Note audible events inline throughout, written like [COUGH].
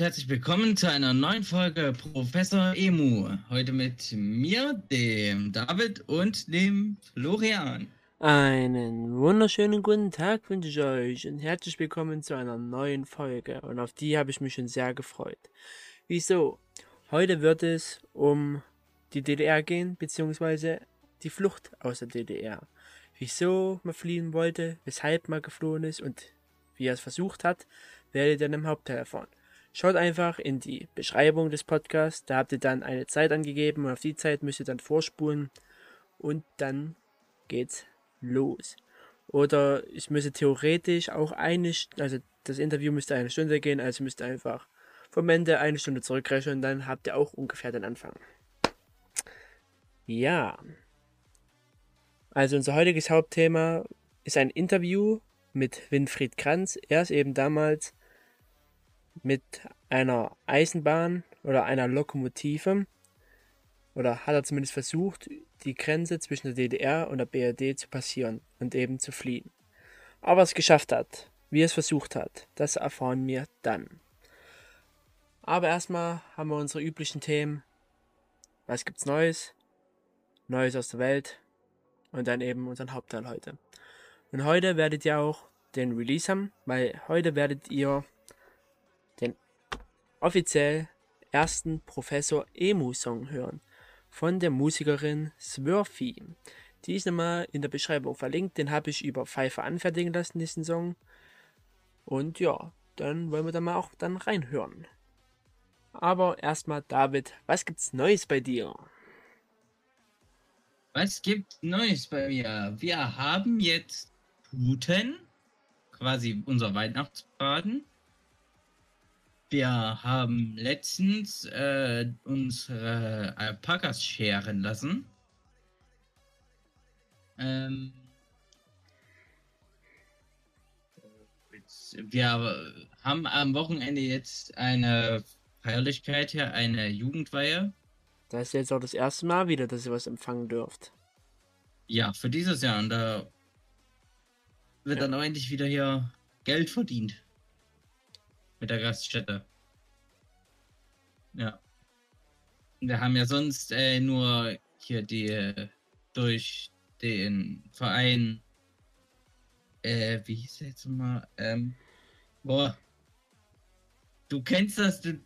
und herzlich willkommen zu einer neuen Folge Professor Emu. Heute mit mir, dem David und dem Florian. Einen wunderschönen guten Tag wünsche ich euch und herzlich willkommen zu einer neuen Folge. Und auf die habe ich mich schon sehr gefreut. Wieso? Heute wird es um die DDR gehen, beziehungsweise die Flucht aus der DDR. Wieso man fliehen wollte, weshalb man geflohen ist und wie er es versucht hat, werdet ihr dann im Hauptteil erfahren. Schaut einfach in die Beschreibung des Podcasts, da habt ihr dann eine Zeit angegeben und auf die Zeit müsst ihr dann vorspulen und dann geht's los. Oder ich müsste theoretisch auch eine, also das Interview müsste eine Stunde gehen, also müsst ihr einfach vom Ende eine Stunde zurückrechnen und dann habt ihr auch ungefähr den Anfang. Ja. Also unser heutiges Hauptthema ist ein Interview mit Winfried Kranz. Er ist eben damals mit einer Eisenbahn oder einer Lokomotive oder hat er zumindest versucht, die Grenze zwischen der DDR und der BRD zu passieren und eben zu fliehen. Aber es geschafft hat, wie er es versucht hat, das erfahren wir dann. Aber erstmal haben wir unsere üblichen Themen. Was gibt's Neues? Neues aus der Welt. Und dann eben unseren Hauptteil heute. Und heute werdet ihr auch den Release haben, weil heute werdet ihr offiziell ersten Professor Emu-Song hören von der Musikerin Swurfy. Die ist nochmal in der Beschreibung verlinkt. Den habe ich über Pfeiffer anfertigen lassen, diesen Song. Und ja, dann wollen wir da mal auch dann reinhören. Aber erstmal, David, was gibt's Neues bei dir? Was gibt Neues bei mir? Wir haben jetzt Puten, quasi unser Weihnachtsbraten. Wir haben letztens äh, unsere Alpakas scheren lassen. Ähm, wir haben am Wochenende jetzt eine Feierlichkeit hier, eine Jugendweihe. Das ist jetzt auch das erste Mal wieder, dass ihr was empfangen dürft. Ja, für dieses Jahr. Und da wird ja. dann auch endlich wieder hier Geld verdient mit der Gaststätte. Ja. Wir haben ja sonst äh, nur hier die äh, durch den Verein, äh, wie hieß der jetzt mal? Ähm, boah. Du kennst das, du,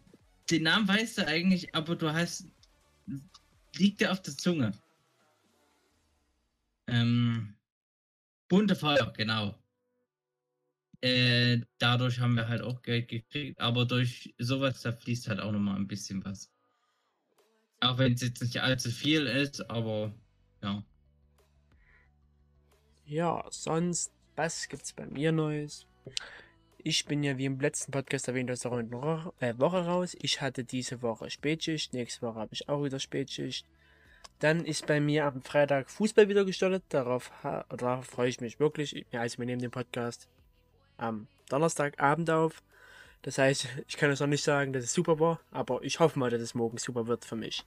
den Namen weißt du eigentlich, aber du hast, liegt dir auf der Zunge. Ähm, bunte Feuer, genau. Äh, dadurch haben wir halt auch Geld gekriegt, aber durch sowas, da fließt halt auch nochmal ein bisschen was. Auch wenn es jetzt nicht allzu viel ist, aber ja. Ja, sonst, was gibt's bei mir Neues? Ich bin ja wie im letzten Podcast erwähnt aus der äh, Woche raus. Ich hatte diese Woche Spätschicht, nächste Woche habe ich auch wieder Spätschicht. Dann ist bei mir am Freitag Fußball wieder gestartet. Darauf, darauf freue ich mich wirklich. Also wir nehmen den Podcast am Donnerstagabend auf. Das heißt, [LAUGHS] ich kann jetzt noch nicht sagen, dass es super war, aber ich hoffe mal, dass es morgen super wird für mich.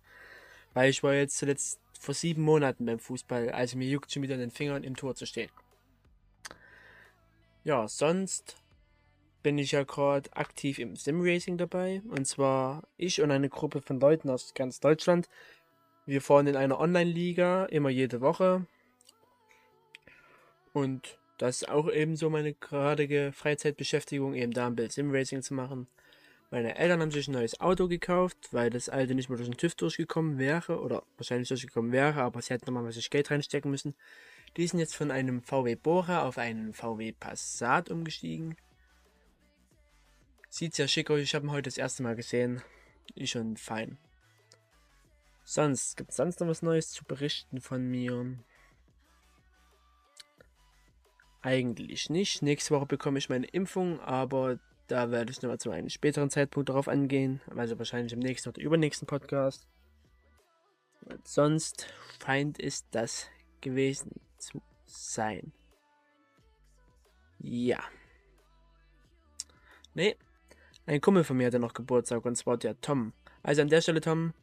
Weil ich war jetzt zuletzt vor sieben Monaten beim Fußball, also mir juckt schon wieder in den Fingern im Tor zu stehen. Ja, sonst bin ich ja gerade aktiv im Simracing dabei. Und zwar ich und eine Gruppe von Leuten aus ganz Deutschland. Wir fahren in einer Online-Liga immer jede Woche. Und das ist auch eben so meine geradige Freizeitbeschäftigung, eben da ein Bild Sim-Racing zu machen. Meine Eltern haben sich ein neues Auto gekauft, weil das alte nicht mehr durch den TÜV durchgekommen wäre, oder wahrscheinlich durchgekommen wäre, aber sie hätten nochmal was Geld reinstecken müssen. Die sind jetzt von einem VW Bora auf einen VW Passat umgestiegen. Sieht sehr schick aus, ich habe ihn heute das erste Mal gesehen. Ist schon fein. Sonst, gibt es sonst noch was Neues zu berichten von mir? Eigentlich nicht. Nächste Woche bekomme ich meine Impfung, aber da werde ich nochmal zu einem späteren Zeitpunkt darauf angehen. Also wahrscheinlich im nächsten oder übernächsten Podcast. Und sonst scheint es das gewesen zu sein. Ja. Nee. Ein Kumpel von mir hatte noch Geburtstag und zwar der Tom. Also an der Stelle, Tom,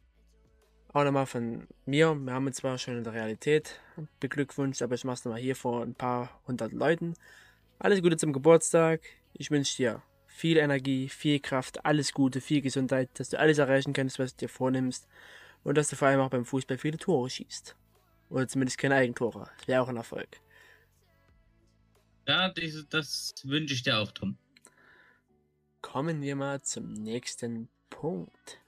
auch nochmal von mir. Wir haben uns zwar schon in der Realität beglückwünscht, aber ich mache es nochmal hier vor ein paar hundert Leuten. Alles Gute zum Geburtstag. Ich wünsche dir viel Energie, viel Kraft, alles Gute, viel Gesundheit, dass du alles erreichen kannst, was du dir vornimmst und dass du vor allem auch beim Fußball viele Tore schießt. Oder zumindest keine Eigentore. Das wäre auch ein Erfolg. Ja, das, das wünsche ich dir auch, Tom. Kommen wir mal zum nächsten Punkt.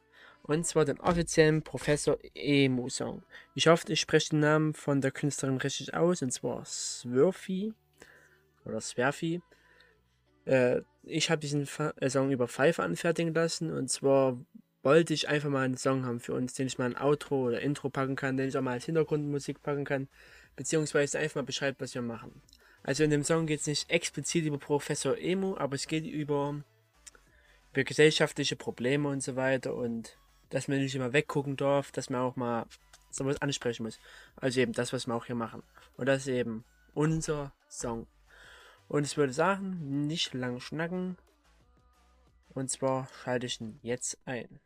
Und zwar den offiziellen Professor Emu-Song. Ich hoffe, ich spreche den Namen von der Künstlerin richtig aus, und zwar Swurfy oder Swerfi. Äh, ich habe diesen Fa äh, Song über Pfeife anfertigen lassen und zwar wollte ich einfach mal einen Song haben für uns, den ich mal ein Outro oder Intro packen kann, den ich auch mal als Hintergrundmusik packen kann, beziehungsweise einfach mal beschreibt, was wir machen. Also in dem Song geht es nicht explizit über Professor Emu, aber es geht über, über gesellschaftliche Probleme und so weiter und dass man nicht immer weggucken darf, dass man auch mal sowas ansprechen muss. Also eben das, was wir auch hier machen. Und das ist eben unser Song. Und ich würde sagen, nicht lang schnacken. Und zwar schalte ich ihn jetzt ein.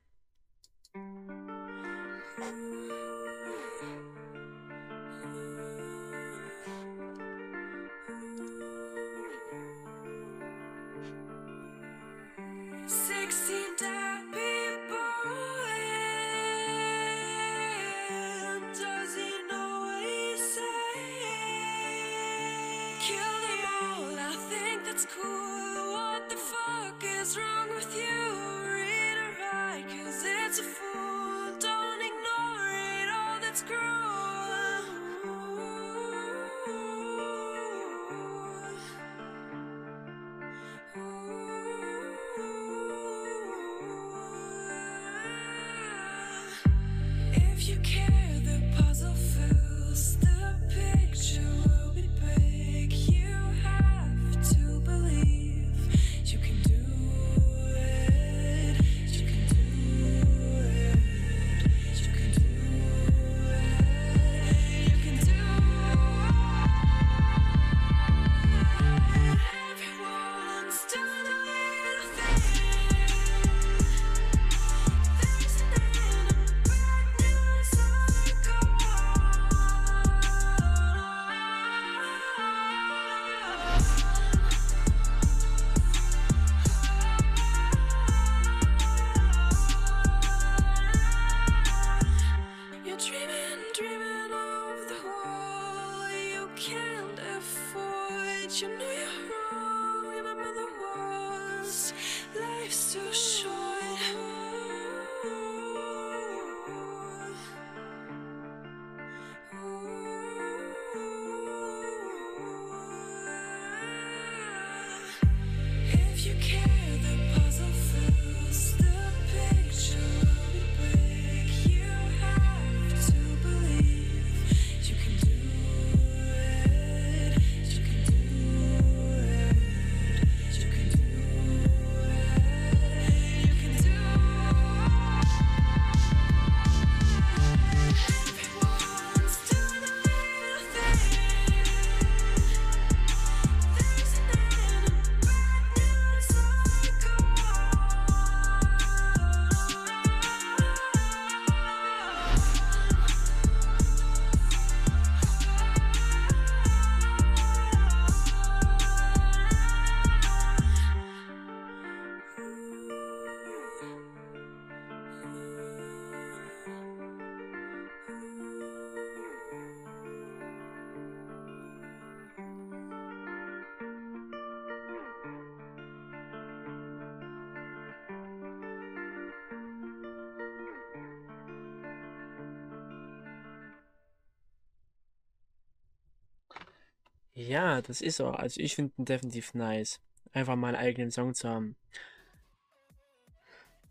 Ja, das ist er. Also ich finde ihn definitiv nice. Einfach mal einen eigenen Song zu haben.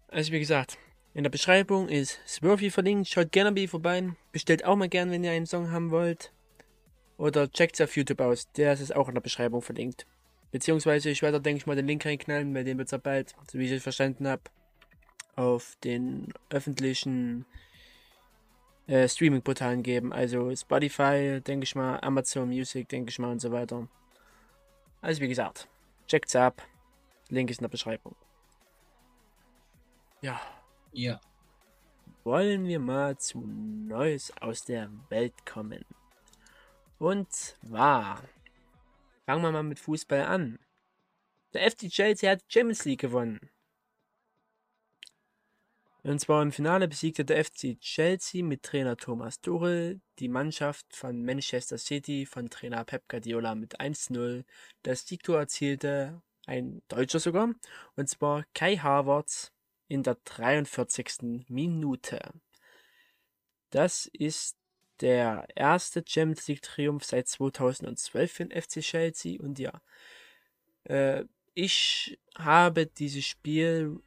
Also wie gesagt, in der Beschreibung ist Swerfy verlinkt. Schaut gerne bei vorbei. Bestellt auch mal gern, wenn ihr einen Song haben wollt. Oder checkt es auf YouTube aus. Der ist auch in der Beschreibung verlinkt. Beziehungsweise ich werde, denke ich mal, den Link reinknallen, weil den wird es bald, so wie ich es verstanden habe, auf den öffentlichen äh, Streaming-Portalen geben. Also Spotify, denke ich mal, Amazon Music, denke ich mal und so weiter. Also wie gesagt, checkt's ab. Link ist in der Beschreibung. Ja. Ja. Wollen wir mal zu Neues aus der Welt kommen. Und zwar fangen wir mal mit Fußball an. Der FC Chelsea hat Champions League gewonnen. Und zwar im Finale besiegte der FC Chelsea mit Trainer Thomas Tuchel die Mannschaft von Manchester City von Trainer Pep Guardiola mit 1-0. Das Siegtor erzielte ein Deutscher sogar, und zwar Kai Havertz in der 43. Minute. Das ist der erste Champions League Triumph seit 2012 für den FC Chelsea und ja, äh, ich habe dieses Spiel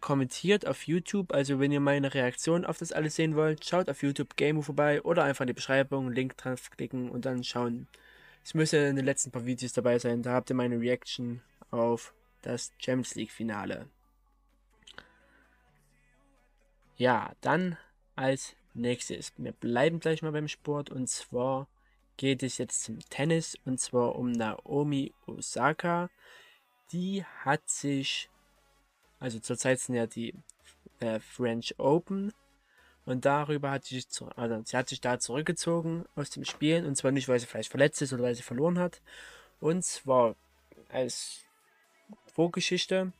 kommentiert auf YouTube. Also wenn ihr meine Reaktion auf das alles sehen wollt, schaut auf YouTube Game vorbei oder einfach in die Beschreibung, Link draufklicken und dann schauen. Es müsste in den letzten paar Videos dabei sein. Da habt ihr meine Reaction auf das Champions League Finale. Ja, dann als nächstes. Wir bleiben gleich mal beim Sport und zwar geht es jetzt zum Tennis und zwar um Naomi Osaka. Die hat sich also zurzeit sind ja die äh, French Open. Und darüber hat sie sich, zu, also sie hat sich da zurückgezogen aus dem Spielen. Und zwar nicht, weil sie vielleicht verletzt ist oder weil sie verloren hat. Und zwar als Vorgeschichte.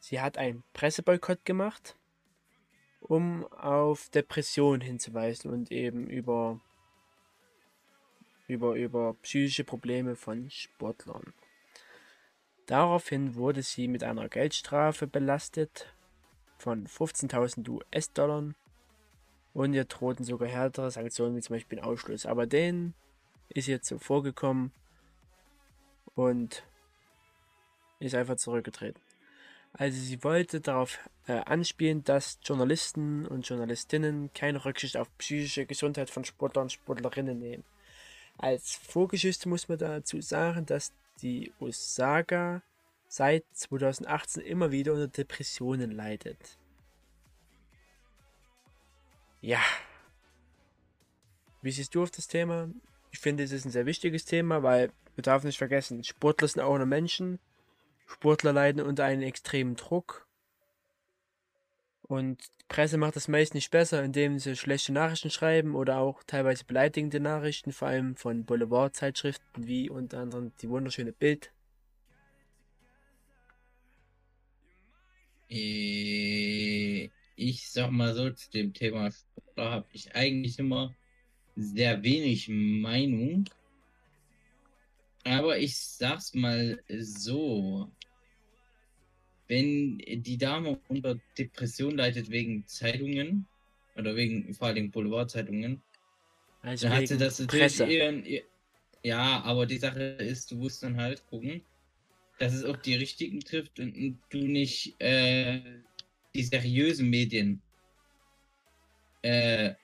Sie hat einen Presseboykott gemacht, um auf Depressionen hinzuweisen und eben über, über, über psychische Probleme von Sportlern. Daraufhin wurde sie mit einer Geldstrafe belastet von 15.000 US-Dollar und ihr drohten sogar härtere Sanktionen wie zum Beispiel Ausschluss. Aber denen ist jetzt so vorgekommen und ist einfach zurückgetreten. Also sie wollte darauf äh, anspielen, dass Journalisten und Journalistinnen keine Rücksicht auf psychische Gesundheit von Sportlern und Sportlerinnen nehmen. Als Vorgeschichte muss man dazu sagen, dass die Osaka seit 2018 immer wieder unter Depressionen leidet. Ja. Wie siehst du auf das Thema? Ich finde, es ist ein sehr wichtiges Thema, weil wir dürfen nicht vergessen, Sportler sind auch nur Menschen. Sportler leiden unter einem extremen Druck. Und die Presse macht das meist nicht besser, indem sie schlechte Nachrichten schreiben oder auch teilweise beleidigende Nachrichten, vor allem von Boulevardzeitschriften wie unter anderem die wunderschöne Bild. Äh, ich sag mal so, zu dem Thema Sportler habe ich eigentlich immer sehr wenig Meinung. Aber ich sag's mal so. Wenn die Dame unter Depression leidet wegen Zeitungen oder wegen vor allem Boulevardzeitungen, also dann hat sie das natürlich eher, ja, aber die Sache ist, du musst dann halt gucken, dass es auch die richtigen trifft und du nicht äh, die seriösen Medien äh,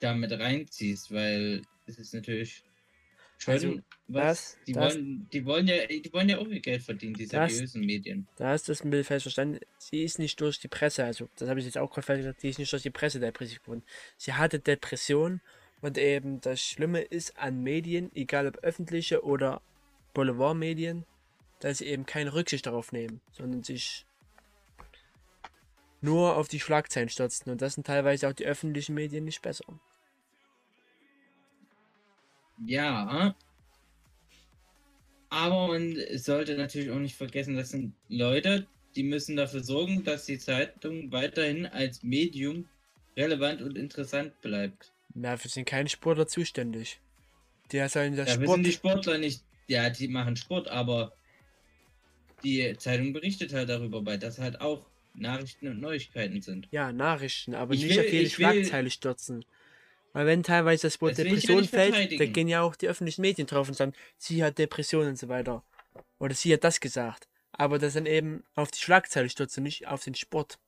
damit reinziehst, weil es ist natürlich also, was. Die, das, wollen, die, wollen ja, die wollen ja auch ihr Geld verdienen, die seriösen das, Medien. Da hast du das ein bisschen falsch verstanden. Sie ist nicht durch die Presse, also das habe ich jetzt auch gerade falsch gesagt, sie ist nicht durch die Presse depressiv geworden. Sie hatte Depression und eben das Schlimme ist an Medien, egal ob öffentliche oder Boulevardmedien, dass sie eben keine Rücksicht darauf nehmen, sondern sich nur auf die Schlagzeilen stürzen. Und das sind teilweise auch die öffentlichen Medien nicht besser. Ja. Aber man sollte natürlich auch nicht vergessen, das sind Leute, die müssen dafür sorgen, dass die Zeitung weiterhin als Medium relevant und interessant bleibt. Dafür sind keine Sportler zuständig. Die sollen das Dafür Sport... sind die Sportler nicht. Ja, die machen Sport, aber die Zeitung berichtet halt darüber, weil das halt auch Nachrichten und Neuigkeiten sind. Ja, Nachrichten, aber ich nicht will, auf jede Schlagzeile stürzen. Weil wenn teilweise das Wort Depression fällt, dann gehen ja auch die öffentlichen Medien drauf und sagen, sie hat Depression und so weiter. Oder sie hat das gesagt. Aber das dann eben auf die Schlagzeile stürzen, nicht auf den Sport.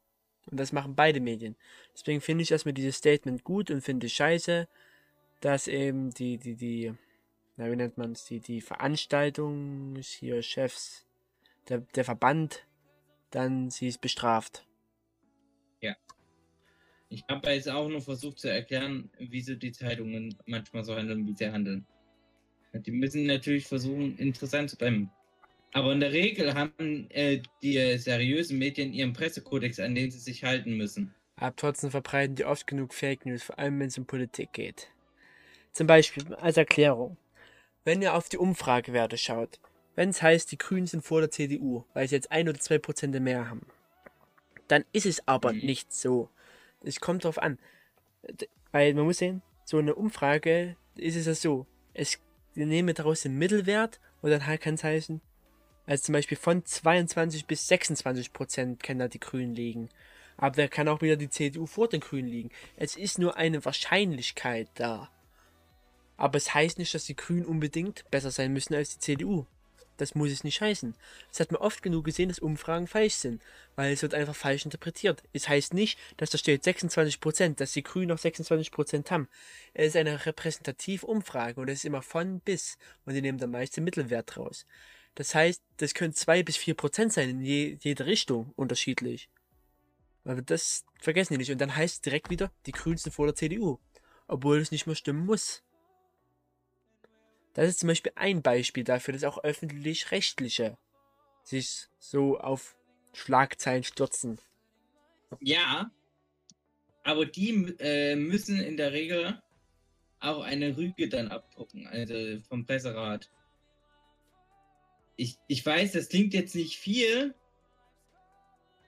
Und das machen beide Medien. Deswegen finde ich erstmal dieses Statement gut und finde scheiße, dass eben die, die, die, na, wie nennt man es, die, die Veranstaltung hier Chefs der, der Verband dann sie ist bestraft. Ja. Ich habe jetzt auch nur versucht zu erklären, wieso die Zeitungen manchmal so handeln, wie sie handeln. Die müssen natürlich versuchen, interessant zu bleiben. Aber in der Regel haben äh, die seriösen Medien ihren Pressekodex, an den sie sich halten müssen. Aber trotzdem verbreiten die oft genug Fake News, vor allem wenn es um Politik geht. Zum Beispiel als Erklärung. Wenn ihr auf die Umfragewerte schaut, wenn es heißt, die Grünen sind vor der CDU, weil sie jetzt ein oder zwei Prozent mehr haben, dann ist es aber Mhm. nicht so. Es kommt drauf an. Weil man muss sehen, so eine Umfrage ist es ja so. Es, wir nehmen daraus den Mittelwert und dann halt kann es heißen, also zum Beispiel von 22 bis 26 Prozent kann da die Grünen liegen. Aber da kann auch wieder die CDU vor den Grünen liegen. Es ist nur eine Wahrscheinlichkeit da. Aber es heißt nicht, dass die Grünen unbedingt besser sein müssen als die CDU. Das muss es nicht heißen. Das hat man oft genug gesehen, dass Umfragen falsch sind, weil es wird einfach falsch interpretiert. Es heißt nicht, dass da steht 26%, dass die Grünen noch 26% haben. Es ist eine repräsentative Umfrage und es ist immer von bis und die nehmen den Mittelwert raus. Das heißt, das können 2 bis 4% sein in je, jede Richtung unterschiedlich. Aber das vergessen die nicht. Und dann heißt es direkt wieder, die Grünen sind vor der CDU. Obwohl es nicht mehr stimmen muss. Das ist zum Beispiel ein Beispiel dafür, dass auch öffentlich-rechtliche sich so auf Schlagzeilen stürzen. Ja, aber die äh, müssen in der Regel auch eine Rüge dann abdrucken, also vom Presserat. Ich, ich weiß, das klingt jetzt nicht viel,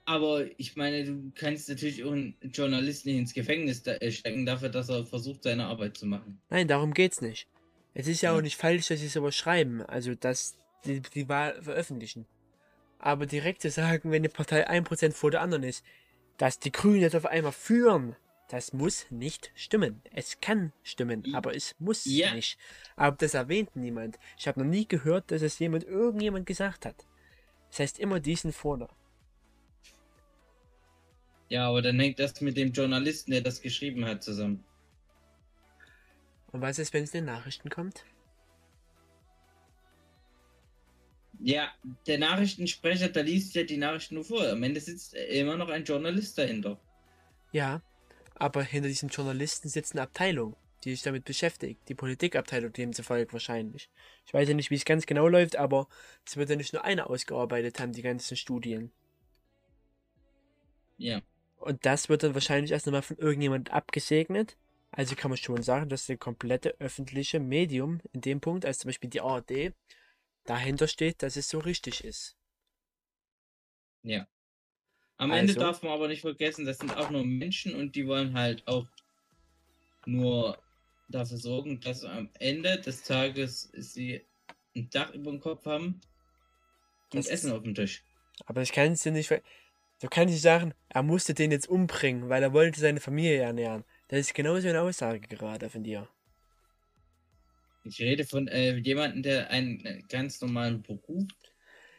aber ich meine, du kannst natürlich auch einen Journalisten nicht ins Gefängnis äh, stecken dafür, dass er versucht, seine Arbeit zu machen. Nein, darum geht's nicht. Es ist ja auch nicht falsch, dass sie es aber schreiben, also dass die, die Wahl veröffentlichen. Aber direkt zu sagen, wenn eine Partei 1% vor der anderen ist, dass die Grünen jetzt auf einmal führen, das muss nicht stimmen. Es kann stimmen, aber es muss Ja. nicht. Aber das erwähnt niemand. Ich habe noch nie gehört, dass es jemand, irgendjemand gesagt hat. Das heißt immer, die sind vorne. Ja, aber dann hängt das mit dem Journalisten, der das geschrieben hat, zusammen. Und was ist, wenn es in den Nachrichten kommt? Ja, der Nachrichtensprecher, da liest ja die Nachrichten nur vor. Am Ende sitzt immer noch ein Journalist dahinter. Ja, aber hinter diesem Journalisten sitzt eine Abteilung, die sich damit beschäftigt. Die Politikabteilung demzufolge wahrscheinlich. Ich weiß ja nicht, wie es ganz genau läuft, aber es wird ja nicht nur eine ausgearbeitet haben, die ganzen Studien. Ja. Und das wird dann wahrscheinlich erst nochmal von irgendjemand abgesegnet. Also kann man schon sagen, dass der komplette öffentliche Medium in dem Punkt, als zum Beispiel die ARD, dahinter steht, dass es so richtig ist. Ja. Am Ende Also? darf man aber nicht vergessen, das sind auch nur Menschen und die wollen halt auch nur dafür sorgen, dass am Ende des Tages sie ein Dach über dem Kopf haben und Essen auf dem Tisch. Aber ich kann es dir nicht. Du kannst nicht sagen, er musste den jetzt umbringen, weil er wollte seine Familie ernähren. Das ist genauso eine Aussage gerade von dir. Ich rede von äh, jemandem, der einen äh, ganz normalen Beruf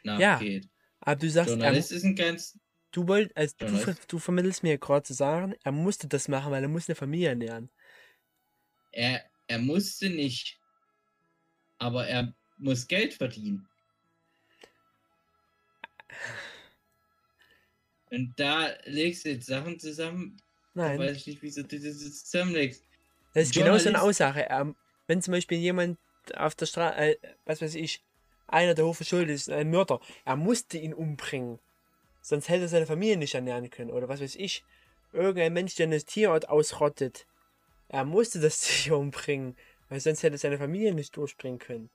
nachgeht. Aber du sagst, er, Journalist ist ein ganz. du wollt, also du, ver- du vermittelst mir gerade zu sagen, er musste das machen, weil er muss eine Familie ernähren. Er, er musste nicht. Aber er muss Geld verdienen. [LAUGHS] Und da legst du jetzt Sachen zusammen, Nein, weiß ich nicht, wieso du das jetzt zusammenlegst. das ist genauso eine Journalist- Aussage. Er, wenn zum Beispiel jemand auf der Straße, äh, was weiß ich, einer der hochverschuldet ist, ein Mörder, er musste ihn umbringen. Sonst hätte er seine Familie nicht ernähren können. Oder was weiß ich. Irgendein Mensch, der eine Tierart ausrottet. Er musste das [LAUGHS] Tier umbringen. Weil sonst hätte seine Familie nicht durchbringen können.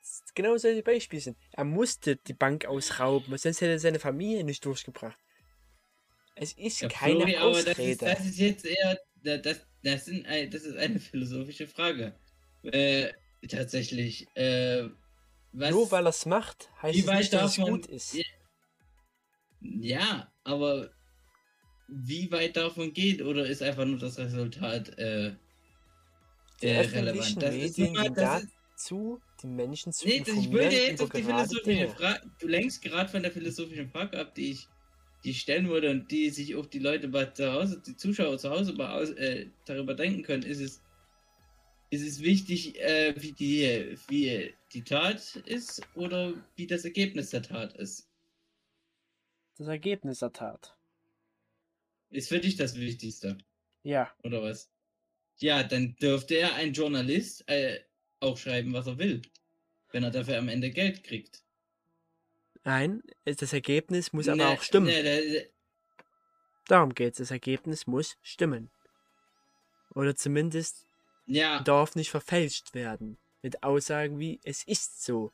Das ist genau solche Beispiele sind. Er musste die Bank ausrauben, weil sonst hätte er seine Familie nicht durchgebracht. Es ist Ja, keine aber Ausrede. das ist, das ist jetzt eher. da- Das, das, sind, das ist eine philosophische Frage. Äh, tatsächlich. Äh, was, Nur weil er es macht, heißt es nicht, dass es gut ist. Ja. aber wie weit davon geht oder ist einfach nur das Resultat äh, Die äh, öffentlichen relevant? Das ist Medien immer- sind das ist- dazu, die Menschen zu Nee, das- ich informieren wollte jetzt auf die philosophische. Frage. Du lenkst gerade von der philosophischen Frage ab, die ich, die stellen würde und die sich auch die Leute bei zu Hause, die Zuschauer zu Hause aus, äh, darüber denken können. Ist es, ist es wichtig, äh, wie, die, wie die Tat ist oder wie das Ergebnis der Tat ist? Das Ergebnis der Tat. Ist für dich das Wichtigste, Ja, oder was? Ja, dann dürfte er ein Journalist äh, auch schreiben, was er will, wenn er dafür am Ende Geld kriegt. Nein, es- das Ergebnis muss aber Ne, auch stimmen. ne, ne, Darum geht's. Das Ergebnis muss stimmen. Oder zumindest ja, darf nicht verfälscht werden. Mit Aussagen wie, es ist so.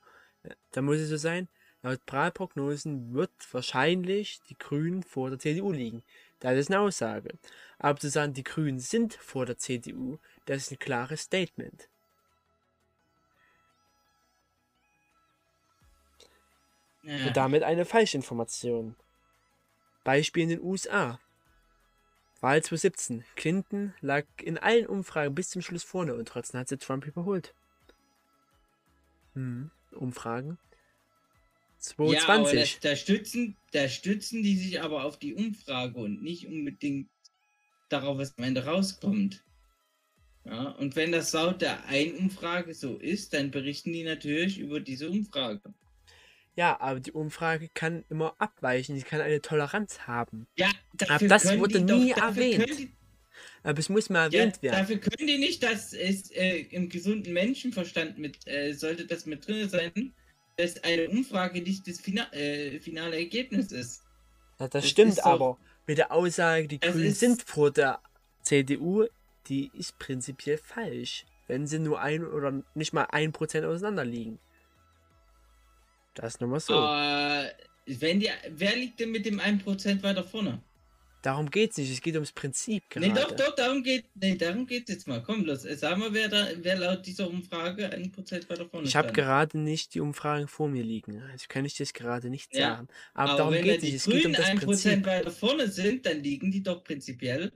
Da muss es so sein, laut Wahlprognosen wird wahrscheinlich die Grünen vor der CDU liegen. Das ist eine Aussage. Aber zu sagen, die Grünen sind vor der CDU, das ist ein klares Statement. Ja. Und damit eine Falschinformation. Beispiel in den USA. Wahl 2017. Clinton lag in allen Umfragen bis zum Schluss vorne und trotzdem hat sie Trump überholt. Hm, Umfragen. Ja, aber 2020. da, da, stützen, da stützen die sich aber auf die Umfrage und nicht unbedingt darauf, was am Ende rauskommt. Ja, und wenn das laut der einen Umfrage so ist, dann berichten die natürlich über diese Umfrage. Ja, aber die Umfrage kann immer abweichen. Sie kann eine Toleranz haben. Ja, Aber das können wurde die nie dafür erwähnt. die- Aber es muss mal Ja, erwähnt werden. dafür können die nicht, dass es äh, im gesunden Menschenverstand mit, äh, sollte das mit drin sein, dass eine Umfrage nicht das Fina äh, finale Ergebnis ist. Ja, das das stimmt doch- aber. Mit der Aussage, die Grünen sind vor der CDU, die ist prinzipiell falsch. Wenn sie nur ein oder nicht mal ein Prozent auseinander liegen. Das ist nun mal so. Aber wenn die, wer liegt denn mit dem 1% weiter vorne? Darum geht's nicht. Es geht ums Prinzip gerade. Nee, doch, doch, darum geht nee, darum geht's jetzt mal. Komm, los. äh, Sag mal, wer, da, wer laut dieser Umfrage 1% weiter vorne Ich habe gerade nicht die Umfragen vor mir liegen. Also kann ich das gerade nicht Ja, sagen. Aber, Aber darum wenn geht da es die nicht. Es geht um Grünen das 1% Prinzip. weiter vorne sind, dann liegen die doch prinzipiell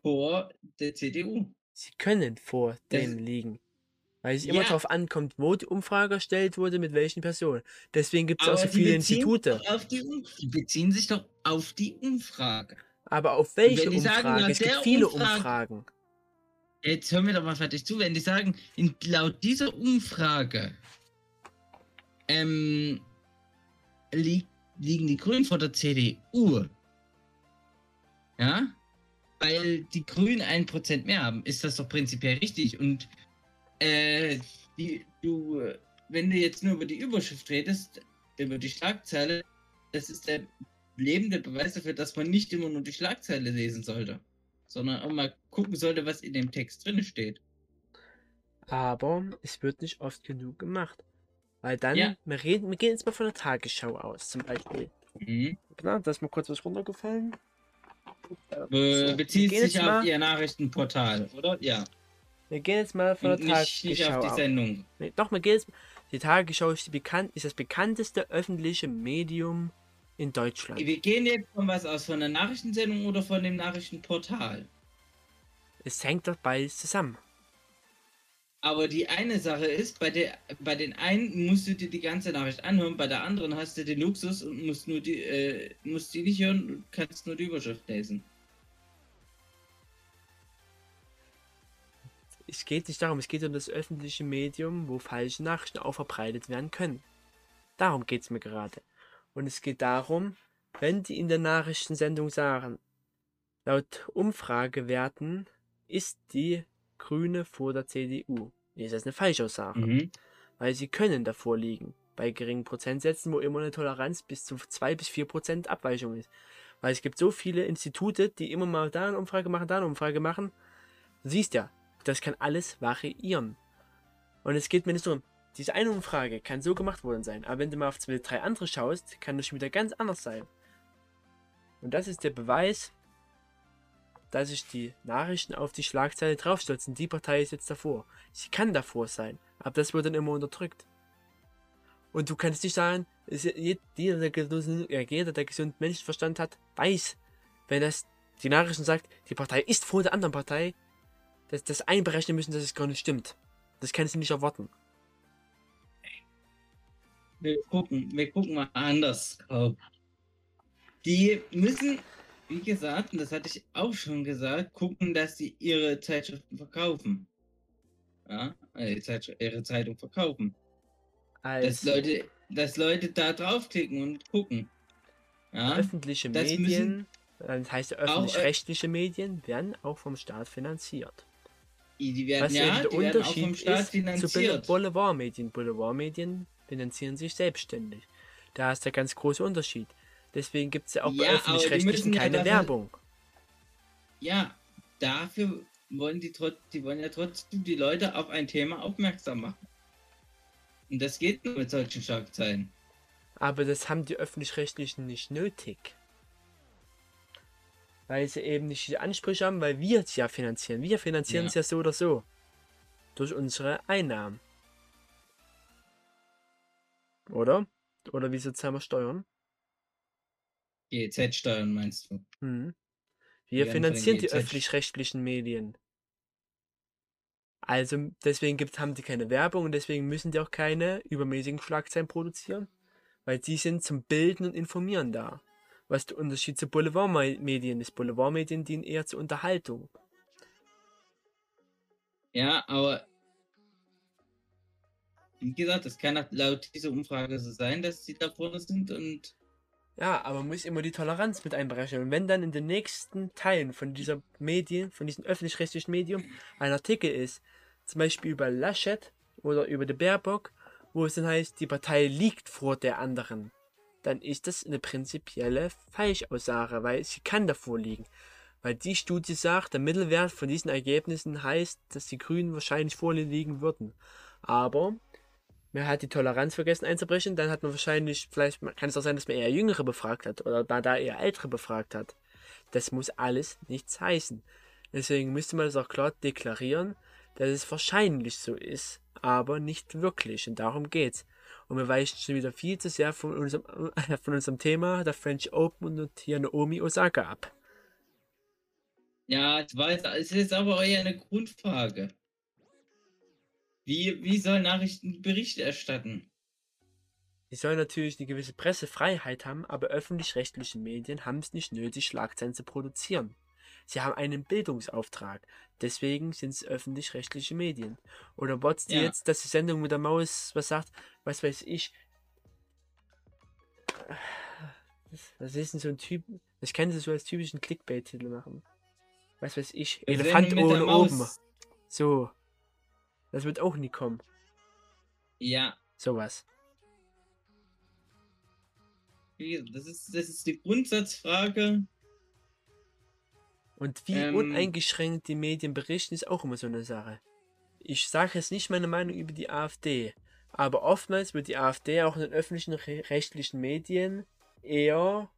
vor der CDU. Sie können vor Das- denen liegen. Weil es immer Ja. darauf ankommt, wo die Umfrage erstellt wurde, mit welchen Personen. Deswegen gibt es auch so viele Institute. die, die beziehen sich doch auf die Umfrage. Aber auf welche sagen, Umfrage? nach es gibt viele Umfrage- Umfragen. Jetzt hören wir doch mal fertig zu, wenn die sagen, in, laut dieser Umfrage ähm, li liegen die Grünen vor der CDU. Ja? Weil die Grünen ein Prozent mehr haben, ist das doch prinzipiell richtig. Und äh, die, du, äh, wenn du jetzt nur über die Überschrift redest, über die Schlagzeile, das ist der lebende Beweis dafür, dass man nicht immer nur die Schlagzeile lesen sollte, sondern auch mal gucken sollte, was in dem Text drin steht. Aber es wird nicht oft genug gemacht. Weil dann, Ja. wir, reden, wir gehen jetzt mal von der Tagesschau aus, zum Beispiel. Mhm. Genau, da ist mal kurz was runtergefallen. Be So, wir bezieht sich auf mal- ihr Nachrichtenportal, oder? Ja. Wir gehen jetzt mal von der nicht, nicht Tagesschau auf die aus. Sendung. Nee, doch, wir gehen jetzt. Die Tagesschau ist, die bekannt, ist das bekannteste öffentliche Medium in Deutschland. Wir gehen jetzt von was aus, von der Nachrichtensendung oder von dem Nachrichtenportal. Es hängt doch beides zusammen. Aber die eine Sache ist, bei, der, bei den einen musst du dir die ganze Nachricht anhören, bei der anderen hast du den Luxus und musst nur die, äh, musst die nicht hören und kannst nur die Überschrift lesen. Es geht nicht darum, es geht um das öffentliche Medium, wo falsche Nachrichten auch verbreitet werden können. Darum geht es mir gerade. Und es geht darum, wenn die in der Nachrichtensendung sagen, laut Umfragewerten ist die Grüne vor der CDU. Ist das eine Falschaussage? Mhm. Weil sie können davor liegen. Bei geringen Prozentsätzen, wo immer eine Toleranz bis zu 2 bis 4 Prozent Abweichung ist. Weil es gibt so viele Institute, die immer mal da eine Umfrage machen, da eine Umfrage machen. Du siehst ja, das kann alles variieren. Und es geht mir nicht darum, diese eine Umfrage kann so gemacht worden sein, aber wenn du mal auf zwei, drei andere schaust, kann das schon wieder ganz anders sein. Und das ist der Beweis, dass sich die Nachrichten auf die Schlagzeile draufstürzen. Die Partei ist jetzt davor. Sie kann davor sein, aber das wird dann immer unterdrückt. Und du kannst nicht sagen, jeder, der gesunden, äh, jeder, der gesunden Menschenverstand hat, weiß, wenn das die Nachrichten sagt, die Partei ist vor der anderen Partei, dass das einberechnen müssen, dass es gar nicht stimmt. Das kannst du nicht erwarten. Wir gucken, wir gucken mal anders. drauf. Die müssen, wie gesagt, und das hatte ich auch schon gesagt, gucken, dass sie ihre Zeitschriften verkaufen. Ja, äh, ihre Zeitung verkaufen. Als Dass Leute, dass Leute da draufklicken und gucken. Ja, öffentliche das Medien, das heißt äh, öffentlich-rechtliche Medien, werden auch vom Staat finanziert. Die werden, Was ja, der Unterschied Staat ist zu finanziert. Boulevardmedien. Boulevardmedien finanzieren sich selbstständig. Da ist der ganz große Unterschied. Deswegen gibt es ja auch bei Ja, die öffentlich-rechtlichen müssen ja keine dafür- Werbung. Ja, dafür wollen die, die wollen ja trotzdem die Leute auf ein Thema aufmerksam machen. Und das geht nur mit solchen Schlagzeilen. Aber das haben die öffentlich-rechtlichen nicht nötig. Weil sie eben nicht die Ansprüche haben, weil wir es ja finanzieren. Wir finanzieren Ja. es ja so oder so. Durch unsere Einnahmen. Oder? Oder wie sozial wir steuern? GEZ-Steuern meinst du? Die Wir den finanzieren die GEZ öffentlich-rechtlichen Medien. Also deswegen gibt, haben die keine Werbung und deswegen müssen die auch keine übermäßigen Schlagzeilen produzieren, weil die sind zum Bilden und Informieren da. Was der Unterschied zu Boulevardmedien ist. Boulevardmedien dienen eher zur Unterhaltung. Ja, aber wie gesagt, es kann laut dieser Umfrage so sein, dass sie da vorne sind und Ja, aber man muss immer die Toleranz mit einberechnen. Und wenn dann in den nächsten Teilen von dieser Medien, von diesem öffentlich-rechtlichen Medium, ein Artikel ist, zum Beispiel über Laschet oder über die Baerbock, wo es dann heißt, die Partei liegt vor der anderen, dann ist das eine prinzipielle Falschaussage, weil sie kann davor liegen. Weil die Studie sagt, der Mittelwert von diesen Ergebnissen heißt, dass die Grünen wahrscheinlich vor ihnen liegen würden. Aber man hat die Toleranz vergessen einzubrechen, dann hat man wahrscheinlich, vielleicht kann es auch sein, dass man eher Jüngere befragt hat oder da, da eher Ältere befragt hat. Das muss alles nichts heißen. Deswegen müsste man das auch klar deklarieren, dass es wahrscheinlich so ist, aber nicht wirklich. Und darum geht's. Und wir weichen schon wieder viel zu sehr von unserem, [LAUGHS] von unserem Thema, der French Open und hier Naomi Osaka ab. ja, ich weiß, es ist aber eher eine Grundfrage. Wie, wie soll Nachrichten Bericht erstatten? Sie sollen natürlich eine gewisse Pressefreiheit haben, aber öffentlich-rechtliche Medien haben es nicht nötig, Schlagzeilen zu produzieren. Sie haben einen Bildungsauftrag. Deswegen sind es öffentlich-rechtliche Medien. Oder bots du Ja. jetzt, dass die Sendung mit der Maus was sagt, was weiß ich. Was ist denn so ein Typ? Ich kann sie so als typischen Clickbait-Titel machen. Was weiß ich. Sendung Elefant ohne oben. So. Das wird auch nie kommen. Ja, Sowas. das ist, das ist die Grundsatzfrage. Und wie Ähm. uneingeschränkt die Medien berichten, ist auch immer so eine Sache. Ich sage jetzt nicht meine Meinung über die AfD, aber oftmals wird die AfD auch in den öffentlichen re- rechtlichen Medien eher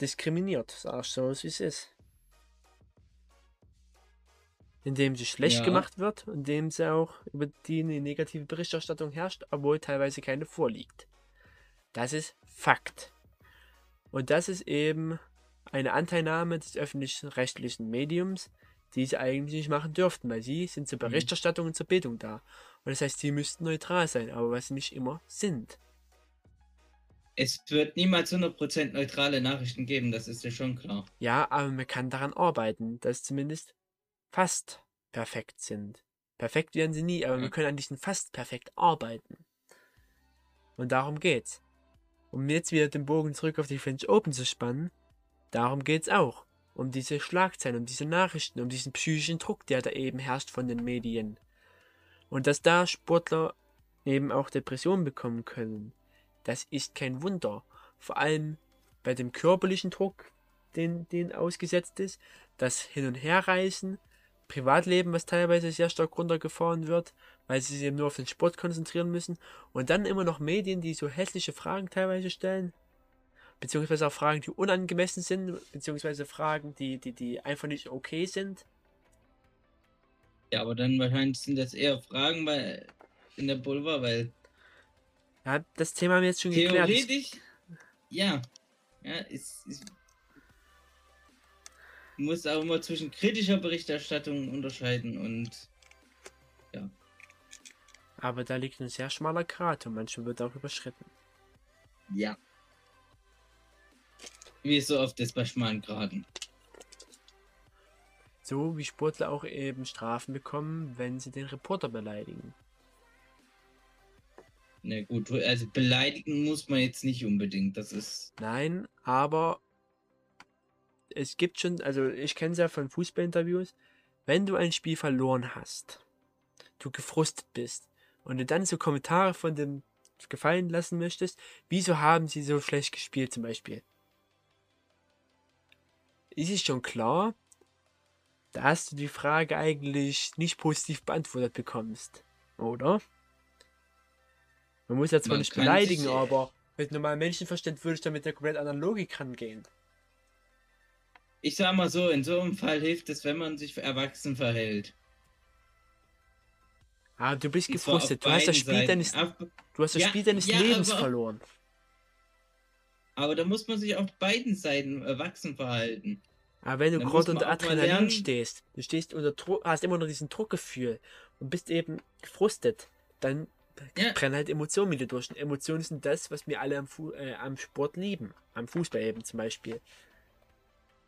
diskriminiert, sag ich so, wie es ist. Indem sie schlecht Ja. gemacht wird, indem sie auch über die eine negative Berichterstattung herrscht, obwohl teilweise keine vorliegt. Das ist Fakt. Und das ist eben eine Anteilnahme des öffentlichen rechtlichen Mediums, die sie eigentlich nicht machen dürften, weil sie sind zur Berichterstattung und zur Bildung da. Und das heißt, sie müssten neutral sein, aber was sie nicht immer sind. Es wird niemals 100% neutrale Nachrichten geben, das ist ja schon klar. Ja, aber man kann daran arbeiten, dass zumindest fast perfekt sind. Perfekt werden sie nie, aber wir Ja. können an diesen fast perfekt arbeiten. Und darum geht's. Um jetzt wieder den Bogen zurück auf die French Open zu spannen, darum geht's auch. Um diese Schlagzeilen, um diese Nachrichten, um diesen psychischen Druck, der da eben herrscht von den Medien. Und dass da Sportler eben auch Depressionen bekommen können, das ist kein Wunder. Vor allem bei dem körperlichen Druck, den, den ausgesetzt ist, das Hin- und Herreisen, Privatleben, was teilweise sehr stark runtergefahren wird, weil sie sich eben nur auf den Sport konzentrieren müssen und dann immer noch Medien, die so hässliche Fragen teilweise stellen, beziehungsweise auch Fragen, die unangemessen sind, beziehungsweise Fragen, die, die, die einfach nicht okay sind. Ja, aber dann wahrscheinlich sind das eher Fragen bei, in der Boulevard, weil Ja, das Thema haben wir jetzt schon geklärt. theoretisch, ja, ja, ist, ist du musst auch immer zwischen kritischer Berichterstattung unterscheiden und Aber da liegt ein sehr schmaler Grat und manchmal wird auch überschritten. ja. Wie so oft ist bei schmalen Graden. So wie Sportler auch eben Strafen bekommen, wenn sie den Reporter beleidigen. Na gut, also beleidigen muss man jetzt nicht unbedingt, das ist, Nein, aber es gibt schon, also ich kenne es ja von Fußballinterviews, wenn du ein Spiel verloren hast, du gefrustet bist und du dann so Kommentare von dem gefallen lassen möchtest, wieso haben sie so schlecht gespielt zum Beispiel? Ist es schon klar, dass du die Frage eigentlich nicht positiv beantwortet bekommst, oder? Man muss ja zwar Man nicht beleidigen, sich- aber mit normalem Menschenverstand würde ich da mit der komplett anderen Logik rangehen. Ich sag mal so, in so einem Fall hilft es, wenn man sich erwachsen verhält. Ah, du bist gefrustet. Du hast das Spiel deines, du hast das Spiel deines Lebens aber- verloren. Aber da muss man sich auf beiden Seiten erwachsen verhalten. Aber wenn du gerade unter Adrenalin stehst, du stehst unter Druck, hast immer noch diesen Druckgefühl und bist eben gefrustet, dann Ja. brennen halt Emotionen mit dir durch. Und Emotionen sind das, was wir alle am, Fu äh, am Sport lieben. Am Fußball eben zum Beispiel.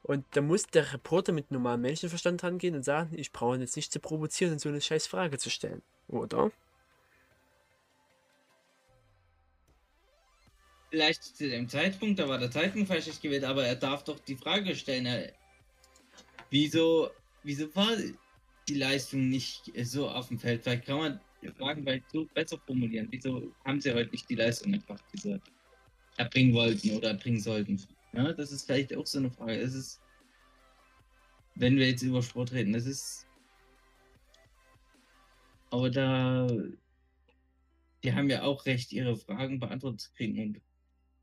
Und da muss der Reporter mit normalem Menschenverstand rangehen und sagen, ich brauche ihn jetzt nicht zu provozieren und so eine scheiß Frage zu stellen. Oder? Vielleicht zu dem Zeitpunkt, da war der Zeitpunkt falsch gewählt, aber er darf doch die Frage stellen, er, wieso, wieso war die Leistung nicht so auf dem Feld? Vielleicht kann man die Fragen vielleicht so besser formulieren. Wieso haben sie heute nicht die Leistung einfach diese erbringen wollten oder erbringen sollten? Ja, das ist vielleicht auch so eine Frage. Es ist, wenn wir jetzt über Sport reden, das ist, aber da, die haben ja auch recht, ihre Fragen beantwortet zu kriegen und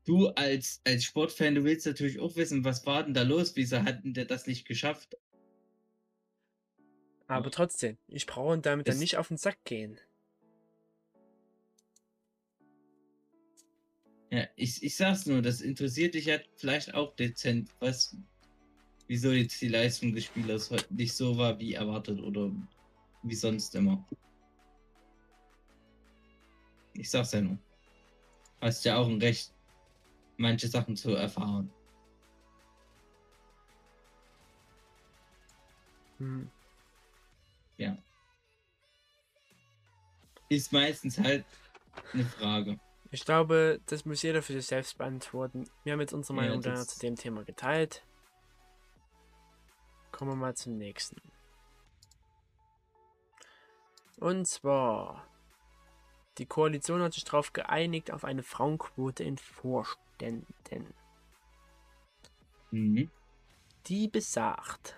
du als, als Sportfan, du willst natürlich auch wissen, was war denn da los? Wieso hatten der das nicht geschafft? Aber trotzdem, ich brauche ihn damit dann nicht auf den Sack gehen. Ja, ich, ich sag's nur, das interessiert dich ja vielleicht auch dezent, was, wieso jetzt die Leistung des Spielers heute nicht so war wie erwartet oder wie sonst immer. Ich sag's ja nur. Hast ja auch ein Recht, manche Sachen zu erfahren. Hm. Ja. Ist meistens halt eine Frage. Ich glaube, das muss jeder für sich selbst beantworten. Wir haben jetzt unsere Ja, Meinung das- zu dem Thema geteilt. Kommen wir mal zum nächsten. Und zwar, die Koalition hat sich darauf geeinigt auf eine Frauenquote in Vorständen. Mhm. Die besagt,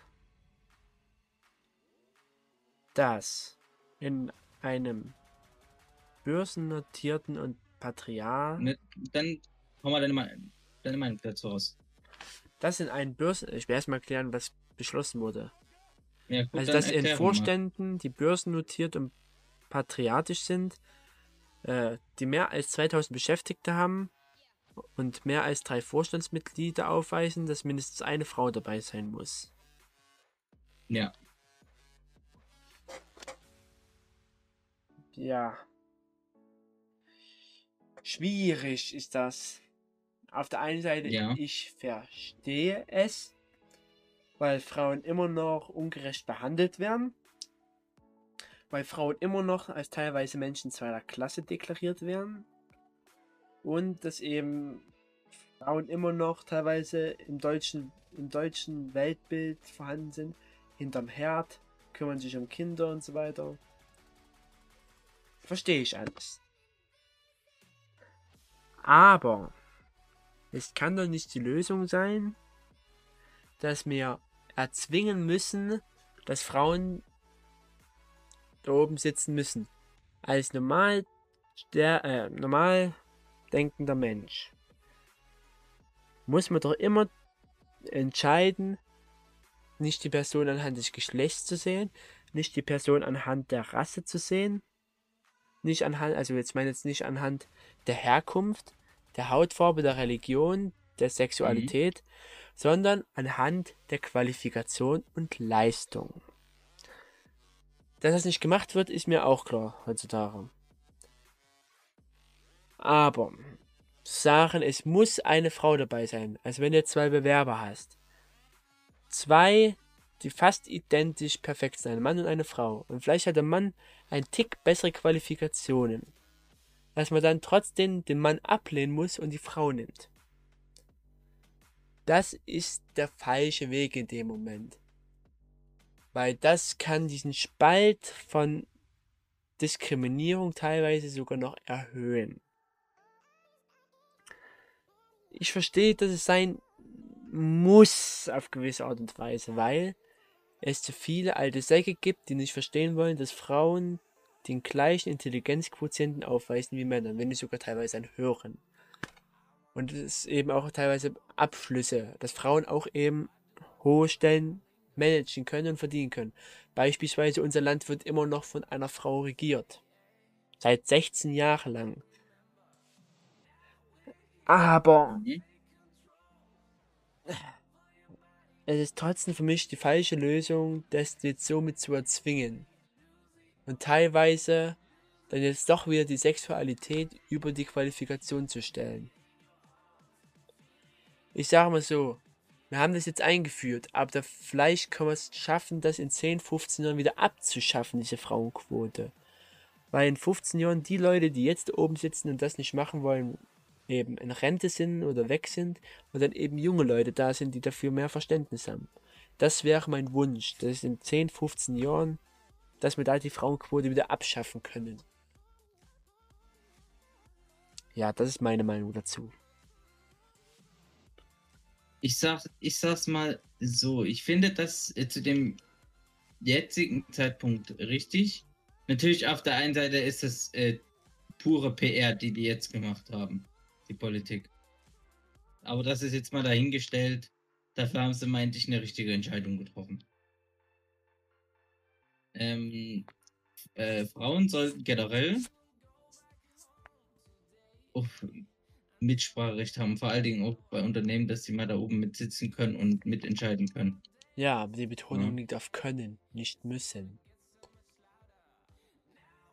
dass in einem börsennotierten und Patriar Ne, Dann hau mal deine, Me- deine Meinung dazu raus. Das in einen Börsen. Ich will erstmal erklären, was beschlossen wurde. Ja, gut, Also, dass in doch mal. Vorständen, die börsennotiert und patriotisch sind, äh, die mehr als 2000 Beschäftigte haben und mehr als drei Vorstandsmitglieder aufweisen, dass mindestens eine Frau dabei sein muss. Ja, Ja. Schwierig ist das. Auf der einen Seite, Ja. ich verstehe es, weil Frauen immer noch ungerecht behandelt werden, weil Frauen immer noch als teilweise Menschen zweiter Klasse deklariert werden und dass eben Frauen immer noch teilweise im deutschen, im deutschen Weltbild vorhanden sind, hinterm Herd, kümmern sich um Kinder und so weiter. Verstehe ich alles. Aber es kann doch nicht die Lösung sein, dass wir erzwingen müssen, dass Frauen da oben sitzen müssen. Als normal, der, äh, normal denkender Mensch muss man doch immer entscheiden, nicht die Person anhand des Geschlechts zu sehen, nicht die Person anhand der Rasse zu sehen, nicht anhand, also jetzt meine jetzt nicht anhand der Herkunft, der Hautfarbe, der Religion, der Sexualität, sondern anhand der Qualifikation und Leistung. Dass das nicht gemacht wird, ist mir auch klar heutzutage. Aber sagen, es muss eine Frau dabei sein. Also wenn du zwei Bewerber hast. Zwei, die fast identisch perfekt sind. Ein Mann und eine Frau. Und vielleicht hat der Mann ein Tick bessere Qualifikationen. Dass man dann trotzdem den Mann ablehnen muss und die Frau nimmt. Das ist der falsche Weg in dem Moment. Weil das kann diesen Spalt von Diskriminierung teilweise sogar noch erhöhen. Ich verstehe, dass es sein muss auf gewisse Art und Weise, weil es zu viele alte Säcke gibt, die nicht verstehen wollen, dass Frauen den gleichen Intelligenzquotienten aufweisen wie Männer, wenn nicht sogar teilweise einen höheren. Und es ist eben auch teilweise Abschlüsse, dass Frauen auch eben hohe Stellen managen können und verdienen können. Beispielsweise unser Land wird immer noch von einer Frau regiert. Seit 16 Jahren lang. Aber Mhm. es ist trotzdem für mich die falsche Lösung, das jetzt somit zu erzwingen. Und teilweise dann jetzt doch wieder die Sexualität über die Qualifikation zu stellen. Ich sage mal so, wir haben das jetzt eingeführt, aber vielleicht können wir es schaffen, das in 10, 15 Jahren wieder abzuschaffen, diese Frauenquote. Weil in 15 Jahren die Leute, die jetzt oben sitzen und das nicht machen wollen, eben in Rente sind oder weg sind und dann eben junge Leute da sind, die dafür mehr Verständnis haben. Das wäre mein Wunsch, dass in 10, 15 Jahren, dass wir da die Frauenquote wieder abschaffen können. Ja, das ist meine Meinung dazu. Ich sag, ich sag's mal so, ich finde das äh, zu dem jetzigen Zeitpunkt richtig. Natürlich auf der einen Seite ist es äh, pure PR, die die jetzt gemacht haben, die Politik. Aber das ist jetzt mal dahingestellt. Dafür haben sie, meinte ich, eine richtige Entscheidung getroffen. Ähm, äh, Frauen sollten generell Mitspracherecht haben, vor allen Dingen auch bei Unternehmen, dass sie mal da oben mitsitzen können und mitentscheiden können. Ja, aber die Betonung Ja. liegt auf können, nicht müssen.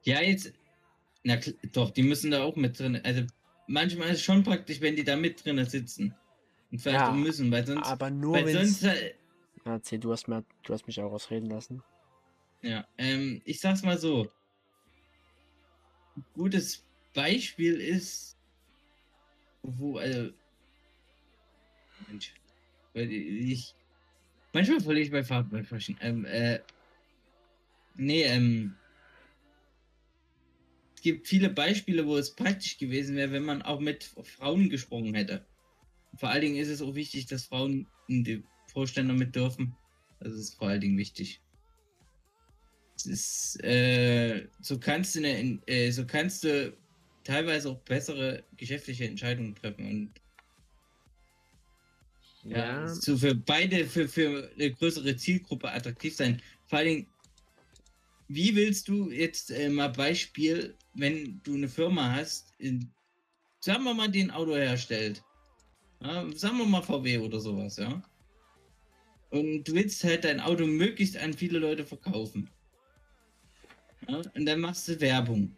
Ja, jetzt, na doch, die müssen da auch mit drin. Also manchmal ist es schon praktisch, wenn die da mit drin sitzen. Und vielleicht Ja, auch müssen, weil sonst, Aber nur weil wenn sonst, äh, Erzähl, du hast, mir, du hast mich auch ausreden lassen. ja, ähm, ich sag's mal so. Ein gutes Beispiel ist, wo, also, Mensch, ich, manchmal verliere ich bei Farben bei Fröschen. Ähm, äh, nee, ähm, es gibt viele Beispiele, wo es praktisch gewesen wäre, wenn man auch mit Frauen gesprochen hätte. Vor allen Dingen ist es auch wichtig, dass Frauen in die Vorstände mit dürfen. Das ist vor allen Dingen wichtig. Es ist, äh, so kannst du eine, äh, so kannst du teilweise auch bessere geschäftliche Entscheidungen treffen und ja, so für beide, für, für eine größere Zielgruppe attraktiv sein. Vor allen Dingen, wie willst du jetzt äh, mal Beispiel, wenn du eine Firma hast, in, sagen wir mal, die ein Auto herstellt, ja, sagen wir mal VW oder sowas, ja, und du willst halt dein Auto möglichst an viele Leute verkaufen. Ja, und dann machst du Werbung.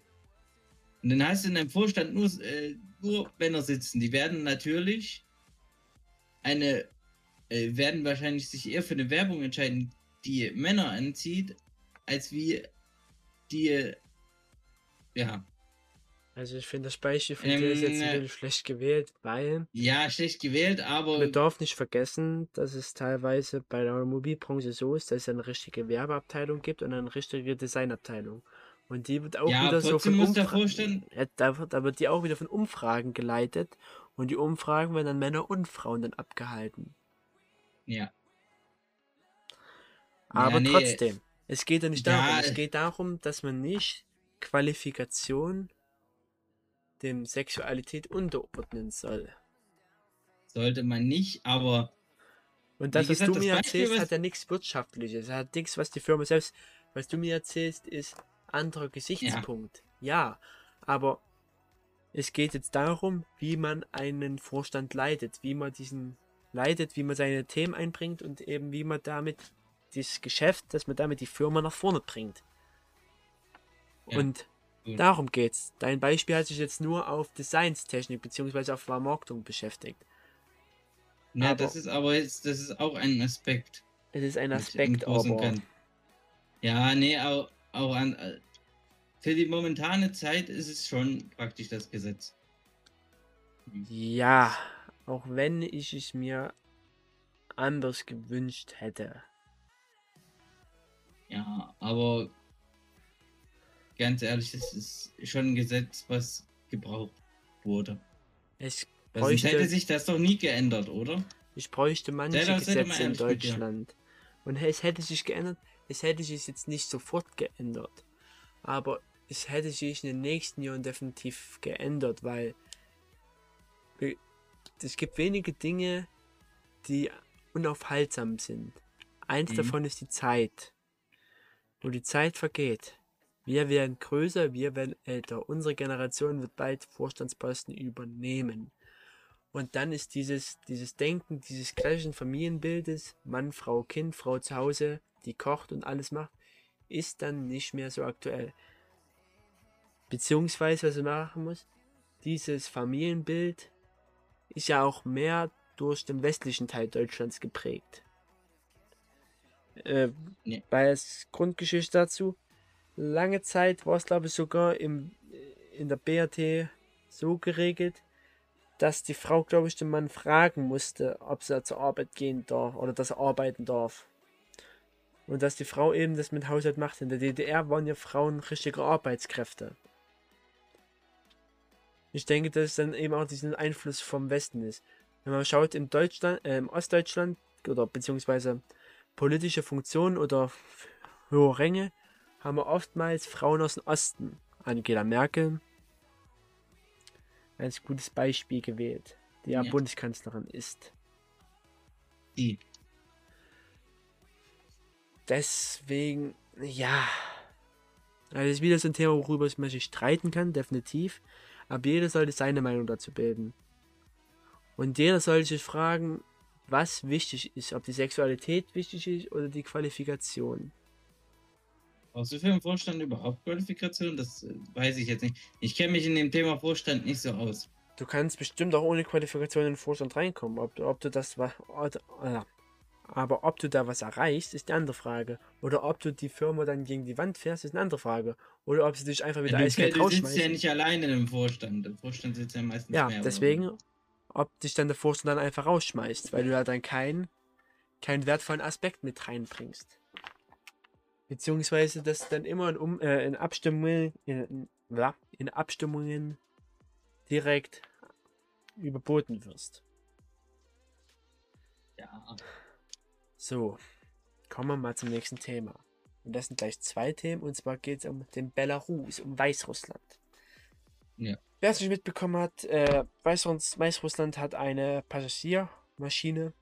Und dann hast du in deinem Vorstand nur, äh, nur Männer sitzen. Die werden natürlich eine, äh, werden wahrscheinlich sich eher für eine Werbung entscheiden, die Männer anzieht, als wie die, ja, Also ich finde das Beispiel von dir ist jetzt Ähm, wirklich schlecht gewählt, weil ja, schlecht gewählt, aber wir dürfen nicht vergessen, dass es teilweise bei der Automobilbranche so ist, dass es eine richtige Werbeabteilung gibt und eine richtige Designabteilung. Und die wird auch Ja, wieder so von Umfragen. Ja, da, wird, da wird die auch wieder von Umfragen geleitet und die Umfragen werden dann Männer und Frauen dann abgehalten. ja. Aber nee. trotzdem, es geht ja nicht Ja, darum. Es geht darum, dass man nicht Qualifikation dem Sexualität unterordnen soll. Sollte man nicht, aber Und das, Wie was gesagt, du mir Beispiel, erzählst, hat ja nichts Wirtschaftliches. Hat nichts, was die Firma selbst. Was du mir erzählst, ist anderer Gesichtspunkt. Ja. aber es geht jetzt darum, wie man einen Vorstand leitet, wie man diesen leitet, wie man seine Themen einbringt und eben wie man damit das Geschäft, dass man damit die Firma nach vorne bringt. Ja, und gut. darum geht's. Dein Beispiel hat sich jetzt nur auf Designstechnik bzw. auf Vermarktung beschäftigt. Na, Aber- das ist aber jetzt, das ist auch ein Aspekt. Es ist ein Aspekt, aber. Ja, nee, auch, auch an. äh, Für die momentane Zeit ist es schon praktisch das Gesetz. Ja, auch wenn ich es mir anders gewünscht hätte. Ja, aber ganz ehrlich, das ist schon ein Gesetz, was gebraucht wurde. Es Also sonst hätte bräuchte, sich das doch nie geändert, oder? ich bräuchte manche Gesetze in. Deutschland. Und es hätte sich geändert, es hätte sich jetzt nicht sofort geändert. Aber es hätte sich in den nächsten Jahren definitiv geändert, weil es gibt wenige Dinge, die unaufhaltsam sind. Eins mhm. davon ist die Zeit. Und die Zeit vergeht. Wir werden größer, wir werden älter. Unsere Generation wird bald Vorstandsposten übernehmen. Und dann ist dieses, dieses Denken, dieses klassischen Familienbildes, Mann, Frau, Kind, Frau zu Hause, die kocht und alles macht, ist dann nicht mehr so aktuell. Beziehungsweise, was man machen muss, dieses Familienbild ist ja auch mehr durch den westlichen Teil Deutschlands geprägt. Äh, als Grundgeschichte dazu, lange Zeit war es glaube ich sogar im, in der BRT so geregelt, dass die Frau glaube ich den Mann fragen musste, ob sie zur Arbeit gehen darf oder dass er arbeiten darf. Und dass die Frau eben das mit Haushalt macht. In der DDR waren ja Frauen richtige Arbeitskräfte. Ich denke, dass es dann eben auch diesen Einfluss vom Westen ist. Wenn man schaut in Deutschland, äh, im Ostdeutschland oder beziehungsweise politische Funktionen oder hohe Ränge, haben wir oftmals Frauen aus dem Osten. Angela Merkel, ein gutes Beispiel gewählt, die ja, ja. Bundeskanzlerin ist. Die. Deswegen, ja. Also das ist wieder so ein Thema, worüber man sich streiten kann, definitiv. Aber jeder sollte seine Meinung dazu bilden. Und jeder sollte sich fragen, was wichtig ist, ob die Sexualität wichtig ist oder die Qualifikation. Brauchst du für einen Vorstand überhaupt Qualifikation? Das äh, weiß ich jetzt nicht. Ich kenne mich in dem Thema Vorstand nicht so aus. Du kannst bestimmt auch ohne Qualifikation in den Vorstand reinkommen. Ob, ob du das was. Aber ob du da was erreichst, ist eine andere Frage. Oder ob du die Firma dann gegen die Wand fährst, ist eine andere Frage. Oder ob sie dich einfach wieder ja, eiskalt rausschmeißen. Du sitzt ja nicht alleine im Vorstand. Im Vorstand sitzt ja meistens Ja, mehr, deswegen, oder? ob dich dann der Vorstand dann einfach rausschmeißt, weil du ja dann keinen keinen wertvollen Aspekt mit reinbringst. Beziehungsweise, dass dann immer in, um, äh, in Abstimmungen, in, in Abstimmungen direkt überboten wirst. Ja. So, kommen wir mal zum nächsten Thema. Und das sind gleich zwei Themen, und zwar geht es um den Belarus, um Weißrussland. Ja. Wer es nicht mitbekommen hat, äh, Weißruss Weißrussland hat eine Passagiermaschine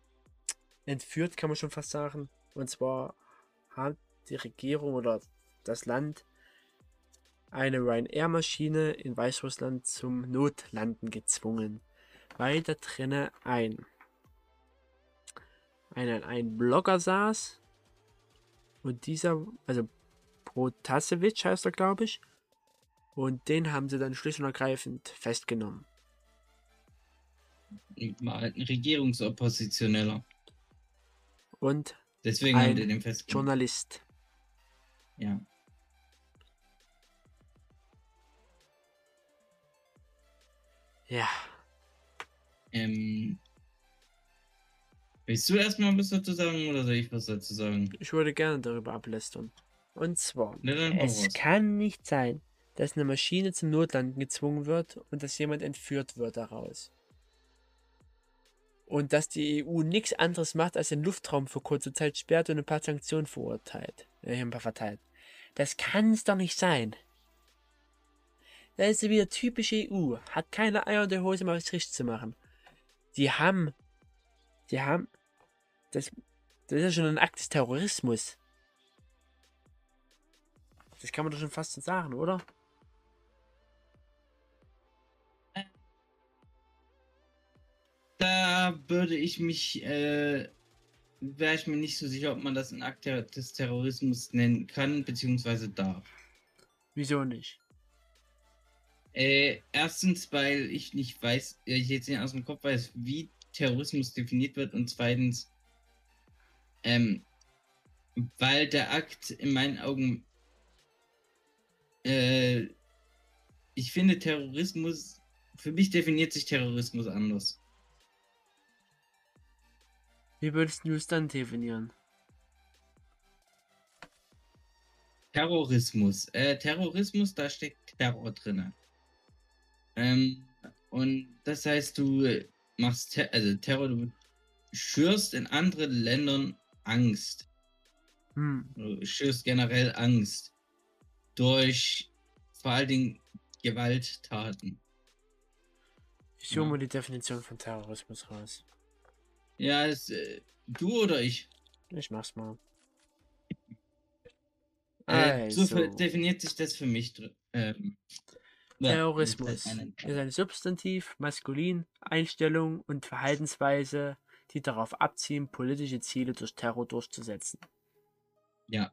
entführt, kann man schon fast sagen. Und zwar hat die Regierung oder das Land eine Ryanair-Maschine in Weißrussland zum Notlanden gezwungen, weil da drinnen ein ein, ein Blogger saß. Und dieser, also Protasevich heißt er, glaube ich. Und den haben sie dann schlicht und ergreifend festgenommen. Ein Regierungsoppositioneller. Und Deswegen ein den Journalist. Ja. Ja. Ähm, Willst du erstmal was dazu sagen oder soll ich was dazu sagen? Ich würde gerne darüber ablästern. Und zwar, es kann nicht sein, dass eine Maschine zum Notlanden gezwungen wird und dass jemand entführt wird daraus. Und dass die EU nichts anderes macht, als den Luftraum für kurze Zeit sperrt und ein paar Sanktionen verurteilt, äh, ein paar verteilt. Das kann es doch nicht sein. Das ist wieder typisch EU. Hat keine Eier in der Hose, mal was richtig zu machen. Die haben die haben. Das, das ist ja schon ein Akt des Terrorismus. Das kann man doch schon fast so sagen, oder? Da würde ich mich, äh, wäre ich mir nicht so sicher, ob man das ein Akt des Terrorismus nennen kann, beziehungsweise darf. Wieso nicht? Äh, erstens, weil ich nicht weiß, ich jetzt nicht aus dem Kopf weiß, wie Terrorismus definiert wird und zweitens, ähm, weil der Akt in meinen Augen, äh, ich finde Terrorismus, für mich definiert sich Terrorismus anders. Wie würdest du es dann definieren? Terrorismus. Äh, Terrorismus, da steckt Terror drin. Ähm, und das heißt, du machst Ter also Terror, du schürst in anderen Ländern Angst. Hm. Du schürst generell Angst durch vor allen Dingen Gewalttaten. Ich suche Ja. mal die Definition von Terrorismus raus. Ja, es, äh, du oder ich? Ich mach's mal. Äh, so Also. ver- definiert sich das für mich. Ähm, ja, Terrorismus ist ist ein Substantiv, maskulin, Einstellung und Verhaltensweise, die darauf abzielen, politische Ziele durch Terror durchzusetzen. Ja.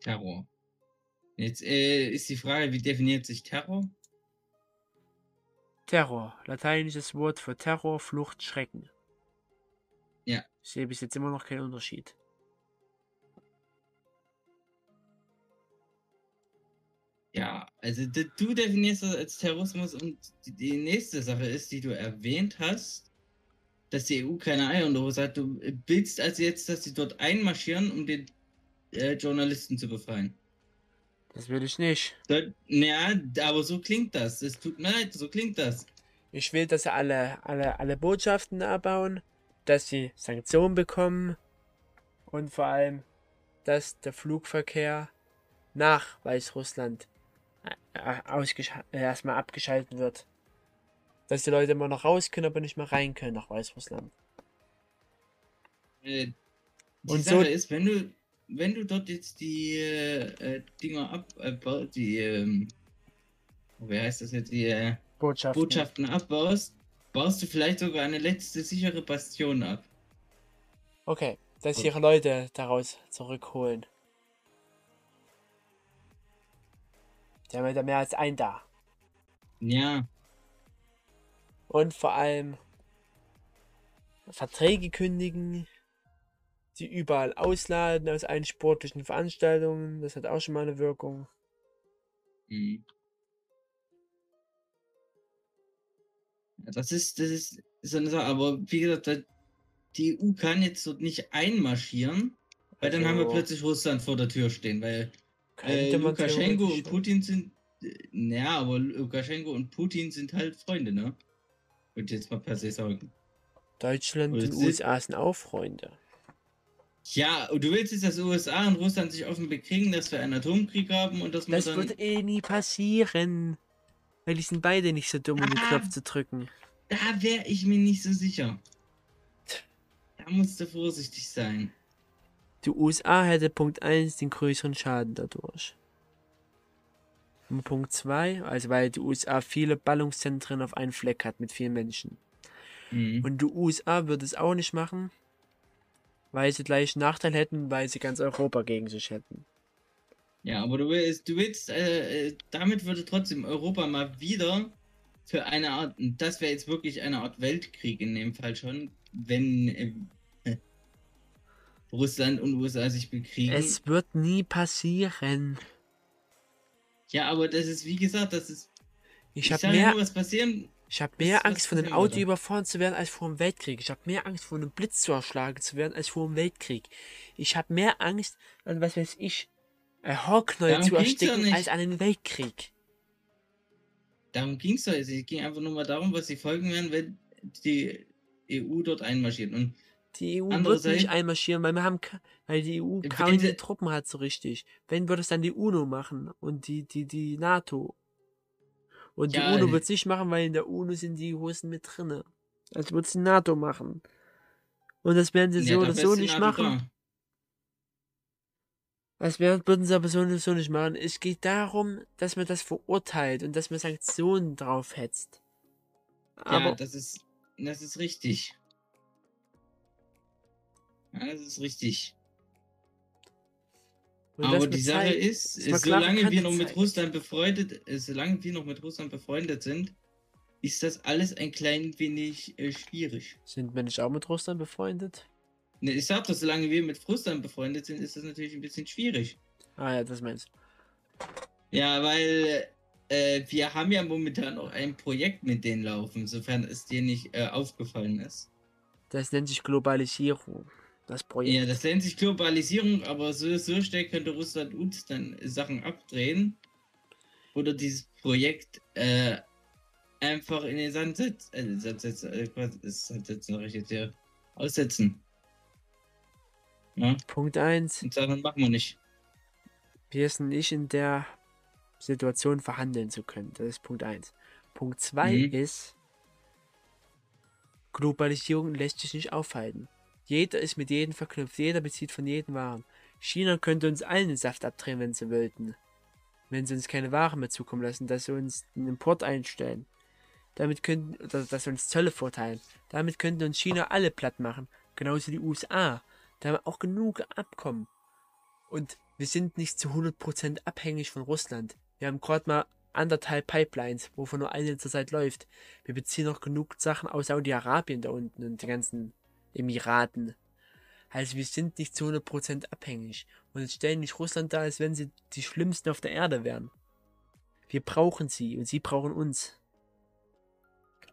Terror. Jetzt äh, ist die Frage, wie definiert sich Terror? Terror, lateinisches Wort für Terror, Flucht, Schrecken. Ich sehe bis jetzt immer noch keinen Unterschied. Ja, also du definierst das als Terrorismus und die, nächste Sache ist, die du erwähnt hast, dass die EU keine Eier hat. Du willst also jetzt, dass sie dort einmarschieren, um den äh, Journalisten zu befreien. Das will ich nicht. Dort, ja, aber so klingt das. Es tut mir leid, so klingt das. Ich will, dass sie alle, alle, alle Botschaften abbauen, dass sie Sanktionen bekommen und vor allem, dass der Flugverkehr nach Weißrussland äh, äh, äh, erstmal abgeschaltet wird. Dass die Leute immer noch raus können, aber nicht mehr rein können nach Weißrussland. Äh, die Und so- Sache ist, wenn du, wenn du dort jetzt die äh, äh, Dinger abbaust, die, ähm, wie heißt das jetzt, die äh, Botschaften. Botschaften abbaust, baust du vielleicht sogar eine letzte sichere Bastion ab. Okay, dass sie ihre Leute daraus zurückholen. Die haben ja mehr als ein da. Ja, Und vor allem Verträge kündigen, die überall ausladen aus allen sportlichen Veranstaltungen. Das hat auch schon mal eine Wirkung. Mhm. Das ist, das ist so eine Sache, aber wie gesagt, die EU kann jetzt dort nicht einmarschieren, weil dann haben wir Also, plötzlich Russland vor der Tür stehen, weil äh, Lukaschenko und. Putin sind, äh, naja, aber Lukaschenko und Putin sind halt Freunde, ne? Würde ich jetzt mal per se sagen. Deutschland und USA sind auch Freunde. Ja, und du willst jetzt, dass USA und Russland sich offen bekriegen, dass wir einen Atomkrieg haben und dass man Das dann... wird eh nie passieren. Weil die sind beide nicht so dumm, um den Ah. Knopf zu drücken. Da wäre ich mir nicht so sicher. Da musst du vorsichtig sein. Die USA hätte Punkt 1 den größeren Schaden dadurch. Und Punkt 2, also weil die USA viele Ballungszentren auf einen Fleck hat mit vielen Menschen. Mhm. Und die USA würde es auch nicht machen, weil sie gleich einen Nachteil hätten, weil sie ganz Europa gegen sich hätten. Ja, aber du willst, du willst, äh, äh, damit würde trotzdem Europa mal wieder für eine Art, und das wäre jetzt wirklich eine Art Weltkrieg in dem Fall schon, wenn äh, Russland und USA sich bekriegen. Es wird nie passieren. ja, aber das ist, wie gesagt, das ist, Ich ich habe mehr, nur, was passieren, ich hab mehr Angst vor einem passieren Auto überfahren zu werden, als vor einem Weltkrieg. Ich habe mehr Angst vor einem Blitz zu erschlagen zu werden, als vor einem Weltkrieg. Ich habe mehr Angst an, was weiß ich, Darum zu ja ersticken, nicht. als einen Weltkrieg. darum ging es doch. Es ging einfach nur mal darum, was die Folgen wären, wenn die EU dort einmarschiert. Und Die EU wird nicht einmarschieren, weil wir haben, weil die EU keine Truppen hat so richtig. Wenn würde es dann die UNO machen und die die die NATO. Und Ja, die UNO äh, wird es nicht machen, weil in der UNO sind die Hosen mit drinne. Also wird es die NATO machen. Und das werden sie ja, so oder so nicht machen. da. Das wär- würden sie aber so nicht machen. Es geht darum, dass man das verurteilt und dass man Sanktionen drauf hetzt. Ja, Aber das ist, das ist richtig. Ja, das ist richtig. und Aber die Sache zeigt- ist, klare solange wir noch mit. Russland befreundet, solange wir noch mit Russland befreundet sind, ist das alles ein klein wenig äh, schwierig. Sind wir nicht auch mit Russland befreundet? Ne, ich sag doch, solange wir mit Russland befreundet sind, ist das natürlich ein bisschen schwierig. Ah ja, das meinst du. Ja, weil äh, wir haben ja momentan auch ein Projekt mit denen laufen, sofern es dir nicht äh, aufgefallen ist. Das nennt sich Globalisierung. Das Projekt. Ja, das nennt sich Globalisierung, aber so, so schnell könnte Russland uns dann Sachen abdrehen. Oder dieses Projekt äh, einfach in den Sand setzen. Äh, Sand setzen, äh, Sand setzen, jetzt hier. Aussetzen. Ja, Punkt 1. und sagen, machen wir nicht. Wir sind nicht in der Situation verhandeln zu können. Das ist Punkt 1. Punkt 2 Mhm. ist, Globalisierung lässt sich nicht aufhalten. Jeder ist mit jedem verknüpft, jeder bezieht von jedem Waren. China könnte uns allen den Saft abdrehen, wenn sie wollten. Wenn sie uns keine Waren mehr zukommen lassen, dass sie uns den Import einstellen. Damit könnten, oder dass sie uns Zölle vorteilen. Damit könnte uns China alle platt machen. Genauso die USA. Da haben wir auch genug Abkommen. Und wir sind nicht zu 100% abhängig von Russland. Wir haben gerade mal anderthalb Pipelines, wovon nur eine zurzeit läuft. Wir beziehen noch genug Sachen aus Saudi-Arabien da unten und den ganzen Emiraten. Also wir sind nicht zu 100% abhängig. Und jetzt stellen nicht Russland da, als wenn sie die Schlimmsten auf der Erde wären. Wir brauchen sie und sie brauchen uns.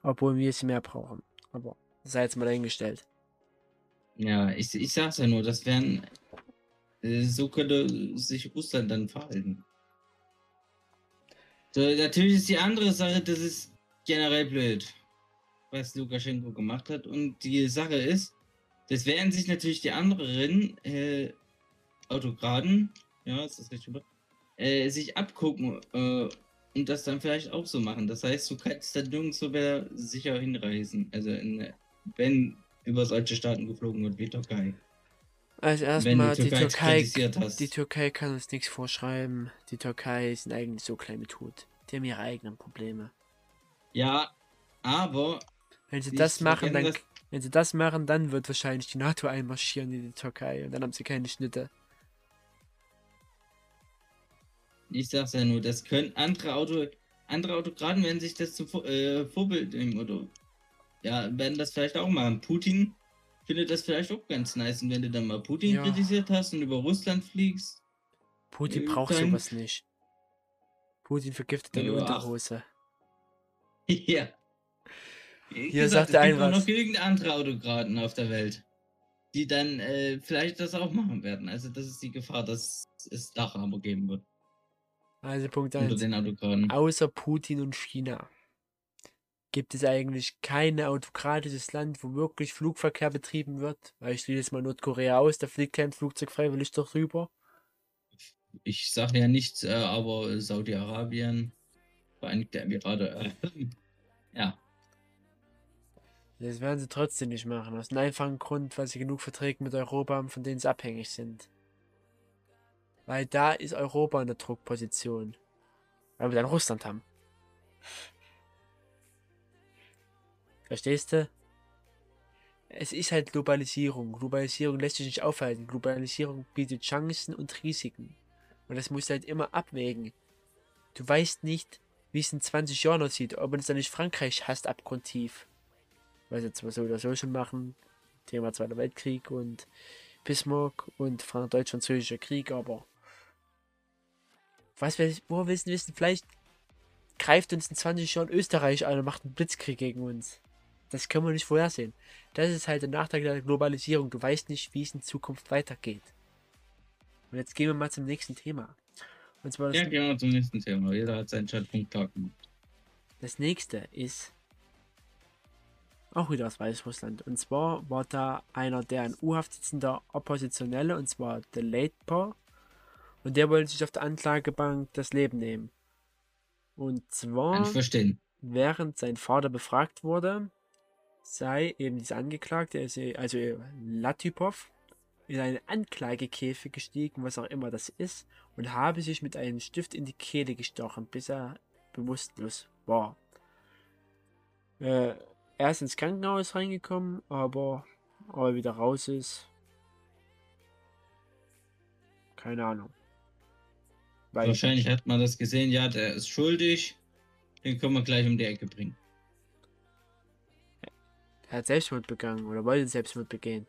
Obwohl wir sie mehr brauchen. Aber sei jetzt mal dahingestellt. Ja, ich, ich sag's ja nur, das wären. äh, So könnte sich Russland dann verhalten. So, natürlich ist die andere Sache, das ist generell blöd, was Lukaschenko gemacht hat. Und die Sache ist, das werden sich natürlich die anderen äh, Autokraten, ja, ist das richtig, äh, sich abgucken äh, und das dann vielleicht auch so machen. Das heißt, du kannst da nirgendwo mehr sicher hinreisen. Also, in, wenn über solche Staaten geflogen wird wie Türkei. Also erstmal du die Türkei die Türkei kann uns nichts vorschreiben. Die Türkei sind eigentlich so klein mit Hut. Die haben ihre eigenen Probleme. Ja, aber Wenn sie das machen, dann, vergesse wenn sie das machen, dann wird wahrscheinlich die NATO einmarschieren in die Türkei und dann haben sie keine Schnitte. ich sag's ja nur, das können andere Auto, andere Autokraten werden sich das zum Vor- äh, Vorbild nehmen oder ja, werden das vielleicht auch machen. Putin findet das vielleicht auch ganz nice und wenn du dann mal Putin Ja. kritisiert hast und über Russland fliegst, Putin Äh, braucht dann- sowas nicht. Putin vergiftet deine Ja. Unterhose. [LAUGHS] ja. Hier gesagt, sagt der es gibt noch genügend andere Autokraten auf der Welt, die dann äh, vielleicht das auch machen werden. Also das ist die Gefahr, dass es Dachhammer geben wird Also Punkt unter 1. den Autokraten. Außer Putin und China gibt es eigentlich kein autokratisches Land, wo wirklich Flugverkehr betrieben wird. Weil ich schließe jetzt mal Nordkorea aus, da fliegt kein Flugzeug freiwillig doch rüber. Ich sage ja nichts, äh, aber Saudi-Arabien, Vereinigte Emirate, äh, [LAUGHS] ja. Das werden sie trotzdem nicht machen. Aus einem einfachen Grund, weil sie genug Verträge mit Europa haben, von denen sie abhängig sind. Weil da ist Europa in der Druckposition. Weil wir dann Russland haben. Verstehst du? Es ist halt Globalisierung. Globalisierung lässt sich nicht aufhalten. Globalisierung bietet Chancen und Risiken. Und das musst du halt immer abwägen. Du weißt nicht, wie es in 20 Jahren aussieht, ob uns dann nicht Frankreich hasst abgrundtief was jetzt so oder so schon machen. Thema Zweiter Weltkrieg und Bismarck und Deutsch-Französischer Krieg, aber was weiß ich, wo willst du wissen, vielleicht greift uns in 20 Jahren Österreich an und macht einen Blitzkrieg gegen uns. Das können wir nicht vorhersehen. Das ist halt der Nachteil der Globalisierung. Du weißt nicht, wie es in Zukunft weitergeht. Und jetzt gehen wir mal zum nächsten Thema. Und zwar Ja, gehen wir zum nächsten Thema. Jeder hat seinen Standpunkt klar gemacht. das nächste ist auch wieder aus Weißrussland. Und zwar war da einer, der in U-Haft sitzender Oppositionelle, und zwar der Leitpo, und der wollte sich auf der Anklagebank das Leben nehmen. Und Kann zwar, ich verstehen. während sein Vater befragt wurde, sei eben dieser Angeklagte, also also Latypov, in einen Anklagekäfig gestiegen, was auch immer das ist, und habe sich mit einem Stift in die Kehle gestochen, bis er bewusstlos war. Äh, er ist ins Krankenhaus reingekommen, aber ob er wieder raus ist, keine Ahnung. Weil Wahrscheinlich hat man das gesehen, ja, der ist schuldig. Den können wir gleich um die Ecke bringen. Er hat Selbstmord begangen oder wollte Selbstmord begehen.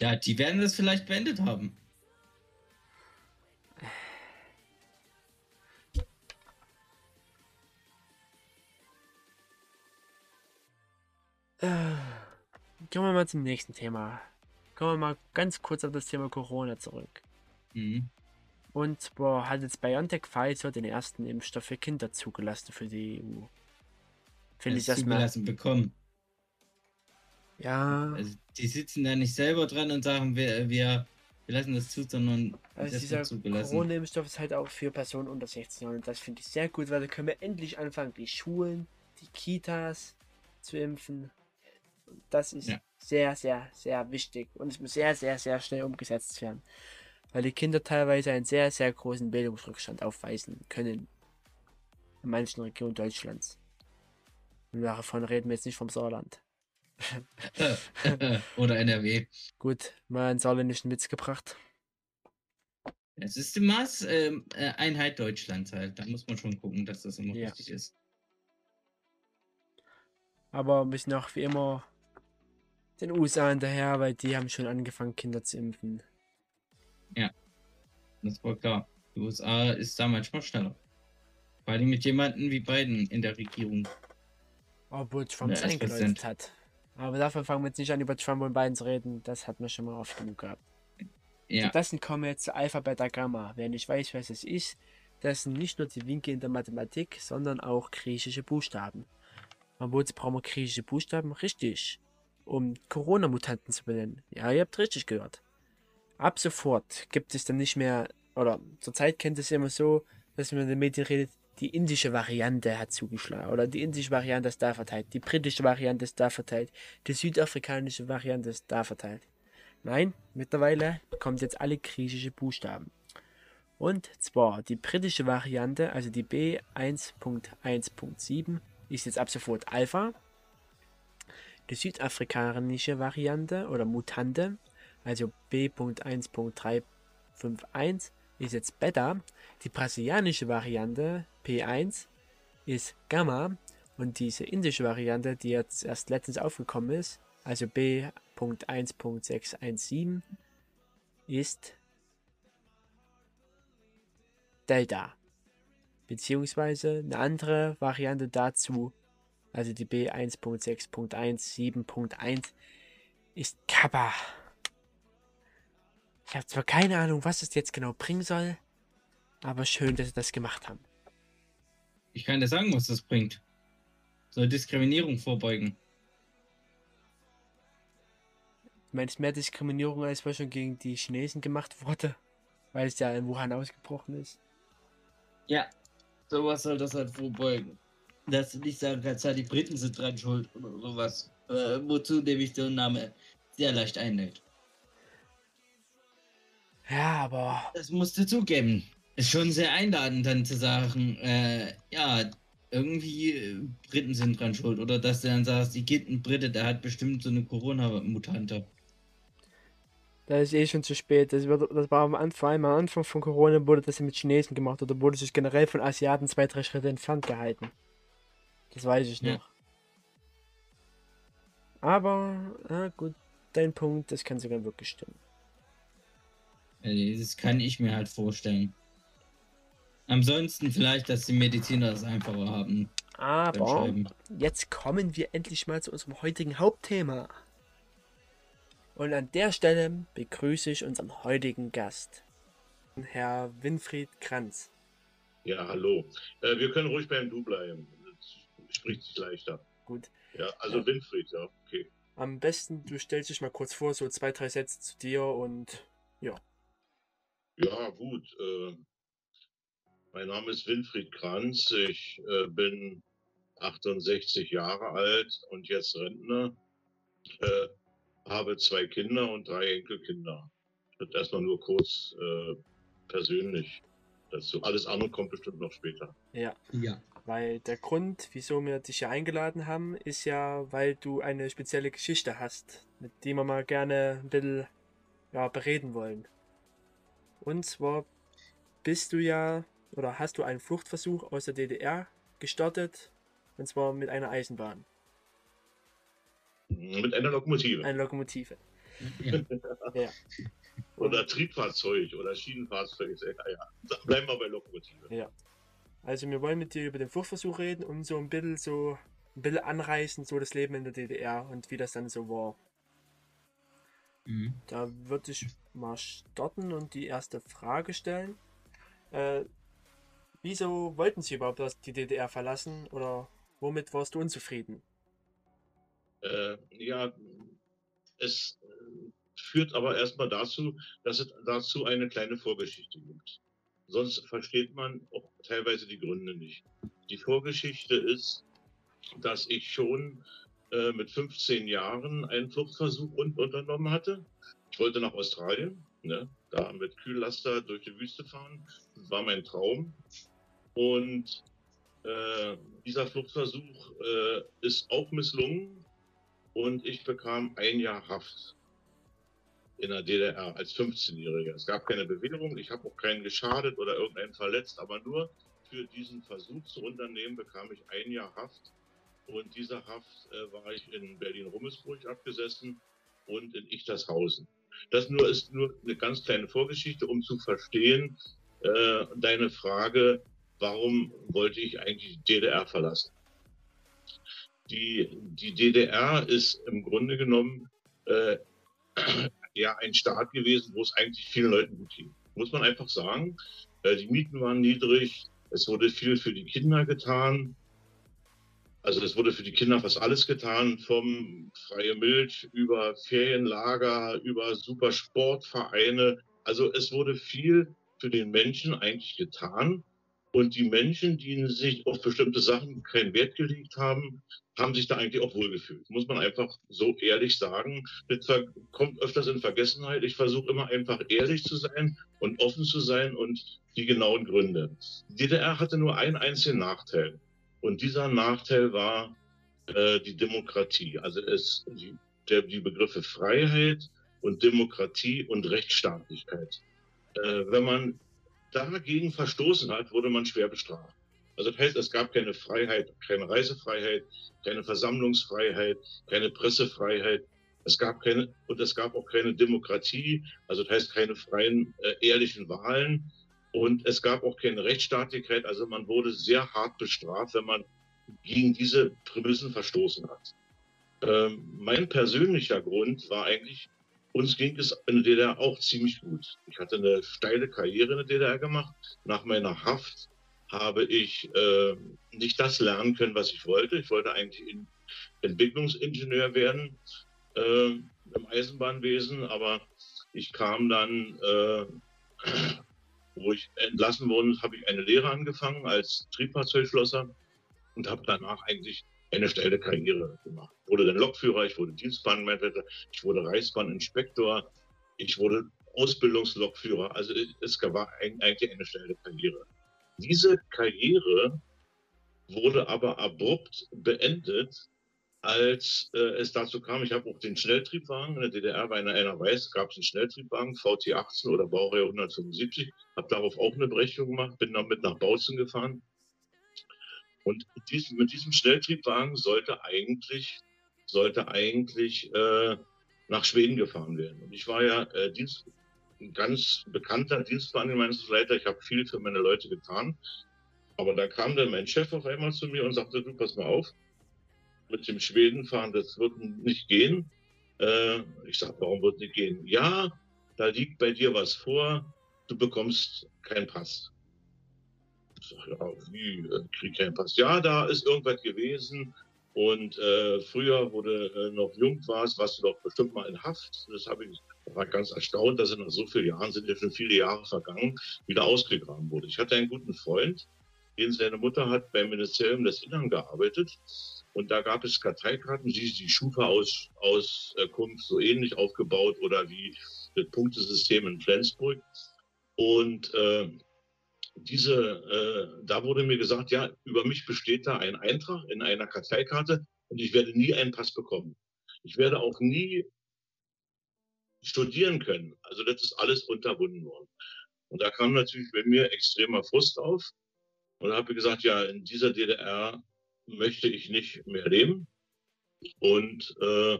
Ja, die werden das vielleicht beendet haben. Äh, Kommen wir mal zum nächsten Thema. Kommen wir mal ganz kurz auf das Thema Corona zurück. Mhm. Und zwar hat jetzt BioNTech Pfizer den ersten Impfstoff für Kinder zugelassen für die EU. Finde ich Das erstmal. zugelassen bekommen. Ja, Also die sitzen da nicht selber dran und sagen, wir, wir wir lassen das zu, sondern Also das dieser zugelassen. Corona-Impfstoff ist halt auch für Personen unter 16 Jahren und das finde ich sehr gut, weil da können wir endlich anfangen, die Schulen, die Kitas zu impfen. Und das ist Ja. sehr, sehr, sehr wichtig und es muss sehr, sehr, sehr schnell umgesetzt werden, weil die Kinder teilweise einen sehr, sehr großen Bildungsrückstand aufweisen können in manchen Regionen Deutschlands. Und davon reden wir jetzt nicht vom Saarland. [LAUGHS] Oder NRW. Gut, mal einen saarländischen Witz gebracht. Es ist die Maß ähm, äh, Einheit Deutschlands halt. Da muss man schon gucken, dass das immer Ja. richtig ist. Aber wir sind auch wie immer den USA hinterher, weil die haben schon angefangen, Kinder zu impfen. Das war klar. Die USA ist da manchmal schneller. Vor allem mit jemandem wie Biden in der Regierung. Obwohl Trump es Ja, eingeläutet hat. Aber dafür fangen wir jetzt nicht an, über Trump und Biden zu reden. Das hatten wir schon mal oft genug gehabt. Ja, Stattdessen kommen wir jetzt zu Alpha, Beta, Gamma. Wer nicht weiß, was es ist, das sind nicht nur die Winkel in der Mathematik, sondern auch griechische Buchstaben. Und wozu brauchen wir griechische Buchstaben? Richtig. Um Corona-Mutanten zu benennen. Ja, ihr habt richtig gehört. Ab sofort gibt es dann nicht mehr, oder zurzeit kennt es immer so, dass man in den Medien redet, die indische Variante hat zugeschlagen. Oder die indische Variante ist da verteilt. Die britische Variante ist da verteilt. Die südafrikanische Variante ist da verteilt. Nein, mittlerweile kommt jetzt alle griechische Buchstaben. Und zwar die britische Variante, also die B1.1.7, ist jetzt ab sofort Alpha. Die südafrikanische Variante oder Mutante, also B.1.351, ist jetzt Beta. Die brasilianische Variante P1 ist Gamma. Und diese indische Variante, die jetzt erst letztens aufgekommen ist, also B.1.617, ist Delta. Beziehungsweise eine andere Variante dazu, also die B1.6.1.7.1, ist Kappa. Ich habe zwar keine Ahnung, was es jetzt genau bringen soll, aber schön, dass sie das gemacht haben. ich kann dir sagen, was das bringt. Soll Diskriminierung vorbeugen. Du meinst mehr Diskriminierung, als was schon gegen die Chinesen gemacht wurde, [LAUGHS] weil es ja in Wuhan ausgebrochen ist. Ja, sowas soll das halt vorbeugen. Dass du nicht sagen kannst, ja, die Briten sind dran schuld oder sowas. Äh, wozu nämlich der Name sehr leicht einlädt. Ja, aber Das musst du zugeben. Ist schon sehr einladend, dann zu sagen, äh, ja, irgendwie äh, Briten sind dran schuld. Oder dass du dann sagst, die gibt ein Brite, der hat bestimmt so eine Corona-Mutante. da ist eh schon zu spät. Das, wird, das war am Anfang, vor allem am Anfang von Corona wurde das ja mit Chinesen gemacht oder wurde sich generell von Asiaten zwei, drei Schritte entfernt gehalten. Das weiß ich Ja. noch. Aber, ah, gut, dein Punkt, das kann sogar wirklich stimmen. Das kann ich mir halt vorstellen. Ansonsten vielleicht, dass die Mediziner es einfacher haben. Aber jetzt kommen wir endlich mal zu unserem heutigen Hauptthema. Und an der Stelle begrüße ich unseren heutigen Gast, Herr Winfried Kranz. Ja, hallo. Äh, wir können ruhig beim Du bleiben. Das spricht sich leichter. Gut, Ja, also Ja. Winfried, ja, okay. am besten du stellst dich mal kurz vor, so zwei, drei Sätze zu dir und Ja, gut. Äh, mein Name ist Winfried Kranz. Ich äh, bin 68 Jahre alt und jetzt Rentner. Äh, habe zwei Kinder und drei Enkelkinder. Das erstmal nur kurz äh, persönlich dazu. Alles andere kommt bestimmt noch später. ja, Ja. weil der Grund, wieso wir dich hier eingeladen haben, ist ja, weil du eine spezielle Geschichte hast, mit der wir mal gerne ein bisschen ja, bereden wollen. Und zwar bist du ja oder hast du einen Fluchtversuch aus der DDR gestartet, und zwar mit einer Eisenbahn, Mit einer Lokomotive. einer Lokomotive. [LAUGHS] ja. Oder Triebfahrzeug oder Schienenfahrzeug. Ja, ja. Bleiben wir bei Lokomotive. Also wir wollen mit dir über den Fluchtversuch reden und so ein bisschen so ein bisschen anreißen, so das Leben in der DDR und wie das dann so war. Mhm. Da würde ich mal starten und die erste Frage stellen. Äh, wieso wollten Sie überhaupt das- die DDR verlassen oder womit warst du unzufrieden? Äh, ja, es äh, führt aber erstmal dazu, dass es dazu eine kleine Vorgeschichte gibt. Sonst versteht man auch teilweise die Gründe nicht. Die Vorgeschichte ist, dass ich schon äh, mit 15 Jahren einen Fluchtversuch unternommen hatte. Ich wollte nach Australien, ne, da mit Kühllaster durch die Wüste fahren. Das war mein Traum. Und äh, dieser Fluchtversuch äh, ist auch misslungen und ich bekam ein Jahr Haft in der DDR als 15-Jähriger. Es gab keine Bewährung, ich habe auch keinen geschadet oder irgendeinen verletzt, aber nur für diesen Versuch zu unternehmen bekam ich ein Jahr Haft. Und dieser Haft äh, war ich in Berlin-Rummelsburg abgesessen und in Ichtershausen. Das nur ist nur eine ganz kleine Vorgeschichte, um zu verstehen, äh, deine Frage, warum wollte ich eigentlich die DDR verlassen? Die, die DDR ist im Grunde genommen äh, [CLEARS THROAT] ja ein Staat gewesen, wo es eigentlich vielen Leuten gut ging. Muss man einfach sagen. Äh, die Mieten waren niedrig, es wurde viel für die Kinder getan. Also es wurde für die Kinder fast alles getan, vom freie Milch über Ferienlager, über super Sportvereine. Also es wurde viel für den Menschen eigentlich getan. Und die Menschen, die sich auf bestimmte Sachen keinen Wert gelegt haben, haben sich da eigentlich auch wohlgefühlt. Muss man einfach so ehrlich sagen. Das kommt öfters in Vergessenheit. Ich versuche immer einfach ehrlich zu sein und offen zu sein und die genauen Gründe. Die DDR hatte nur einen einzigen Nachteil. Und dieser Nachteil war äh, die Demokratie. Also es, die, der, die Begriffe Freiheit und Demokratie und Rechtsstaatlichkeit. Äh, wenn man dagegen verstoßen hat, wurde man schwer bestraft. Also das heißt, es gab keine Freiheit, keine Reisefreiheit, keine Versammlungsfreiheit, keine Pressefreiheit. Es gab keine, und es gab auch keine Demokratie, also das heißt keine freien, äh, ehrlichen Wahlen. Und es gab auch keine Rechtsstaatlichkeit, also man wurde sehr hart bestraft, wenn man gegen diese Prämissen verstoßen hat. Ähm, mein persönlicher Grund war eigentlich, uns ging es in der DDR auch ziemlich gut. Ich hatte eine steile Karriere in der DDR gemacht. Nach meiner Haft habe ich äh, nicht das lernen können, was ich wollte. Ich wollte eigentlich in Entwicklungsingenieur werden äh, im Eisenbahnwesen, aber ich kam dann, äh, wo ich entlassen wurde, habe ich eine Lehre angefangen als Triebfahrzeugschlosser und habe danach eigentlich eine steile Karriere gemacht. Ich wurde dann Lokführer, ich wurde Dienstbahnmanager, ich wurde Reichsbahninspektor, ich wurde Ausbildungslokführer. Also es war eigentlich eine steile Karriere. Diese Karriere wurde aber abrupt beendet, als äh, es dazu kam, ich habe auch den Schnelltriebwagen, in der DDR, weil einer weiß, gab es einen Schnelltriebwagen, VT18 oder Baureihe 175, habe darauf auch eine Berechnung gemacht, bin damit nach Bautzen gefahren und dies, mit diesem Schnelltriebwagen sollte eigentlich, sollte eigentlich äh, nach Schweden gefahren werden. Und ich war ja äh, Dienst, ein ganz bekannter Dienstbahngemeinschaftsleiter. Ich habe viel für meine Leute getan. Aber da kam dann mein Chef auf einmal zu mir und sagte, du, pass mal auf, mit dem Schweden fahren, das wird nicht gehen. Äh, ich sage, warum wird nicht gehen? Ja, da liegt bei dir was vor, du bekommst keinen Pass. Ich sage, ja, wie, äh, krieg keinen Pass? Ja, da ist irgendwas gewesen. Und äh, früher, wo du äh, noch jung warst, warst du doch bestimmt mal in Haft. Das habe ich war ganz erstaunt, dass in so vielen Jahren, sind ja schon viele Jahre vergangen, wieder ausgegraben wurde. Ich hatte einen guten Freund, den seine Mutter hat beim Ministerium des Innern gearbeitet. Und da gab es Karteikarten, die die Schufa-Auskunft so ähnlich aufgebaut oder wie das Punktesystem in Flensburg. Und äh, diese, äh, da wurde mir gesagt, ja, über mich besteht da ein Eintrag in einer Karteikarte und ich werde nie einen Pass bekommen. Ich werde auch nie studieren können. Also das ist alles unterbunden worden. Und da kam natürlich bei mir extremer Frust auf und habe gesagt, ja, in dieser DDR möchte ich nicht mehr leben und äh,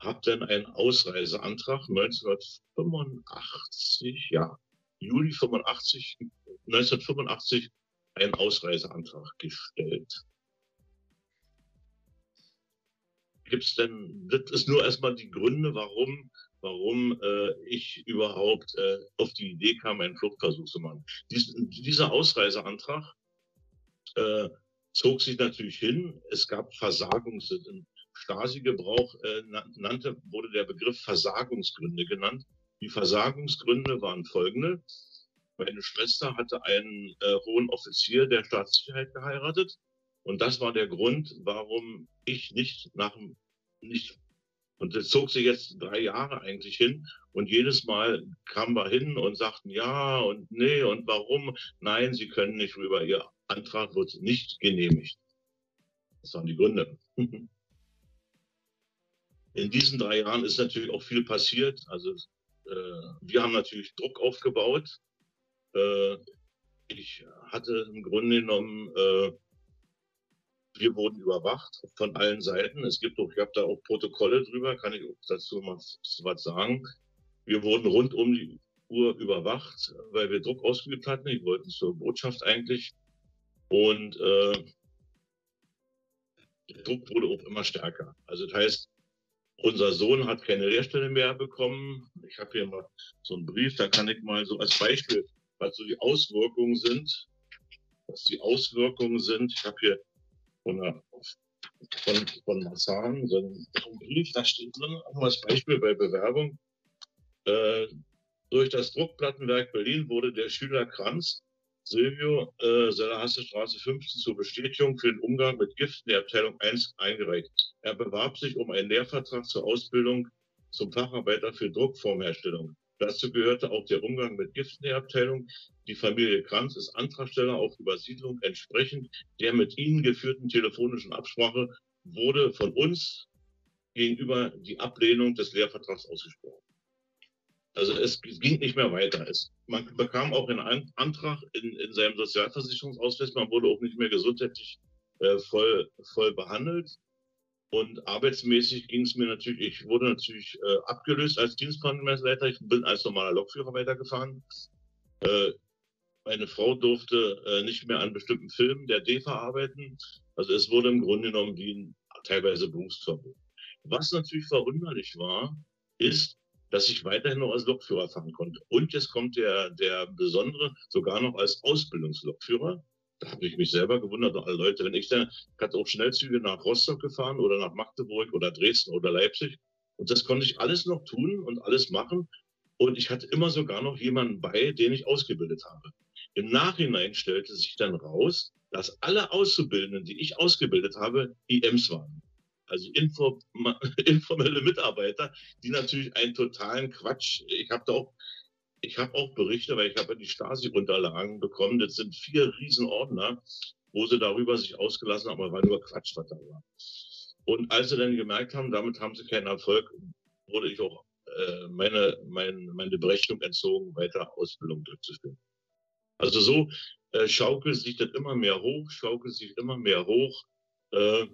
habe dann einen Ausreiseantrag 1985, ja, Juli 85, 1985 einen Ausreiseantrag gestellt. Gibt es denn, das ist nur erstmal die Gründe, warum warum äh, ich überhaupt äh, auf die Idee kam, einen Fluchtversuch zu machen. Dies, dieser Ausreiseantrag äh, zog sich natürlich hin. Es gab Versagungs Stasi-Gebrauch äh, nannte, wurde der Begriff Versagungsgründe genannt. Die Versagungsgründe waren folgende. Meine Schwester hatte einen äh, hohen Offizier der Staatssicherheit geheiratet. Und das war der Grund, warum ich nicht nach nicht und das zog sich jetzt drei Jahre eigentlich hin. Und jedes Mal kamen wir hin und sagten ja und nee und warum. Nein, Sie können nicht rüber. Ihr Antrag wird nicht genehmigt. Das waren die Gründe. [LAUGHS] In diesen drei Jahren ist natürlich auch viel passiert. Also äh, wir haben natürlich Druck aufgebaut. Äh, ich hatte im Grunde genommen äh, wir wurden überwacht von allen Seiten. Es gibt auch, ich habe da auch Protokolle drüber, kann ich dazu mal was sagen. Wir wurden rund um die Uhr überwacht, weil wir Druck ausgeübt hatten. Die wollten zur Botschaft eigentlich. Und äh, der Druck wurde auch immer stärker. Also das heißt, unser Sohn hat keine Lehrstelle mehr bekommen. Ich habe hier mal so einen Brief, da kann ich mal so als Beispiel, was so die Auswirkungen sind, was die Auswirkungen sind. Ich habe hier von, der, von, von Marzahn, so ein, Brief, da steht drin, auch als Beispiel bei Bewerbung, äh, durch das Druckplattenwerk Berlin wurde der Schüler Kranz Silvio äh, Straße 15 zur Bestätigung für den Umgang mit Giften der Abteilung 1 eingereicht. Er bewarb sich um einen Lehrvertrag zur Ausbildung zum Facharbeiter für Druckformherstellung. Dazu gehörte auch der Umgang mit Giften der Abteilung. Die Familie Kranz ist Antragsteller auf Übersiedlung. Entsprechend der mit ihnen geführten telefonischen Absprache wurde von uns gegenüber die Ablehnung des Lehrvertrags ausgesprochen. Also es ging nicht mehr weiter. Es, man bekam auch einen Antrag in, in seinem Sozialversicherungsausweis. Man wurde auch nicht mehr gesundheitlich äh, voll, voll behandelt. Und arbeitsmäßig ging es mir natürlich, ich wurde natürlich äh, abgelöst als Dienstkontingentleiter. Ich bin als normaler Lokführer weitergefahren. Äh, meine Frau durfte äh, nicht mehr an bestimmten Filmen der DEFA arbeiten. Also es wurde im Grunde genommen wie ein teilweise Berufsverbot. Was natürlich verwunderlich war, ist, dass ich weiterhin noch als Lokführer fahren konnte. Und jetzt kommt der, der besondere, sogar noch als Ausbildungslokführer da habe ich mich selber gewundert, alle Leute, wenn ich dann, hatte auch Schnellzüge nach Rostock gefahren oder nach Magdeburg oder Dresden oder Leipzig. Und das konnte ich alles noch tun und alles machen. Und ich hatte immer sogar noch jemanden bei, den ich ausgebildet habe. Im Nachhinein stellte sich dann raus, dass alle Auszubildenden, die ich ausgebildet habe, IMs waren. Also [LAUGHS] informelle Mitarbeiter, die natürlich einen totalen Quatsch, ich habe da auch ich habe auch Berichte, weil ich habe die Stasi-Unterlagen bekommen. Das sind vier Riesenordner, wo sie darüber sich ausgelassen haben, aber war nur Quatsch, was da war. Und als sie dann gemerkt haben, damit haben sie keinen Erfolg, wurde ich auch äh, meine, meine, meine Berechnung entzogen, weiter Ausbildung durchzuführen. Also so äh, schaukelt sich das immer mehr hoch, schaukelt sich immer mehr hoch, äh,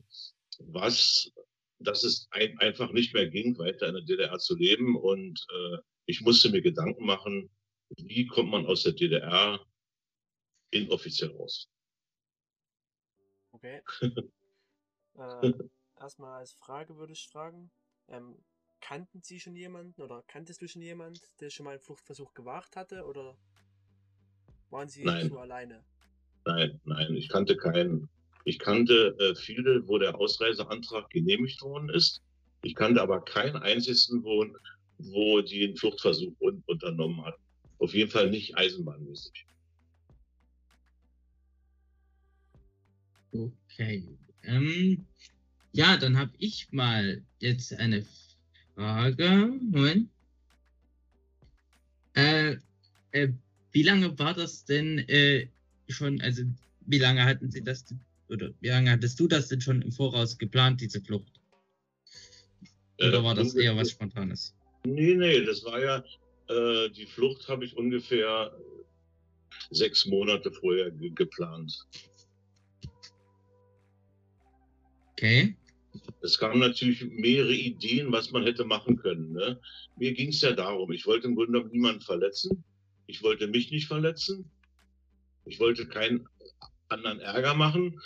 was, dass es ein, einfach nicht mehr ging, weiter in der DDR zu leben und äh, ich musste mir Gedanken machen, wie kommt man aus der DDR inoffiziell raus. Okay. [LAUGHS] äh, erstmal als Frage würde ich fragen, ähm, kannten Sie schon jemanden oder kanntest du schon jemanden, der schon mal einen Fluchtversuch gewagt hatte oder waren Sie nein. so alleine? Nein, nein, ich kannte keinen. Ich kannte äh, viele, wo der Ausreiseantrag genehmigt worden ist. Ich kannte aber keinen einzigen, wo wo die einen Fluchtversuch un unternommen hat. Auf jeden Fall nicht eisenbahnmäßig. Okay. Ähm, ja, dann habe ich mal jetzt eine Frage. Moment. Äh, äh, wie lange war das denn äh, schon, also wie lange hatten Sie das, oder wie lange hattest du das denn schon im Voraus geplant, diese Flucht? Oder äh, war das eher was Spontanes? Nee, nee, das war ja, äh, die Flucht habe ich ungefähr sechs Monate vorher ge geplant. Okay. Es kamen natürlich mehrere Ideen, was man hätte machen können. Ne? Mir ging es ja darum, ich wollte im Grunde genommen niemanden verletzen. Ich wollte mich nicht verletzen. Ich wollte keinen anderen Ärger machen.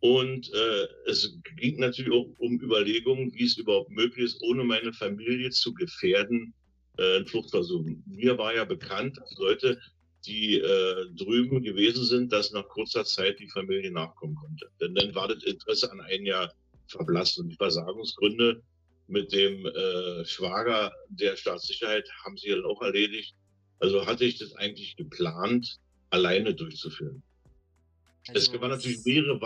Und äh, es ging natürlich auch um Überlegungen, wie es überhaupt möglich ist, ohne meine Familie zu gefährden, äh, einen Fluchtversuch. Mir war ja bekannt, dass Leute, die äh, drüben gewesen sind, dass nach kurzer Zeit die Familie nachkommen konnte. Denn dann war das Interesse an ein Jahr verblasst. Und die Versagungsgründe mit dem äh, Schwager der Staatssicherheit haben sie dann auch erledigt. Also hatte ich das eigentlich geplant, alleine durchzuführen. Also, es waren natürlich mehrere,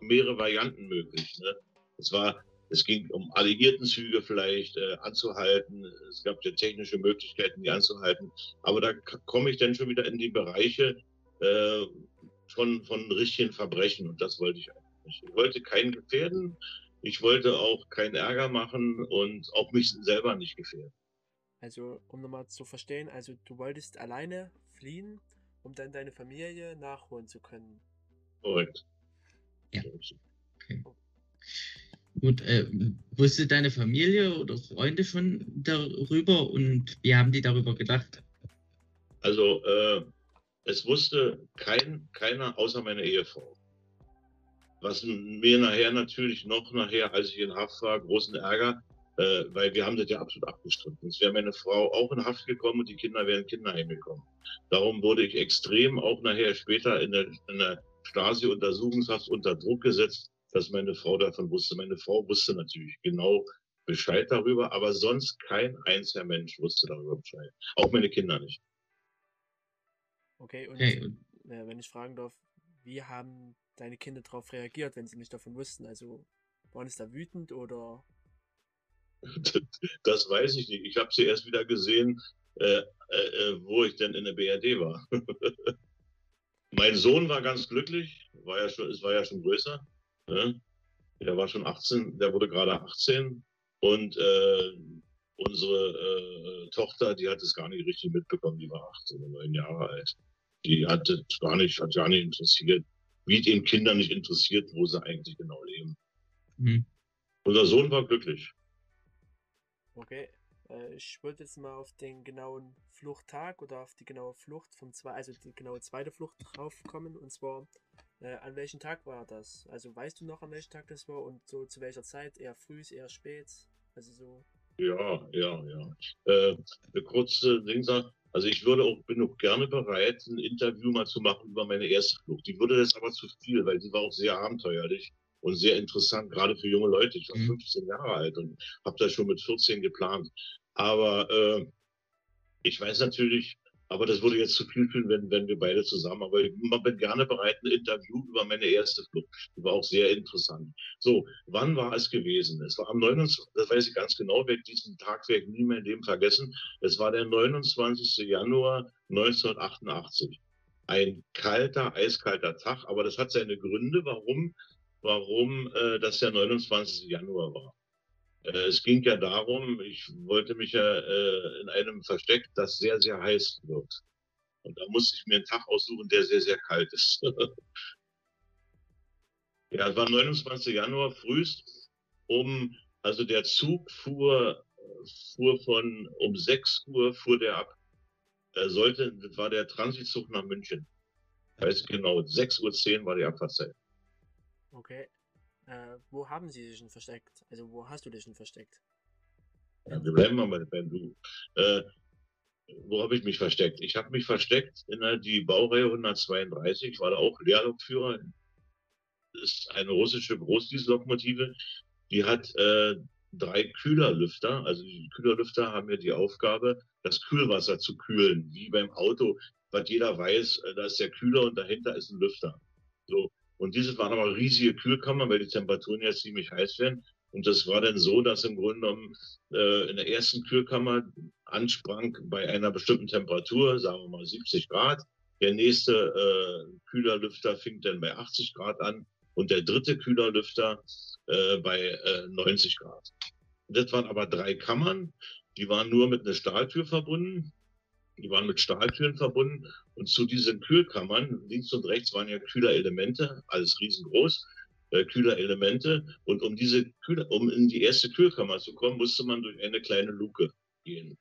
mehrere Varianten möglich. Ne? Es war, es ging um Alliiertenzüge vielleicht äh, anzuhalten. Es gab ja technische Möglichkeiten, die anzuhalten. Aber da komme ich dann schon wieder in die Bereiche äh, von, von richtigen Verbrechen. Und das wollte ich eigentlich nicht. Ich wollte keinen gefährden. Ich wollte auch keinen Ärger machen und auch mich selber nicht gefährden. Also, um nochmal zu verstehen, also du wolltest alleine fliehen, um dann deine Familie nachholen zu können. Korrekt. Ja. Okay. Gut, äh, wusste deine Familie oder Freunde schon darüber und wie haben die darüber gedacht? Also, äh, es wusste kein, keiner außer meine Ehefrau. Was mir nachher natürlich noch nachher, als ich in Haft war, großen Ärger, äh, weil wir haben das ja absolut abgestritten. Es wäre meine Frau auch in Haft gekommen und die Kinder wären in Kinderheim gekommen. Darum wurde ich extrem auch nachher später in der, in der Stasi-Untersuchungshaft unter Druck gesetzt, dass meine Frau davon wusste. Meine Frau wusste natürlich genau Bescheid darüber, aber sonst kein einziger Mensch wusste darüber Bescheid. Auch meine Kinder nicht. Okay, und hey. äh, wenn ich fragen darf, wie haben deine Kinder darauf reagiert, wenn sie nicht davon wussten? Also waren es da wütend oder? [LAUGHS] Das weiß ich nicht. Ich habe sie erst wieder gesehen, äh, äh, wo ich denn in der BRD war. [LAUGHS] mein Sohn war ganz glücklich, war ja schon, es war ja schon größer. Ne? Der war schon 18, der wurde gerade 18 und äh, unsere äh, Tochter, die hat es gar nicht richtig mitbekommen, die war 18 oder 9 Jahre alt. Die hat es gar nicht, hat gar nicht interessiert, wie den Kindern nicht interessiert, wo sie eigentlich genau leben. Mhm. Unser Sohn war glücklich. Okay. Äh, ich wollte jetzt mal auf den genauen Fluchttag oder auf die genaue Flucht vom zwei, also die genaue zweite Flucht draufkommen. Und zwar, äh, an welchem Tag war das? Also weißt du noch, an welchem Tag das war und so zu welcher Zeit? Eher früh, eher spät? Also so. Ja, ja, ja. Äh, kurze Ding also ich würde auch, bin auch gerne bereit, ein Interview mal zu machen über meine erste Flucht. Die würde das aber zu viel, weil die war auch sehr abenteuerlich und sehr interessant, gerade für junge Leute. Ich war 15 mhm. Jahre alt und habe das schon mit 14 geplant. Aber äh, ich weiß natürlich, aber das würde jetzt zu viel fühlen, wenn, wenn wir beide zusammen. Aber ich bin gerne bereit, ein Interview über meine erste Flucht. Die war auch sehr interessant. So, wann war es gewesen? Es war am 29. Das weiß ich ganz genau, werde diesen Tag werde ich nie mehr in dem vergessen. Es war der 29. Januar 1988. Ein kalter, eiskalter Tag, aber das hat seine Gründe, warum warum äh, das der 29. Januar war. Äh, es ging ja darum, ich wollte mich ja äh, in einem Versteck, das sehr, sehr heiß wird. Und da musste ich mir einen Tag aussuchen, der sehr, sehr kalt ist. [LAUGHS] ja, es war 29. Januar frühst, um, also der Zug fuhr, fuhr von, um 6 Uhr fuhr der ab. Er sollte, das war der Transitzug nach München. Weiß genau, 6.10 Uhr war die Abfahrtszeit. Okay. Äh, wo haben sie dich denn versteckt? Also wo hast du dich denn versteckt? Ja, wir bleiben mal bei du. Äh, wo habe ich mich versteckt? Ich habe mich versteckt in der, die Baureihe 132. Ich war da auch Lehrlokführer. Das ist eine russische Großdiesellokomotive. Die hat äh, drei Kühlerlüfter. Also die Kühlerlüfter haben ja die Aufgabe, das Kühlwasser zu kühlen, wie beim Auto, was jeder weiß, äh, da ist der Kühler und dahinter ist ein Lüfter. So. Und diese waren aber riesige Kühlkammern, weil die Temperaturen ja ziemlich heiß werden. Und das war dann so, dass im Grunde genommen äh, in der ersten Kühlkammer ansprang bei einer bestimmten Temperatur, sagen wir mal 70 Grad. Der nächste äh, Kühlerlüfter fing dann bei 80 Grad an und der dritte Kühlerlüfter äh, bei äh, 90 Grad. Das waren aber drei Kammern, die waren nur mit einer Stahltür verbunden die waren mit Stahltüren verbunden und zu diesen Kühlkammern, links und rechts waren ja Kühlerelemente, alles riesengroß, äh, Kühlerelemente. Und um diese Kühler, um in die erste Kühlkammer zu kommen, musste man durch eine kleine Luke gehen.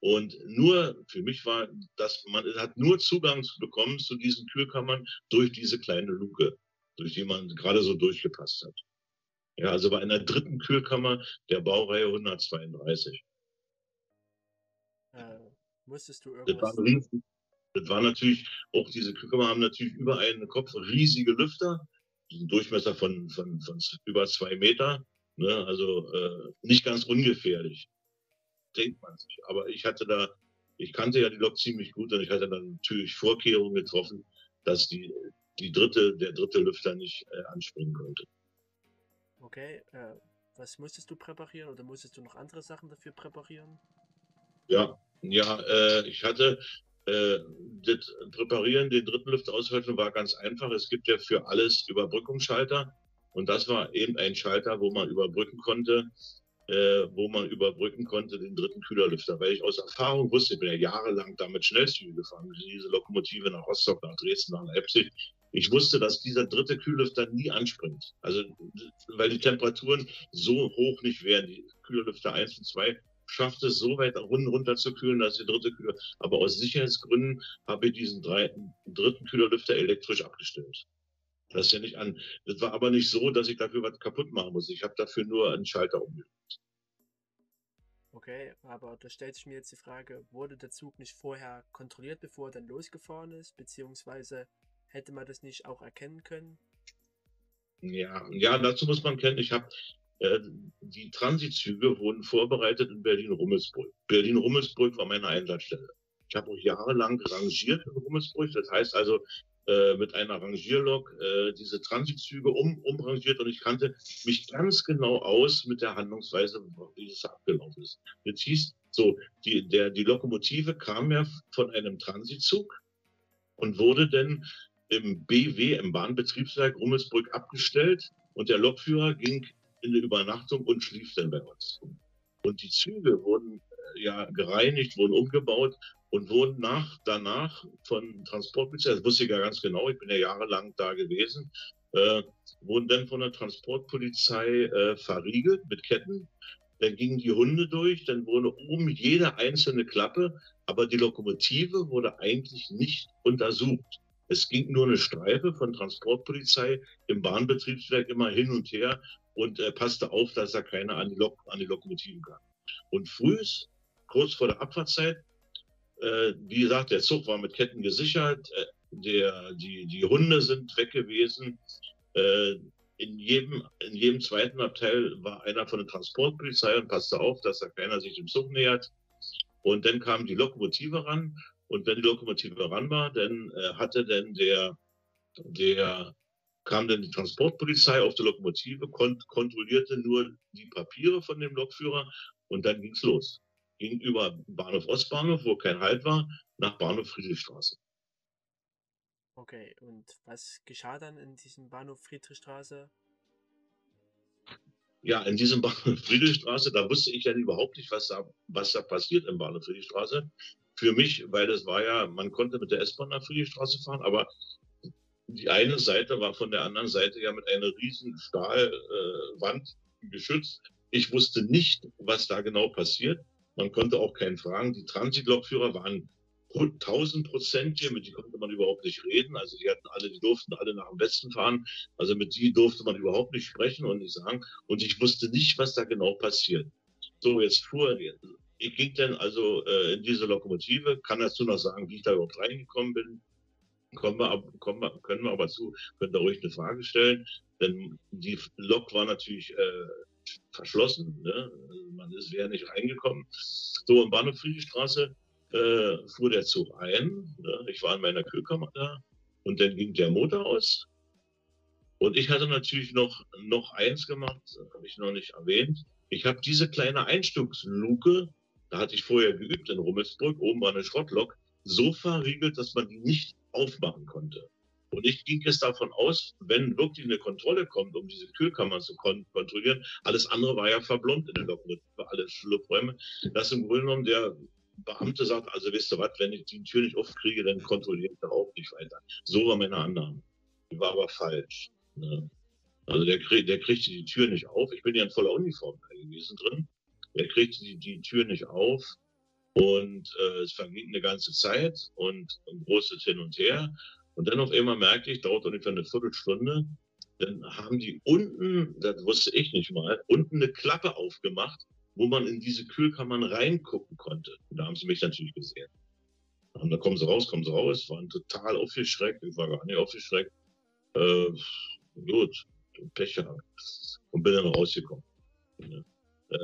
Und nur, für mich war das, man hat nur Zugang zu bekommen zu diesen Kühlkammern durch diese kleine Luke, durch die man gerade so durchgepasst hat. Ja, also bei einer dritten Kühlkammer der Baureihe 132. Musstest du irgendwas. Das war, natürlich, auch diese Kühlkammer haben natürlich über einen Kopf riesige Lüfter, einen Durchmesser von, von, von über zwei Meter. Ne? Also äh, nicht ganz ungefährlich, denkt man sich. Aber ich hatte da, ich kannte ja die Lok ziemlich gut und ich hatte dann natürlich Vorkehrungen getroffen, dass die, die dritte, der dritte Lüfter nicht äh, anspringen konnte. Okay, äh, was musstest du präparieren oder musstest du noch andere Sachen dafür präparieren? Ja, ja, äh, ich hatte das Präparieren, den dritten Lüfter ausschalten war ganz einfach. Es gibt ja für alles Überbrückungsschalter und das war eben ein Schalter, wo man überbrücken konnte, äh, wo man überbrücken konnte den dritten Kühlerlüfter, weil ich aus Erfahrung wusste, ich bin ja jahrelang damit Schnellzüge gefahren, diese Lokomotive nach Rostock, nach Dresden, nach Leipzig. Ich wusste, dass dieser dritte Kühllüfter nie anspringt. Also, weil die Temperaturen so hoch nicht wären. Die Kühlerlüfter 1 und 2 schafft es so weit runter zu kühlen, dass die dritte Kühler, aber aus Sicherheitsgründen habe ich diesen drei, dritten Kühlerlüfter elektrisch abgestellt. Das ist ja nicht an. Das war aber nicht so, dass ich dafür was kaputt machen muss. Ich habe dafür nur einen Schalter umgelegt. Okay, aber da stellt sich mir jetzt die Frage, wurde der Zug nicht vorher kontrolliert, bevor er dann losgefahren ist? Beziehungsweise hätte man das nicht auch erkennen können? Ja, ja, dazu muss man kennen, ich habe die Transitzüge wurden vorbereitet in Berlin-Rummelsburg. Berlin-Rummelsburg war meine Einsatzstelle. Ich habe auch jahrelang rangiert in Rummelsburg. Das heißt also, äh, mit einer Rangierlok äh, diese Transitzüge um, umrangiert und ich kannte mich ganz genau aus mit der Handlungsweise, wie es abgelaufen ist. Das hieß, so, die, der, die Lokomotive kam ja von einem Transitzug und wurde dann im BW, im Bahnbetriebswerk Rummelsburg abgestellt und der Lokführer ging in der Übernachtung und schlief dann bei uns. Und die Züge wurden äh, ja gereinigt, wurden umgebaut und wurden nach, danach von Transportpolizei, das wusste ich ja ganz genau, ich bin ja jahrelang da gewesen, äh, wurden dann von der Transportpolizei äh, verriegelt mit Ketten. Dann gingen die Hunde durch, dann wurde oben jede einzelne Klappe, aber die Lokomotive wurde eigentlich nicht untersucht. Es ging nur eine Streife von Transportpolizei im Bahnbetriebswerk immer hin und her und äh, passte auf, dass da keiner an die, Lok an die Lokomotiven kam. Und frühs, kurz vor der Abfahrtzeit, äh, wie gesagt, der Zug war mit Ketten gesichert, äh, der, die, die Hunde sind weg gewesen. Äh, in, jedem, in jedem zweiten Abteil war einer von der Transportpolizei und passte auf, dass da keiner sich dem Zug nähert. Und dann kam die Lokomotive ran. Und wenn die Lokomotive ran war, dann äh, hatte dann der, der kam dann die Transportpolizei auf der Lokomotive, kont kontrollierte nur die Papiere von dem Lokführer und dann ging's los. Ging über Bahnhof Ostbahnhof, wo kein Halt war, nach Bahnhof Friedrichstraße. Okay, und was geschah dann in diesem Bahnhof Friedrichstraße? Ja, in diesem Bahnhof Friedrichstraße, da wusste ich ja überhaupt nicht, was da, was da passiert im Bahnhof Friedrichstraße. Für mich, weil das war ja, man konnte mit der S-Bahn nach Friedrichstraße fahren, aber die eine Seite war von der anderen Seite ja mit einer riesen Stahlwand äh, geschützt. Ich wusste nicht, was da genau passiert. Man konnte auch keinen fragen. Die Transitlokführer waren 1000 Prozent hier, mit die konnte man überhaupt nicht reden. Also die hatten alle, die durften alle nach dem Westen fahren. Also mit die durfte man überhaupt nicht sprechen und nicht sagen. Und ich wusste nicht, was da genau passiert. So, jetzt fuhr, ging dann also äh, in diese Lokomotive, kann dazu noch sagen, wie ich da überhaupt reingekommen bin kommen wir, kommen wir, können wir aber zu, können da ruhig eine Frage stellen, denn die Lok war natürlich äh, verschlossen, ne? man ist wäre nicht reingekommen. So, im Bahnhof Friedrichstraße äh, fuhr der Zug ein, ne? ich war in meiner Kühlkammer da und dann ging der Motor aus. Und ich hatte natürlich noch, noch eins gemacht, habe ich noch nicht erwähnt. Ich habe diese kleine Einstugsluke, da hatte ich vorher geübt in Rummelsburg, oben war eine Schrottlok, so verriegelt, dass man die nicht aufmachen konnte. Und ich ging jetzt davon aus, wenn wirklich eine Kontrolle kommt, um diese Kühlkammer zu kon kontrollieren, alles andere war ja verblombt in der Lokomotive, alle Schlupfräume, dass im Grunde genommen der Beamte sagt, also wisst ihr was, wenn ich die Tür nicht aufkriege, dann kontrolliere ich darauf nicht weiter. So war meine Annahme. Die war aber falsch. Ne? Also der, krieg, der kriegte die Tür nicht auf. Ich bin ja in voller Uniform gewesen drin. Der kriegte die, die Tür nicht auf. Und äh, es verging eine ganze Zeit und ein großes Hin und Her. Und dann auf einmal merkte ich, dauert ungefähr eine Viertelstunde, dann haben die unten, das wusste ich nicht mal, unten eine Klappe aufgemacht, wo man in diese Kühlkammern reingucken konnte. Und da haben sie mich natürlich gesehen. Und da kommen sie raus, kommen sie raus, waren total aufgeschreckt, ich war gar nicht aufgeschreckt. Äh, gut, Pech gehabt. Und bin dann rausgekommen. Äh,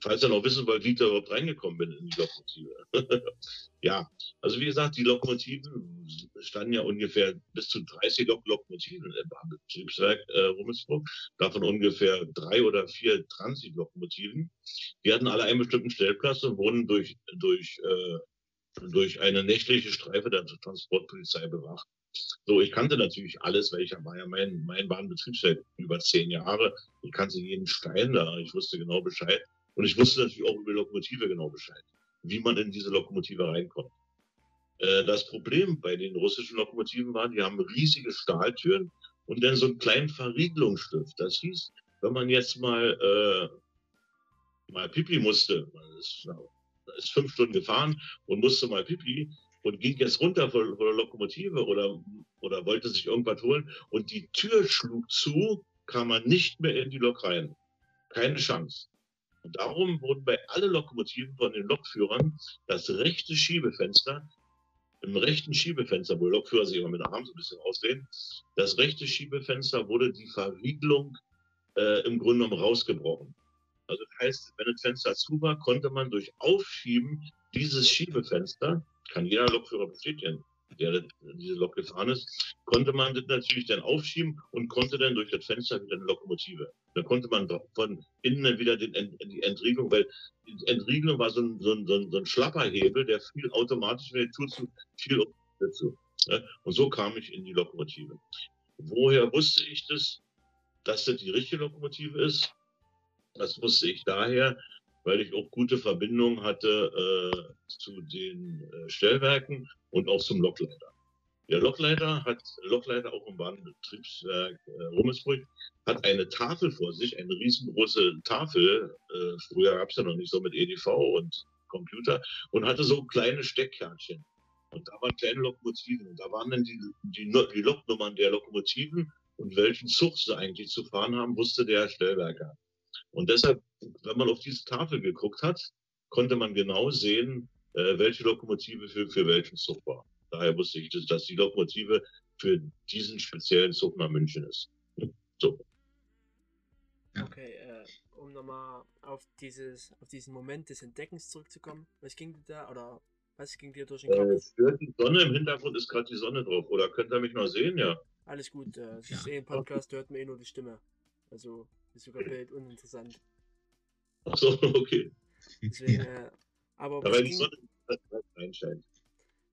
falls ihr noch wissen wollt, wie ich da überhaupt reingekommen bin in die Lokomotive. [LAUGHS] ja, also wie gesagt, die Lokomotiven standen ja ungefähr bis zu 30 Lok Lokomotiven im Bahnbetriebswerk äh, Rummelsburg, davon ungefähr drei oder vier Transitlokomotiven. Die hatten alle einen bestimmten Stellplatz und wurden durch, durch, äh, durch eine nächtliche Streife der Transportpolizei bewacht. So, ich kannte natürlich alles, weil ich war ja mein, mein Bahnbetriebswerk über zehn Jahre. Ich kannte jeden Stein da, ich wusste genau Bescheid. Und ich wusste natürlich auch über die Lokomotive genau Bescheid, wie man in diese Lokomotive reinkommt. Äh, das Problem bei den russischen Lokomotiven war, die haben riesige Stahltüren und dann so einen kleinen Verriegelungsstift. Das hieß, wenn man jetzt mal, äh, mal Pipi musste, man ist, ist fünf Stunden gefahren und musste mal Pipi, und ging jetzt runter von, von der Lokomotive oder, oder wollte sich irgendwas holen und die Tür schlug zu, kam man nicht mehr in die Lok rein. Keine Chance. Und darum wurden bei allen Lokomotiven von den Lokführern das rechte Schiebefenster, im rechten Schiebefenster, wo Lokführer sich immer mit der Arm so ein bisschen aussehen, das rechte Schiebefenster wurde die Verriegelung äh, im Grunde genommen rausgebrochen. Also das heißt, wenn das Fenster zu war, konnte man durch Aufschieben dieses Schiebefenster kann jeder Lokführer bestätigen, der diese Lok gefahren ist, konnte man das natürlich dann aufschieben und konnte dann durch das Fenster wieder eine Lokomotive. Da konnte man von innen wieder den, die Entriegelung, weil die Entriegelung war so ein, so ein, so ein, so ein Schlapperhebel, der fiel automatisch, wenn die Tour zu viel dazu. Und so kam ich in die Lokomotive. Woher wusste ich das, dass das die richtige Lokomotive ist? Das wusste ich daher, weil ich auch gute Verbindungen hatte äh, zu den äh, Stellwerken und auch zum Lokleiter. Der Lokleiter hat, Lokleiter auch im Bahnbetriebswerk äh, Rummelsburg, hat eine Tafel vor sich, eine riesengroße Tafel. Äh, früher gab es ja noch nicht so mit EDV und Computer und hatte so kleine Steckkärtchen. Und da waren kleine Lokomotiven und da waren dann die, die, die Loknummern der Lokomotiven und welchen Zug sie eigentlich zu fahren haben, wusste der Stellwerker. Und deshalb, wenn man auf diese Tafel geguckt hat, konnte man genau sehen, äh, welche Lokomotive für, für welchen Zug war. Daher wusste ich, dass, dass die Lokomotive für diesen speziellen Zug nach München ist. So. Okay, äh, um nochmal auf dieses, auf diesen Moment des Entdeckens zurückzukommen. Was ging dir da oder was ging dir durch den Kopf? Äh, die Sonne im Hintergrund ist gerade die Sonne drauf. Oder könnt ihr mich noch sehen? Ja. Alles gut. Äh, es ist ja. eh ein Podcast, hört man eh nur die Stimme. Also ist sogar Bild uninteressant. Achso, [LAUGHS] okay. Deswegen, äh, aber was ging, Sonne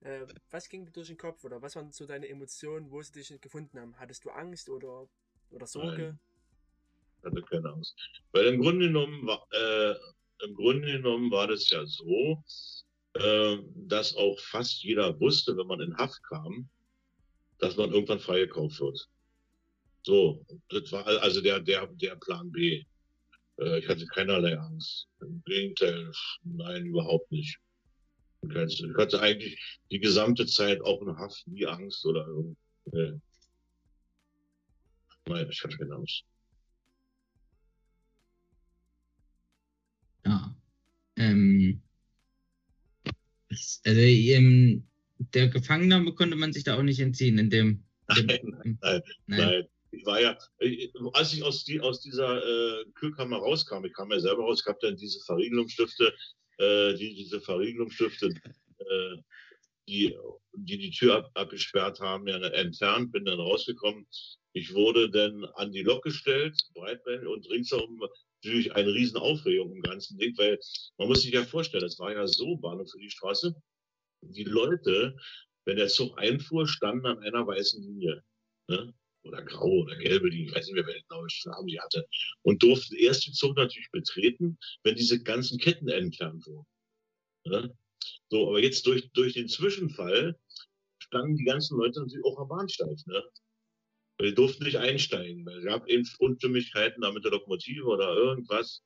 äh, was ging dir durch den Kopf oder was waren so deine Emotionen, wo sie dich gefunden haben? Hattest du Angst oder, oder Sorge? Nein, ich hatte keine Angst. Weil im Grunde genommen war, äh, im Grunde genommen war das ja so, äh, dass auch fast jeder wusste, wenn man in Haft kam, dass man irgendwann freigekauft wird. So, das war also der, der, der Plan B. Äh, ich hatte keinerlei Angst. Im Gegenteil, nein, überhaupt nicht. Ich hatte eigentlich die gesamte Zeit auch in Haft nie Angst oder irgendwie. Nee. Nein, ich hatte keine Angst. Ja. Ähm, also ähm, der Gefangennahme konnte man sich da auch nicht entziehen in dem. dem nein, nein, nein, nein. Ich war ja, äh, als ich aus, die, aus dieser äh, Kühlkammer rauskam, ich kam ja selber raus, gab dann diese Verriegelungsstifte, äh, die, diese Verriegelungsstifte, äh, die, die die Tür ab, abgesperrt haben, ja entfernt, bin dann rausgekommen. Ich wurde dann an die Lok gestellt, breitbeinig und ringsherum natürlich eine riesen Aufregung im ganzen Ding, weil man muss sich ja vorstellen, es war ja so Bahnhof für die Straße. Die Leute, wenn der Zug einfuhr, standen an einer weißen Linie. Ne? Oder grau oder gelbe, die, ich weiß nicht mehr, welchen Namen sie hatte. Und durfte erst den Zug natürlich betreten, wenn diese ganzen Ketten entfernt wurden. Ja? So, aber jetzt durch, durch den Zwischenfall standen die ganzen Leute natürlich auch am Bahnsteig. Ne? Die durften nicht einsteigen, weil es gab eben Unstimmigkeiten da mit der Lokomotive oder irgendwas.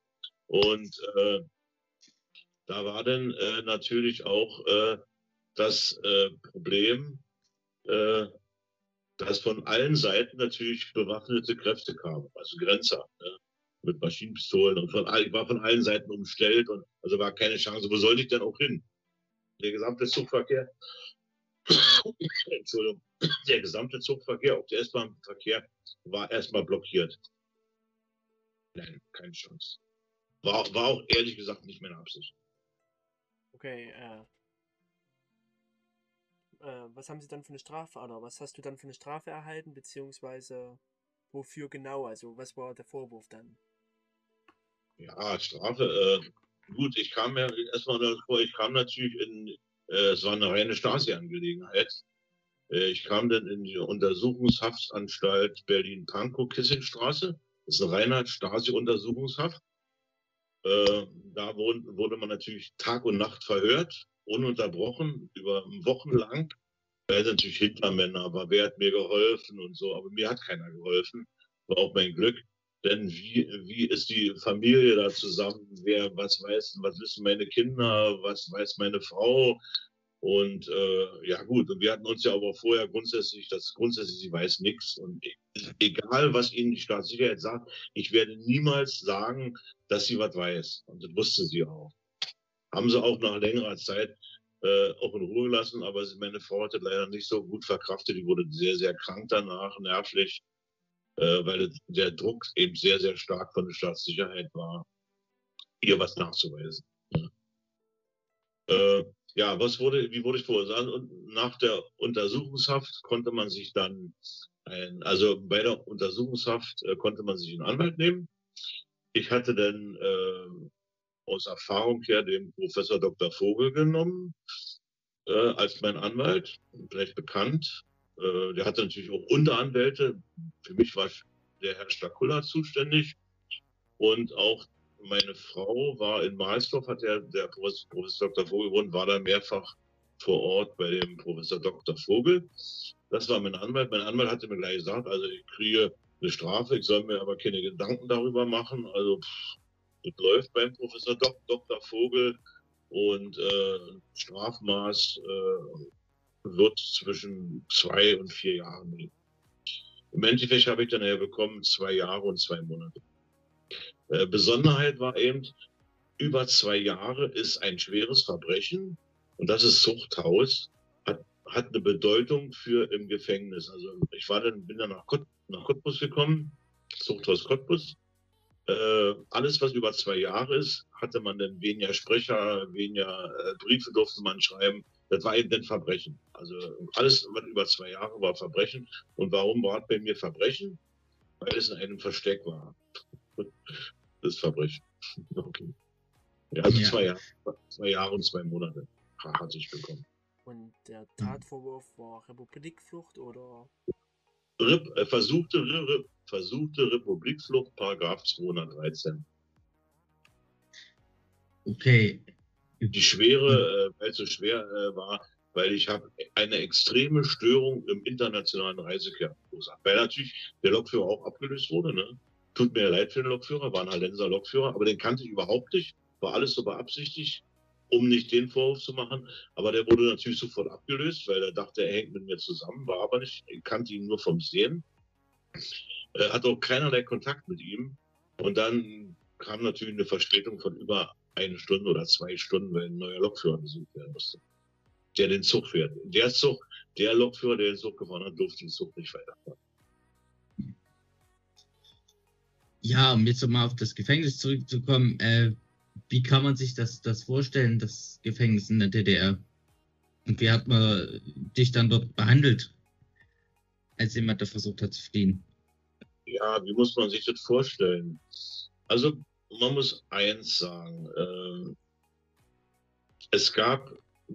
Und äh, da war dann äh, natürlich auch äh, das äh, Problem, äh, dass von allen Seiten natürlich bewaffnete Kräfte kamen, also Grenzer, ne? mit Maschinenpistolen und von ich war von allen Seiten umstellt und also war keine Chance. Wo sollte ich denn auch hin? Der gesamte Zugverkehr [COUGHS] Entschuldigung, der gesamte Zugverkehr, auch der S-Bahn-Verkehr, war erstmal blockiert. Nein, keine Chance. War, war auch ehrlich gesagt nicht meine Absicht. Okay, äh, äh, was haben Sie dann für eine Strafe, oder was hast du dann für eine Strafe erhalten, beziehungsweise wofür genau? Also, was war der Vorwurf dann? Ja, Strafe, äh, gut, ich kam ja erstmal davor, ich kam natürlich in, äh, es war eine reine Stasi-Angelegenheit. Äh, ich kam dann in die Untersuchungshaftanstalt Berlin-Pankow-Kissingstraße. Das ist eine reine Stasi-Untersuchungshaft. Äh, da wurde, wurde man natürlich Tag und Nacht verhört, ununterbrochen, über Wochen lang. Er sind natürlich Hintermänner, aber wer hat mir geholfen und so. Aber mir hat keiner geholfen. War auch mein Glück. Denn wie, wie ist die Familie da zusammen? Wer, was weiß, was wissen meine Kinder? Was weiß meine Frau? Und äh, ja gut, und wir hatten uns ja aber vorher grundsätzlich, das grundsätzlich, sie weiß nichts. Und egal, was Ihnen die Staatssicherheit sagt, ich werde niemals sagen, dass sie was weiß. Und das wusste sie auch. Haben sie auch nach längerer Zeit äh, auch in Ruhe gelassen, aber meine Frau hatte leider nicht so gut verkraftet. Die wurde sehr, sehr krank danach, nervlich äh, weil der Druck eben sehr, sehr stark von der Staatssicherheit war, ihr was nachzuweisen. Ja, äh, ja was wurde, wie wurde ich verursacht? Und nach der Untersuchungshaft konnte man sich dann ein, also bei der Untersuchungshaft äh, konnte man sich einen Anwalt nehmen. Ich hatte dann äh, aus Erfahrung her den Professor Dr. Vogel genommen äh, als mein Anwalt, vielleicht bekannt. Äh, der hatte natürlich auch Unteranwälte. Für mich war der Herr Stakulla zuständig. Und auch meine Frau war in Mahlsdorf, hat der, der Professor Dr. Vogel gewohnt, war da mehrfach vor Ort bei dem Professor Dr. Vogel. Das war mein Anwalt. Mein Anwalt hatte mir gleich gesagt, also ich kriege eine Strafe, ich soll mir aber keine Gedanken darüber machen. Also pff, das läuft beim Professor Dr. Vogel und äh, Strafmaß äh, wird zwischen zwei und vier Jahren liegen. Im Endeffekt habe ich dann ja bekommen zwei Jahre und zwei Monate. Äh, Besonderheit war eben, über zwei Jahre ist ein schweres Verbrechen und das ist Zuchthaus, hat, hat eine Bedeutung für im Gefängnis. Also ich war dann, bin dann nach, Kott, nach Cottbus gekommen, Zuchthaus Cottbus. Äh, alles, was über zwei Jahre ist, hatte man dann weniger Sprecher, weniger äh, Briefe durfte man schreiben. Das war eben ein Verbrechen. Also alles was über zwei Jahre war Verbrechen. Und warum war es bei mir Verbrechen? Weil es in einem Versteck war. [LAUGHS] Das Verbrechen. [LAUGHS] Okay. Ja, also ja. Zwei, Jahre, zwei Jahre und zwei Monate hatte ich bekommen. Und der Tatvorwurf war Republikflucht oder? Rep, äh, versuchte, Re, versuchte Republikflucht, Paragraph 213. Okay, die Schwere, äh, weil es so schwer äh, war, weil ich habe eine extreme Störung im internationalen Reiseverkehr verursacht. Weil natürlich der Lokführer auch abgelöst wurde. Ne? Tut mir leid für den Lokführer, war ein Hallenser Lokführer, aber den kannte ich überhaupt nicht. War alles so beabsichtigt, um nicht den Vorwurf zu machen. Aber der wurde natürlich sofort abgelöst, weil er dachte, er hängt mit mir zusammen, war aber nicht. Ich kannte ihn nur vom Sehen. Er hat auch keinerlei Kontakt mit ihm. Und dann kam natürlich eine Verspätung von über eine Stunde oder zwei Stunden, weil ein neuer Lokführer besucht werden musste, der den Zug fährt. Der Zug, der Lokführer, der den Zug gefahren hat, durfte den Zug nicht weiterfahren. Ja, um jetzt mal auf das Gefängnis zurückzukommen, äh, wie kann man sich das, das vorstellen, das Gefängnis in der DDR? Und wie hat man dich dann dort behandelt, als jemand, der versucht hat zu fliehen? Ja, wie muss man sich das vorstellen? Also man muss eins sagen, äh, es gab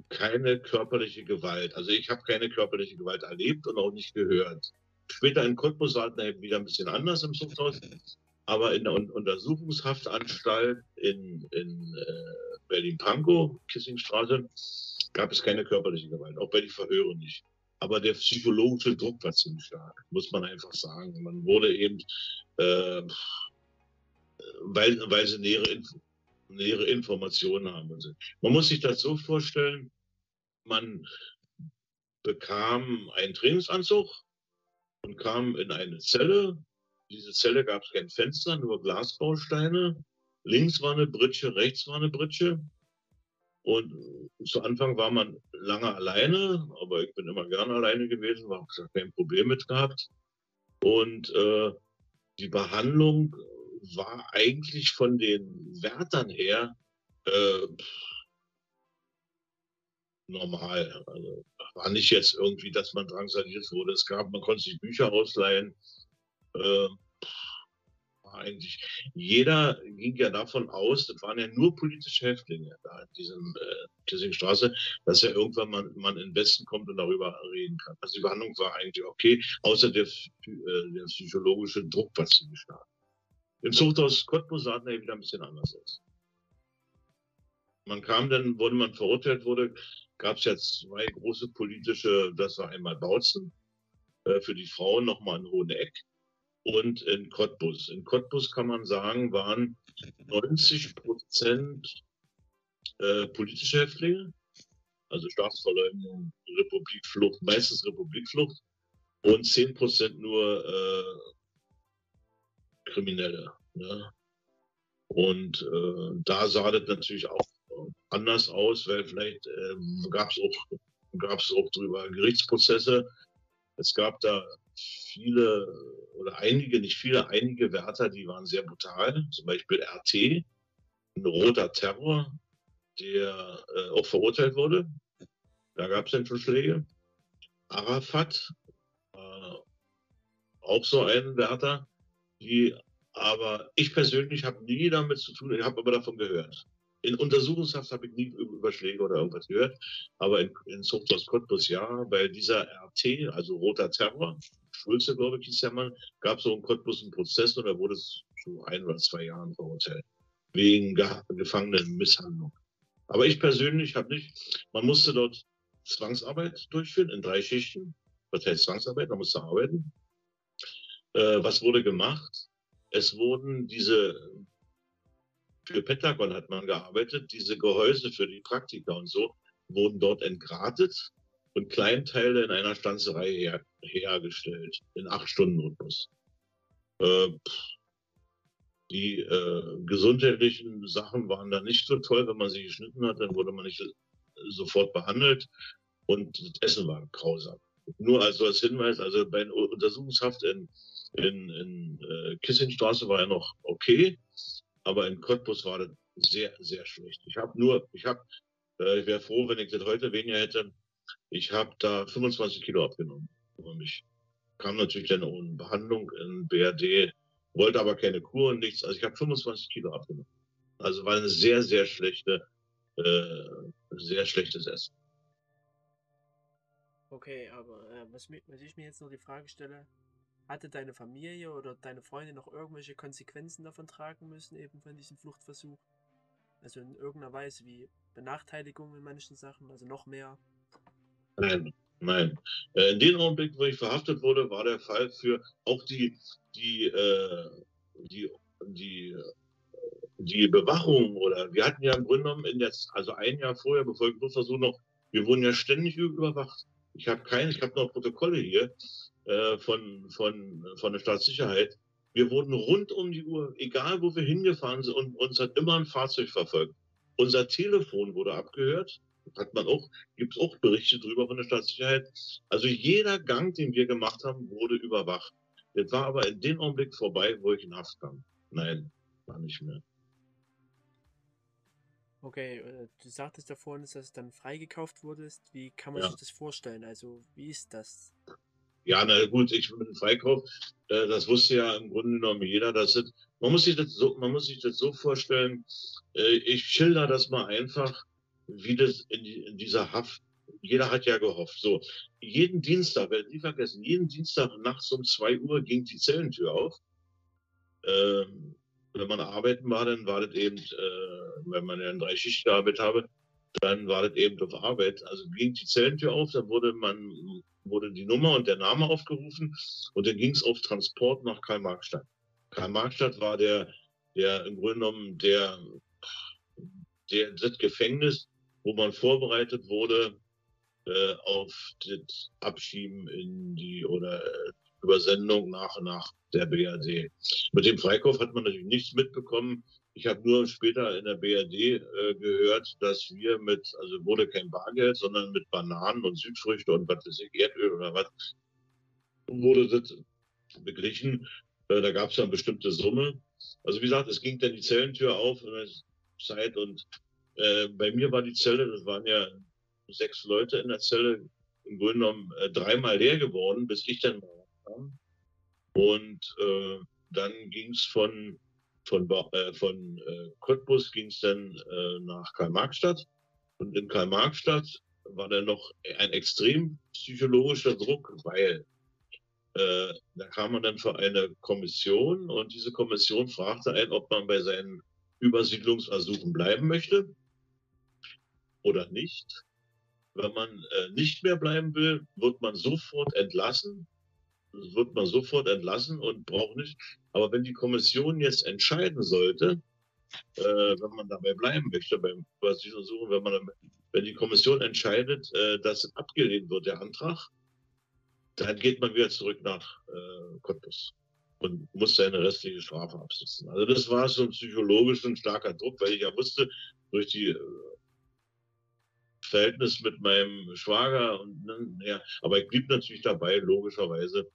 keine körperliche Gewalt. Also ich habe keine körperliche Gewalt erlebt und auch nicht gehört. Später in Cottbus war es wieder ein bisschen anders im Zuchthaus, [LAUGHS] aber in der Untersuchungshaftanstalt in, in äh, Berlin-Pankow, Kissingstraße, gab es keine körperliche Gewalt, auch bei den Verhören nicht. Aber der psychologische Druck war ziemlich stark, muss man einfach sagen. Man wurde eben äh, weil, weil sie nähere, nähere Informationen haben. Man muss sich das so vorstellen, man bekam einen Trainingsanzug und kam in eine Zelle. Diese Zelle gab es kein Fenster, nur Glasbausteine. Links war eine Britsche, rechts war eine Britsche. Und zu Anfang war man lange alleine, aber ich bin immer gerne alleine gewesen, war kein Problem mit gehabt. Und äh, die Behandlung war eigentlich von den Wärtern her äh, normal. Also war nicht jetzt irgendwie, dass man drangsaliert wurde. Es gab, man konnte sich Bücher ausleihen. Äh, eigentlich. Jeder ging ja davon aus, das waren ja nur politische Häftlinge da in diesem äh, Kissingstraße, dass ja irgendwann man, man in den Westen kommt und darüber reden kann. Also die Behandlung war eigentlich okay, außer der, äh, der psychologische Druck, was sie gestartet. Im Zuchthaus Cottbus sah er wieder ein bisschen anders aus. Man kam dann, wurde man verurteilt wurde, gab es jetzt zwei große politische, das war einmal Bautzen, äh, für die Frauen nochmal in Hoheneck und in Cottbus. In Cottbus kann man sagen, waren 90 Prozent äh, politische Häftlinge, also Staatsverleugnung, Republikflucht, meistens Republikflucht und 10 Prozent nur äh, Kriminelle. Ne? Und äh, da sah das natürlich auch anders aus, weil vielleicht äh, gab es auch, gab's auch drüber Gerichtsprozesse. Es gab da viele oder einige, nicht viele, einige Wärter, die waren sehr brutal. Zum Beispiel RT, ein roter Terror, der äh, auch verurteilt wurde. Da gab es dann schon Schläge. Arafat, äh, auch so ein Wärter, die aber ich persönlich habe nie damit zu tun, ich habe aber davon gehört. In Untersuchungshaft habe ich nie über Schläge oder irgendwas gehört, aber in, in Zuchthaus Cottbus ja, weil dieser RT, also roter Terror, Schulze, glaube ich, hieß der Mann, gab so in Cottbus einen Prozess und er wurde zu ein oder zwei Jahren verurteilt. Wegen Ge Gefangenenmisshandlung. Aber ich persönlich habe nicht, man musste dort Zwangsarbeit durchführen in drei Schichten. Was heißt Zwangsarbeit? Man musste arbeiten. Äh, was wurde gemacht? Es wurden diese, für Pentagon hat man gearbeitet, diese Gehäuse für die Praktika und so, wurden dort entgratet und Kleinteile in einer Stanzerei her, hergestellt, in acht Stunden Rhythmus. Äh, die äh, gesundheitlichen Sachen waren da nicht so toll. Wenn man sie geschnitten hat, dann wurde man nicht sofort behandelt und das Essen war grausam. Nur also als Hinweis, also bei Untersuchungshaft in, in, in äh, Kissingstraße war er noch okay, aber in Cottbus war das sehr, sehr schlecht. Ich habe nur, ich habe, äh, ich wäre froh, wenn ich das heute weniger hätte, ich habe da 25 Kilo abgenommen. Und ich kam natürlich dann ohne Behandlung in BRD, wollte aber keine Kur und nichts. Also ich habe 25 Kilo abgenommen. Also war eine sehr, sehr schlechte, äh, sehr schlechtes Essen. Okay, aber äh, was, was ich mir jetzt noch die Frage stelle, hatte deine Familie oder deine Freunde noch irgendwelche Konsequenzen davon tragen müssen, eben von diesem Fluchtversuch? Also in irgendeiner Weise wie Benachteiligung in manchen Sachen, also noch mehr Nein, nein. Äh, in dem Augenblick, wo ich verhaftet wurde, war der Fall für auch die, die, äh, die, die, die Bewachung oder wir hatten ja im Grunde genommen in jetzt, also ein Jahr vorher, bevor ich Versuch noch, wir wurden ja ständig überwacht. Ich habe keine, ich habe noch Protokolle hier äh, von, von, von der Staatssicherheit. Wir wurden rund um die Uhr, egal wo wir hingefahren sind, und uns hat immer ein Fahrzeug verfolgt. Unser Telefon wurde abgehört hat man auch, gibt es auch Berichte drüber von der Staatssicherheit. Also jeder Gang, den wir gemacht haben, wurde überwacht. Das war aber in dem Augenblick vorbei, wo ich in Haft kam. Nein, war nicht mehr. Okay, äh, du sagtest davor, dass das dann freigekauft wurdest. Wie kann man ja. sich das vorstellen? Also, wie ist das? Ja, na gut, ich bin Freikauf. Äh, das wusste ja im Grunde genommen jeder. Dass das, man, muss sich das so, man muss sich das so vorstellen. Äh, ich schilder das mal einfach wie das in, in dieser Haft, jeder hat ja gehofft, so, jeden Dienstag, werdet nie vergessen, jeden Dienstag nachts um zwei Uhr ging die Zellentür auf. Ähm, wenn man arbeiten war, dann war das eben, äh, wenn man ja in drei Schichten gearbeitet habe, dann war das eben auf Arbeit. Also ging die Zellentür auf, dann wurde man, wurde die Nummer und der Name aufgerufen und dann ging es auf Transport nach Karl-Marx-Stadt. Karl-Marx-Stadt war der, der im Grunde genommen der, der, das Gefängnis, wo man vorbereitet wurde äh, auf das Abschieben in die oder äh, Übersendung nach und nach der BRD. Mit dem Freikauf hat man natürlich nichts mitbekommen. Ich habe nur später in der BRD äh, gehört, dass wir mit, also wurde kein Bargeld, sondern mit Bananen und Südfrüchte und was ich, Erdöl oder was, wurde das beglichen. Äh, da gab es eine bestimmte Summe. Also wie gesagt, es ging dann die Zellentür auf in der Zeit und äh, bei mir war die Zelle, das waren ja sechs Leute in der Zelle, im Grunde genommen äh, dreimal leer geworden, bis ich dann mal kam. Und äh, dann ging es von von, äh, von äh, Cottbus ging es dann nach Karl-Marx-Stadt. Und in Karl-Marx-Stadt war dann noch ein extrem psychologischer Druck, weil äh, da kam man dann vor eine Kommission und diese Kommission fragte einen, ob man bei seinen Übersiedlungsersuchen bleiben möchte oder nicht. Wenn man äh, nicht mehr bleiben will, wird man sofort entlassen wird man sofort entlassen und braucht nicht. Aber wenn die Kommission jetzt entscheiden sollte, äh, wenn man dabei bleiben möchte beim Übersiedlungssuchen, wenn man wenn die Kommission entscheidet, äh, dass abgelehnt wird der Antrag, dann geht man wieder zurück nach äh, Cottbus und muss seine restliche Strafe absitzen. Also das war so ein psychologisch ein starker Druck, weil ich ja wusste, durch die äh, Verhältnis mit meinem Schwager und ja, aber ich blieb natürlich dabei, logischerweise,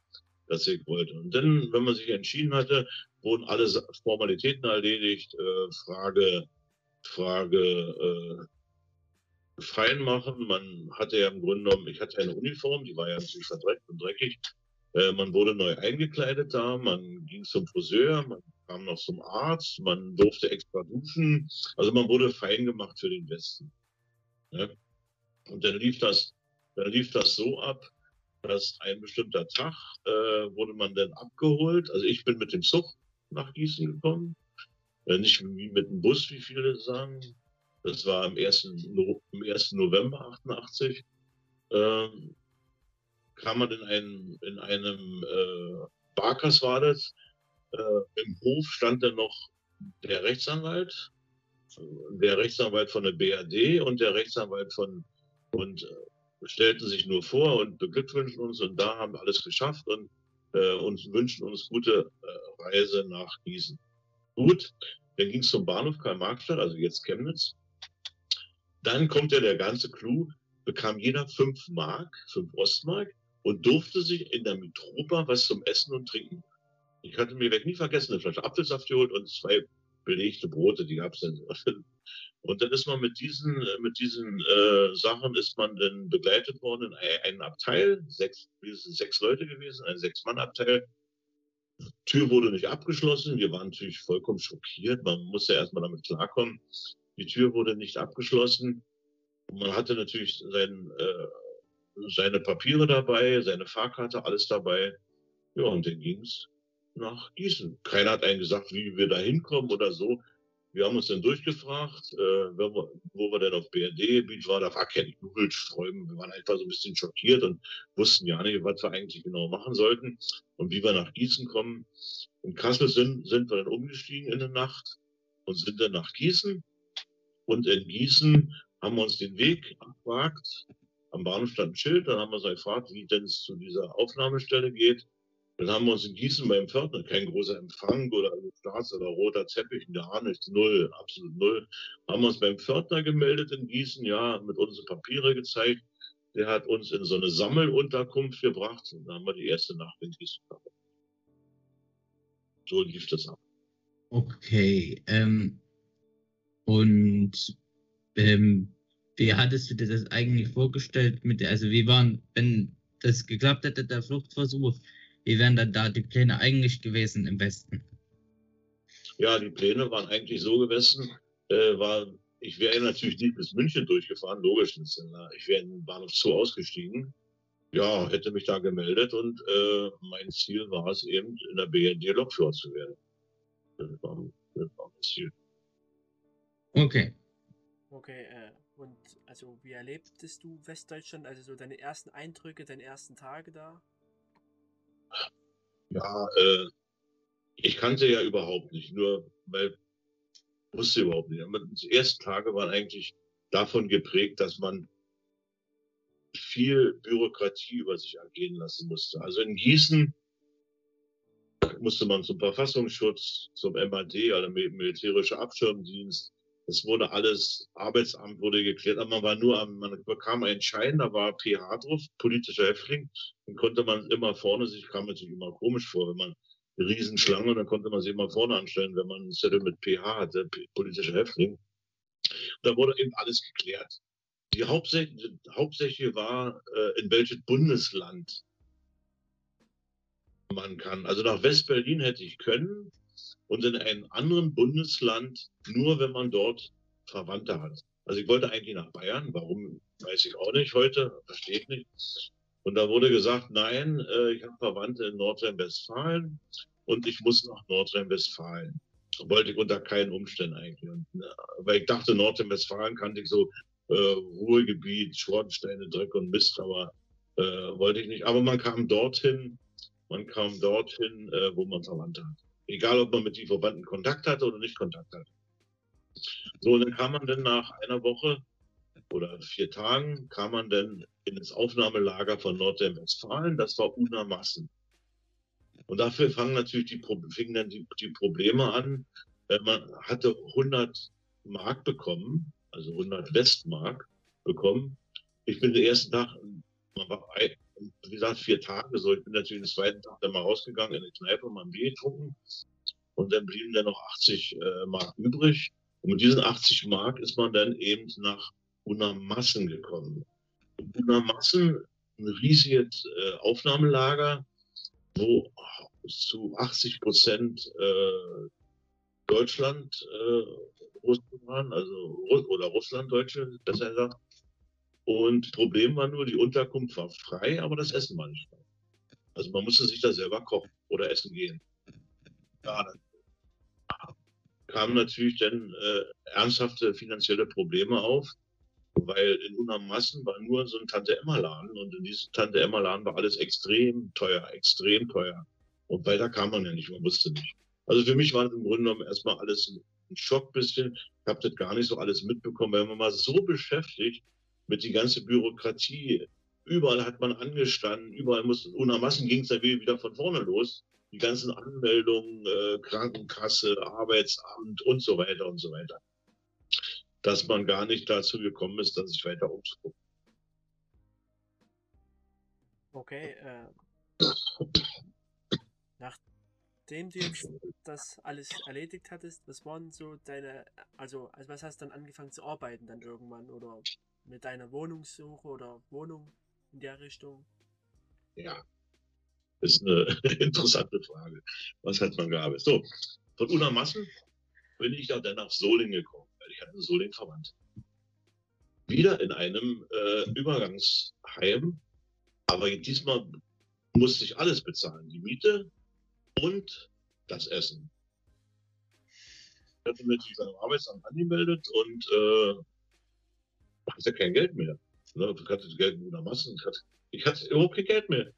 dass ich wollte. Und dann, wenn man sich entschieden hatte, wurden alle Formalitäten erledigt, äh, Frage, Frage äh, fein machen. Man hatte ja im Grunde genommen, ich hatte eine Uniform, die war ja natürlich verdreckt und dreckig. Äh, man wurde neu eingekleidet da, man ging zum Friseur, man kam noch zum Arzt, man durfte extra duschen. Also man wurde fein gemacht für den Westen. Ja? Und dann lief das, dann lief das so ab, dass ein bestimmter Tag äh, wurde man dann abgeholt. Also ich bin mit dem Zug nach Gießen gekommen. Äh, nicht wie mit dem Bus, wie viele sagen. Das war am 1. No am 1. November 88. Ähm, kam man in einem, in einem äh, Barkas war das. Äh, Im Hof stand dann noch der Rechtsanwalt, der Rechtsanwalt von der BRD und der Rechtsanwalt von und äh, stellten sich nur vor und beglückwünschen uns und da haben wir alles geschafft und äh, uns wünschen uns gute äh, Reise nach Gießen. Gut, dann ging es zum Bahnhof Karl-Marx-Stadt, also jetzt Chemnitz. Dann kommt ja der ganze Clou, bekam jeder fünf Mark, fünf Ostmark und durfte sich in der Mitropa was zum Essen und Trinken. Ich hatte mir weg nie vergessen, eine Flasche Apfelsaft geholt und zwei belegte Brote, die gab es dann. [LAUGHS] Und dann ist man mit diesen, äh, mit diesen äh, Sachen ist man dann begleitet worden in einen Abteil. Sechs, sechs Leute gewesen, ein Sechs-Mann-Abteil. Tür wurde nicht abgeschlossen. Wir waren natürlich vollkommen schockiert. Man musste erstmal damit klarkommen. Die Tür wurde nicht abgeschlossen. Man hatte natürlich sein, äh, seine Papiere dabei, seine Fahrkarte, alles dabei. Ja, und dann ging's nach Gießen. Keiner hat einen gesagt, wie wir da hinkommen oder so. Wir haben uns dann durchgefragt, äh, wo, wo wir denn auf BRD-Gebiet waren. Da war kein Jubelsträumen. Wir waren einfach so ein bisschen schockiert und wussten ja nicht, was wir eigentlich genau machen sollten und wie wir nach Gießen kommen. In Kassel sind, sind wir dann umgestiegen in der Nacht und sind dann nach Gießen. Und in Gießen haben wir uns den Weg abgewagt. Am Bahnhof stand ein Schild, dann haben wir uns gefragt, wie denn es zu dieser Aufnahmestelle geht. Dann haben wir uns in Gießen beim Pförtner, kein großer Empfang oder Staats- oder roter Teppich, gar nichts, null, absolut null. Haben wir uns beim Pförtner gemeldet in Gießen, ja, mit unseren Papiere gezeigt. Der hat uns in so eine Sammelunterkunft gebracht und dann haben wir die erste Nacht in Gießen gehabt. So lief das ab. Okay, ähm, und ähm, wie hattest du dir das eigentlich vorgestellt mit also wie waren, wenn das geklappt hätte, der Fluchtversuch, wie wären dann da die Pläne eigentlich gewesen im Westen? Ja, die Pläne waren eigentlich so gewesen, äh, war, ich wäre natürlich nicht bis München durchgefahren, logisch. Ich wäre in Bahnhof Zoo ausgestiegen. Ja, hätte mich da gemeldet und äh, mein Ziel war es eben, in der BND Lokführer zu werden. Das war, das war mein Ziel. Okay. Okay, äh, und also wie erlebtest du Westdeutschland? Also so deine ersten Eindrücke, deine ersten Tage da? Ja, äh, ich kannte ja überhaupt nicht, nur weil wusste überhaupt nicht. Aber die ersten Tage waren eigentlich davon geprägt, dass man viel Bürokratie über sich ergehen lassen musste. Also in Gießen musste man zum Verfassungsschutz, zum MAD, also militärischer Abschirmdienst. Es wurde alles, Arbeitsamt wurde geklärt, aber man war nur am, man bekam einen Schein, da war PH drauf, politischer Häftling, dann konnte man immer vorne sich, kam sich immer komisch vor, wenn man eine Riesenschlange, dann konnte man sich immer vorne anstellen, wenn man ein Zettel mit PH hatte, politischer Häftling. Da wurde eben alles geklärt. Die hauptsächliche, hauptsächliche war, äh, in welches Bundesland man kann. Also nach West-Berlin hätte ich können und in einem anderen Bundesland nur, wenn man dort Verwandte hat. Also ich wollte eigentlich nach Bayern. Warum, weiß ich auch nicht heute. Versteht nicht. Und da wurde gesagt, nein, äh, ich habe Verwandte in Nordrhein-Westfalen und ich muss nach Nordrhein-Westfalen. Wollte ich unter keinen Umständen eigentlich. Und, äh, weil ich dachte, Nordrhein-Westfalen kannte ich so äh, Ruhegebiet, Schornsteine, Dreck und Mist, aber äh, wollte ich nicht. Aber man kam dorthin, man kam dorthin, äh, wo man Verwandte hat. Egal, ob man mit den Verwandten Kontakt hatte oder nicht Kontakt hatte. So, und dann kam man dann nach einer Woche oder vier Tagen, kam man dann in das Aufnahmelager von Nordrhein-Westfalen. Das war Unermassen. Und dafür fangen natürlich die, fingen dann die, die Probleme an. Man hatte 100 Mark bekommen, also 100 Westmark bekommen. Ich bin den ersten Tag, man war wie gesagt, vier Tage. So, ich bin natürlich den zweiten Tag dann mal rausgegangen in die Kneipe, mal ein Bier getrunken. Und dann blieben dann noch 80 äh, Mark übrig. Und mit diesen 80 Mark ist man dann eben nach Unamassen gekommen. Unamassen, ein riesiges äh, Aufnahmelager, wo zu 80 Prozent äh, Deutschland äh, Russen waren, also oder Russlanddeutsche, besser gesagt. Und Problem war nur, die Unterkunft war frei, aber das Essen war nicht frei. Also man musste sich da selber kochen oder essen gehen. Ja, dann kamen natürlich dann äh, ernsthafte finanzielle Probleme auf, weil in Unamassen war nur so ein Tante-Emma-Laden und in diesem Tante-Emma-Laden war alles extrem teuer, extrem teuer. Und weiter kam man ja nicht, man wusste nicht. Also für mich war im Grunde genommen erstmal alles ein Schock bisschen. Ich habe das gar nicht so alles mitbekommen, weil man war so beschäftigt, mit die ganze Bürokratie. Überall hat man angestanden, überall muss, unermassen ging es dann wieder von vorne los. Die ganzen Anmeldungen, äh, Krankenkasse, Arbeitsamt und so weiter und so weiter. Dass man gar nicht dazu gekommen ist, dann sich weiter umzugucken. Okay, äh, [CLEARS THROAT] nachdem du das alles erledigt hattest, was waren so deine, also, also was hast du dann angefangen zu arbeiten dann irgendwann oder mit deiner Wohnungssuche oder Wohnung in der Richtung? Ja, das ist eine [LAUGHS] interessante Frage. Was hat man gearbeitet? So, von Unermassen bin ich dann nach Solingen gekommen, weil ich hatte einen Solingen verwandt. Wieder in einem äh, Übergangsheim, aber diesmal musste ich alles bezahlen. Die Miete und das Essen. Ich hatte mich beim Arbeitsamt angemeldet und äh, hatte kein Geld mehr. Ne? Ich hatte Geld nur Massen. Ich hatte, ich hatte überhaupt kein Geld mehr.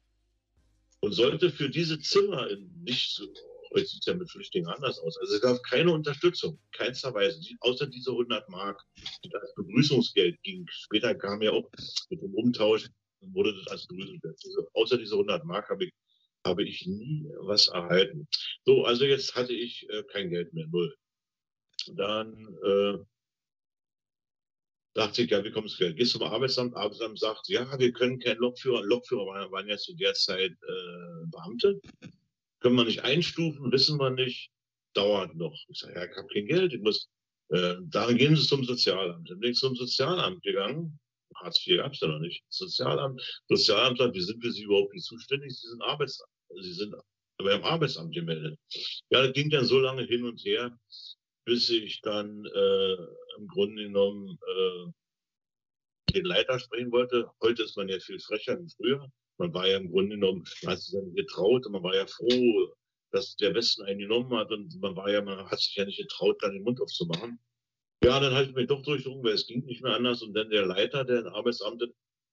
Und sollte für diese Zimmer in nicht so, heute sieht es ja mit Flüchtlingen anders aus. Also es gab keine Unterstützung, keinster Weise, außer diese 100 Mark, die als Begrüßungsgeld ging. Später kam ja auch mit dem Umtausch, wurde das als Begrüßungsgeld. Also, außer diese 100 Mark habe ich, habe ich nie was erhalten. So, also jetzt hatte ich äh, kein Geld mehr, null. Dann äh, dachte ich, ja, wie kommst du? Gehst zum Arbeitsamt, Arbeitsamt sagt, ja, wir können keinen Lokführer, Lokführer waren, waren ja zu der Zeit äh, Beamte, können wir nicht einstufen, wissen wir nicht, dauert noch. Ich sage, ja, ich habe kein Geld, ich muss, äh, dann gehen Sie zum Sozialamt. Dann bin ich zum Sozialamt gegangen, Hartz IV gab es ja noch nicht, Sozialamt, Sozialamt sagt, wie sind wir Sie überhaupt nicht zuständig? Sie sind Arbeitsamt, Sie sind beim Arbeitsamt gemeldet. Ja, das ging dann so lange hin und her, bis ich dann äh, im Grunde genommen äh, den Leiter sprechen wollte. Heute ist man ja viel frecher als früher. Man war ja im Grunde genommen, man hat sich dann getraut und man war ja froh, dass der Westen einen genommen hat und man war ja, man hat sich ja nicht getraut, dann den Mund aufzumachen. Ja, dann halte ich mich doch durchdrungen, weil es ging nicht mehr anders. Und dann der Leiter der Arbeitsamt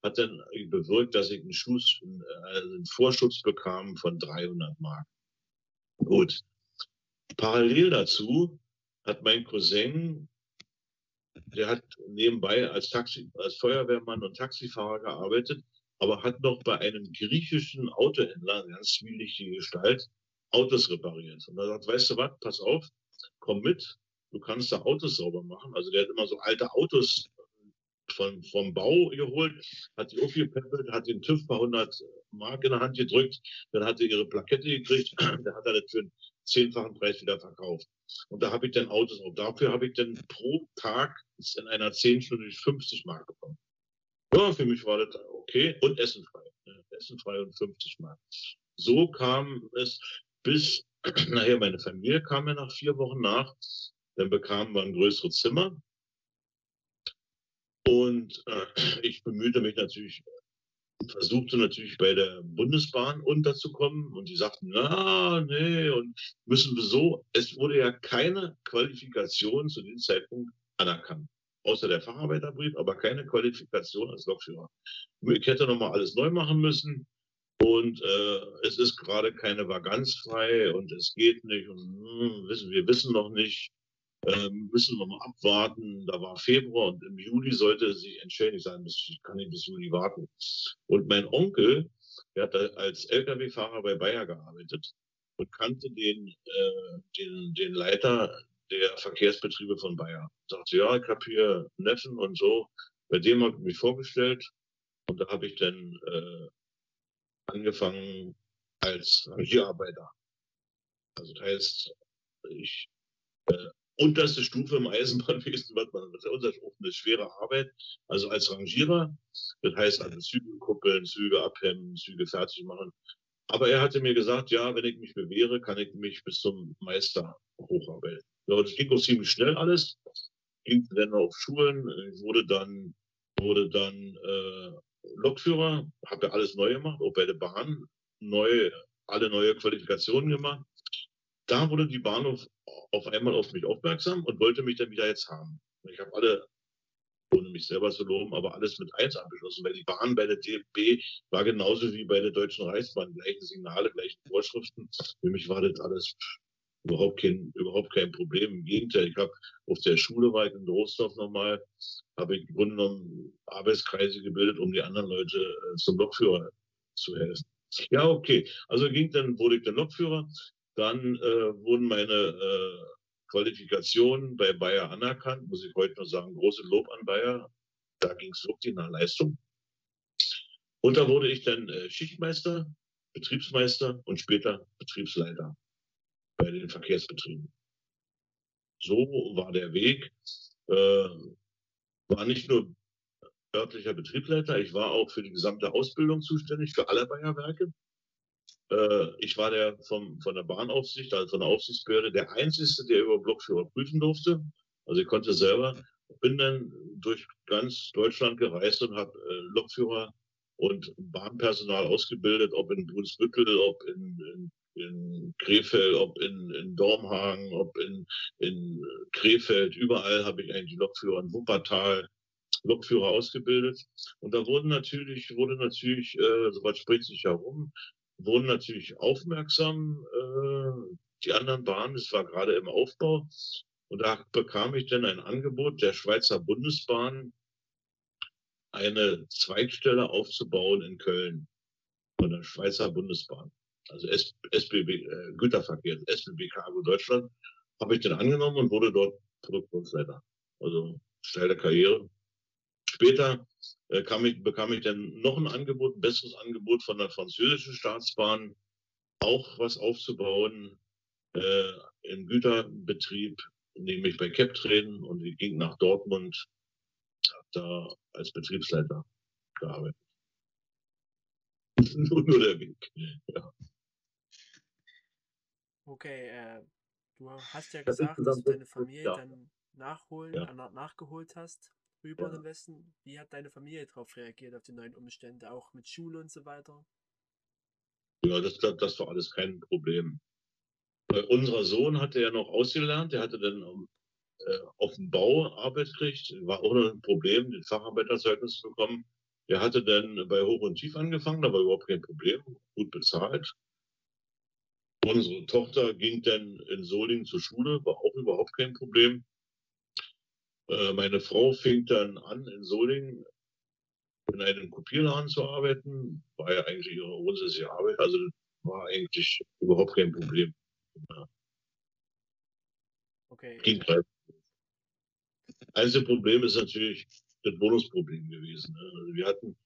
hat dann bewirkt, dass ich einen, Schuss, äh, einen Vorschutz bekam von 300 Mark. Gut. Parallel dazu hat mein Cousin, der hat nebenbei als Taxi, als Feuerwehrmann und Taxifahrer gearbeitet, aber hat noch bei einem griechischen Autohändler, ganz zwielichtige Gestalt, Autos repariert. Und er sagt, weißt du was, pass auf, komm mit, du kannst da Autos sauber machen. Also der hat immer so alte Autos von, vom Bau geholt, hat die aufgepäppelt, hat den TÜV bei 100 Mark in der Hand gedrückt, dann hat er ihre Plakette gekriegt, [CLEARS THROAT] dann hat er das für einen zehnfachen Preis wieder verkauft. Und da habe ich dann Autos und dafür habe ich dann pro Tag in einer 10 Stunde 50 Mark bekommen. Ja, für mich war das okay und essenfrei. Ne? Essenfrei und 50 Mark. So kam es bis [CLEARS THROAT] nachher meine Familie kam ja nach vier Wochen nach. Dann bekamen wir ein größeres Zimmer. Und äh, ich bemühte mich natürlich, versuchte natürlich bei der Bundesbahn unterzukommen. Und die sagten, na, nee, und müssen wir so. Es wurde ja keine Qualifikation zu dem Zeitpunkt anerkannt. Außer der Facharbeiterbrief, aber keine Qualifikation als Lokführer. Ich hätte nochmal alles neu machen müssen. Und äh, es ist gerade keine Vakanz frei und es geht nicht und hm, wissen wir wissen noch nicht. Ähm, müssen wir mal abwarten. Da war Februar und im Juli sollte sich entscheiden. Ich sage, ich kann nicht bis Juli warten. Und mein Onkel, der hat als Lkw-Fahrer bei Bayer gearbeitet und kannte den, äh, den, den Leiter der Verkehrsbetriebe von Bayer. Sagte, ja, ich habe hier Neffen und so. Bei dem habe ich mich vorgestellt und da habe ich dann äh, angefangen als Rangierarbeiter. Also das heißt, ich äh, unterste Stufe im Eisenbahnwesen, was man, das ist eine schwere Arbeit, also als Rangierer. Das heißt also Züge kuppeln, Züge abhemmen, Züge fertig machen. Aber er hatte mir gesagt, ja, wenn ich mich bewähre, kann ich mich bis zum Meister hocharbeiten. Ja, das ging auch ziemlich schnell alles. Ging dann auf Schulen, wurde dann, wurde dann äh, Lokführer, habe ja alles neu gemacht, auch bei der Bahn, neu, alle neue Qualifikationen gemacht. Da wurde die Bahn auf, einmal auf mich aufmerksam und wollte mich dann wieder jetzt haben. Ich habe alle, ohne mich selber zu loben, aber alles mit eins abgeschlossen, weil die Bahn bei der DFB war genauso wie bei der Deutschen Reichsbahn, gleiche Signale, gleiche Vorschriften. Für mich war das alles überhaupt kein, überhaupt kein Problem. Im Gegenteil, ich habe auf der Schule war ich in Rostorf nochmal, habe ich im Grunde genommen Arbeitskreise gebildet, um die anderen Leute äh, zum Lokführer zu helfen. Ja, okay. Also ging dann, wurde ich dann Lokführer. Dann äh, wurden meine äh, Qualifikationen bei Bayer anerkannt, muss ich heute noch sagen, große Lob an Bayer. Da ging es wirklich nach Leistung. Und da wurde ich dann äh, Schichtmeister, Betriebsmeister und später Betriebsleiter bei den Verkehrsbetrieben. So war der Weg. Äh, war nicht nur örtlicher Betriebsleiter, ich war auch für die gesamte Ausbildung zuständig, für alle Bayerwerke. Äh, ich war der vom, von der Bahnaufsicht, also von der Aufsichtsbehörde, der Einzige, der über Blockführer prüfen durfte. Also ich konnte selber, bin dann durch ganz Deutschland gereist und habe äh, Lokführer und Bahnpersonal ausgebildet, ob in Brunsbüttel, ob in, in in Krefeld, ob in, in Dormhagen, ob in, in Krefeld, überall habe ich eigentlich Lokführer in Wuppertal, Lokführer ausgebildet. Und da wurden natürlich, wurde natürlich, äh, sowas spricht sich herum, wurden natürlich aufmerksam, äh, die anderen Bahnen, es war gerade im Aufbau. Und da bekam ich dann ein Angebot der Schweizer Bundesbahn, eine Zweigstelle aufzubauen in Köln von der Schweizer Bundesbahn also SBB äh, Güterverkehr, SBB Cargo Deutschland, habe ich den angenommen und wurde dort Produktionsleiter. Also steile Karriere. Später äh, kam ich, bekam ich dann noch ein Angebot, ein besseres Angebot von der französischen Staatsbahn, auch was aufzubauen äh, im Güterbetrieb, nämlich bei Keptreden und ich ging nach Dortmund, habe da als Betriebsleiter gearbeitet. [LAUGHS] nur, nur der Weg. Ja. Okay, äh, du hast ja gesagt, dass du deine Familie ja. dann nachholen, ja. äh, nachgeholt hast, rüber ja. in den Westen. Wie hat deine Familie darauf reagiert, auf die neuen Umstände, auch mit Schule und so weiter? Ja, das, das, war alles kein Problem. Äh, unser Sohn hatte ja noch ausgelernt, der hatte dann um, äh, auf dem Bau Arbeit gekriegt, war auch noch ein Problem, den Facharbeiterzeugnis zu bekommen. Der hatte dann bei Hoch und Tief angefangen, da war überhaupt kein Problem, gut bezahlt. Unsere Tochter ging dann in Solingen zur Schule, war auch überhaupt kein Problem. Äh, meine Frau fing dann an, in Solingen in einem Kopierladen zu arbeiten, war ja eigentlich ihre grundsätzliche Arbeit. Also war eigentlich überhaupt kein Problem. Ja. Okay. Ging gleich. Einzige Problem ist natürlich das Bonusproblem gewesen. Ne? Also wir hatten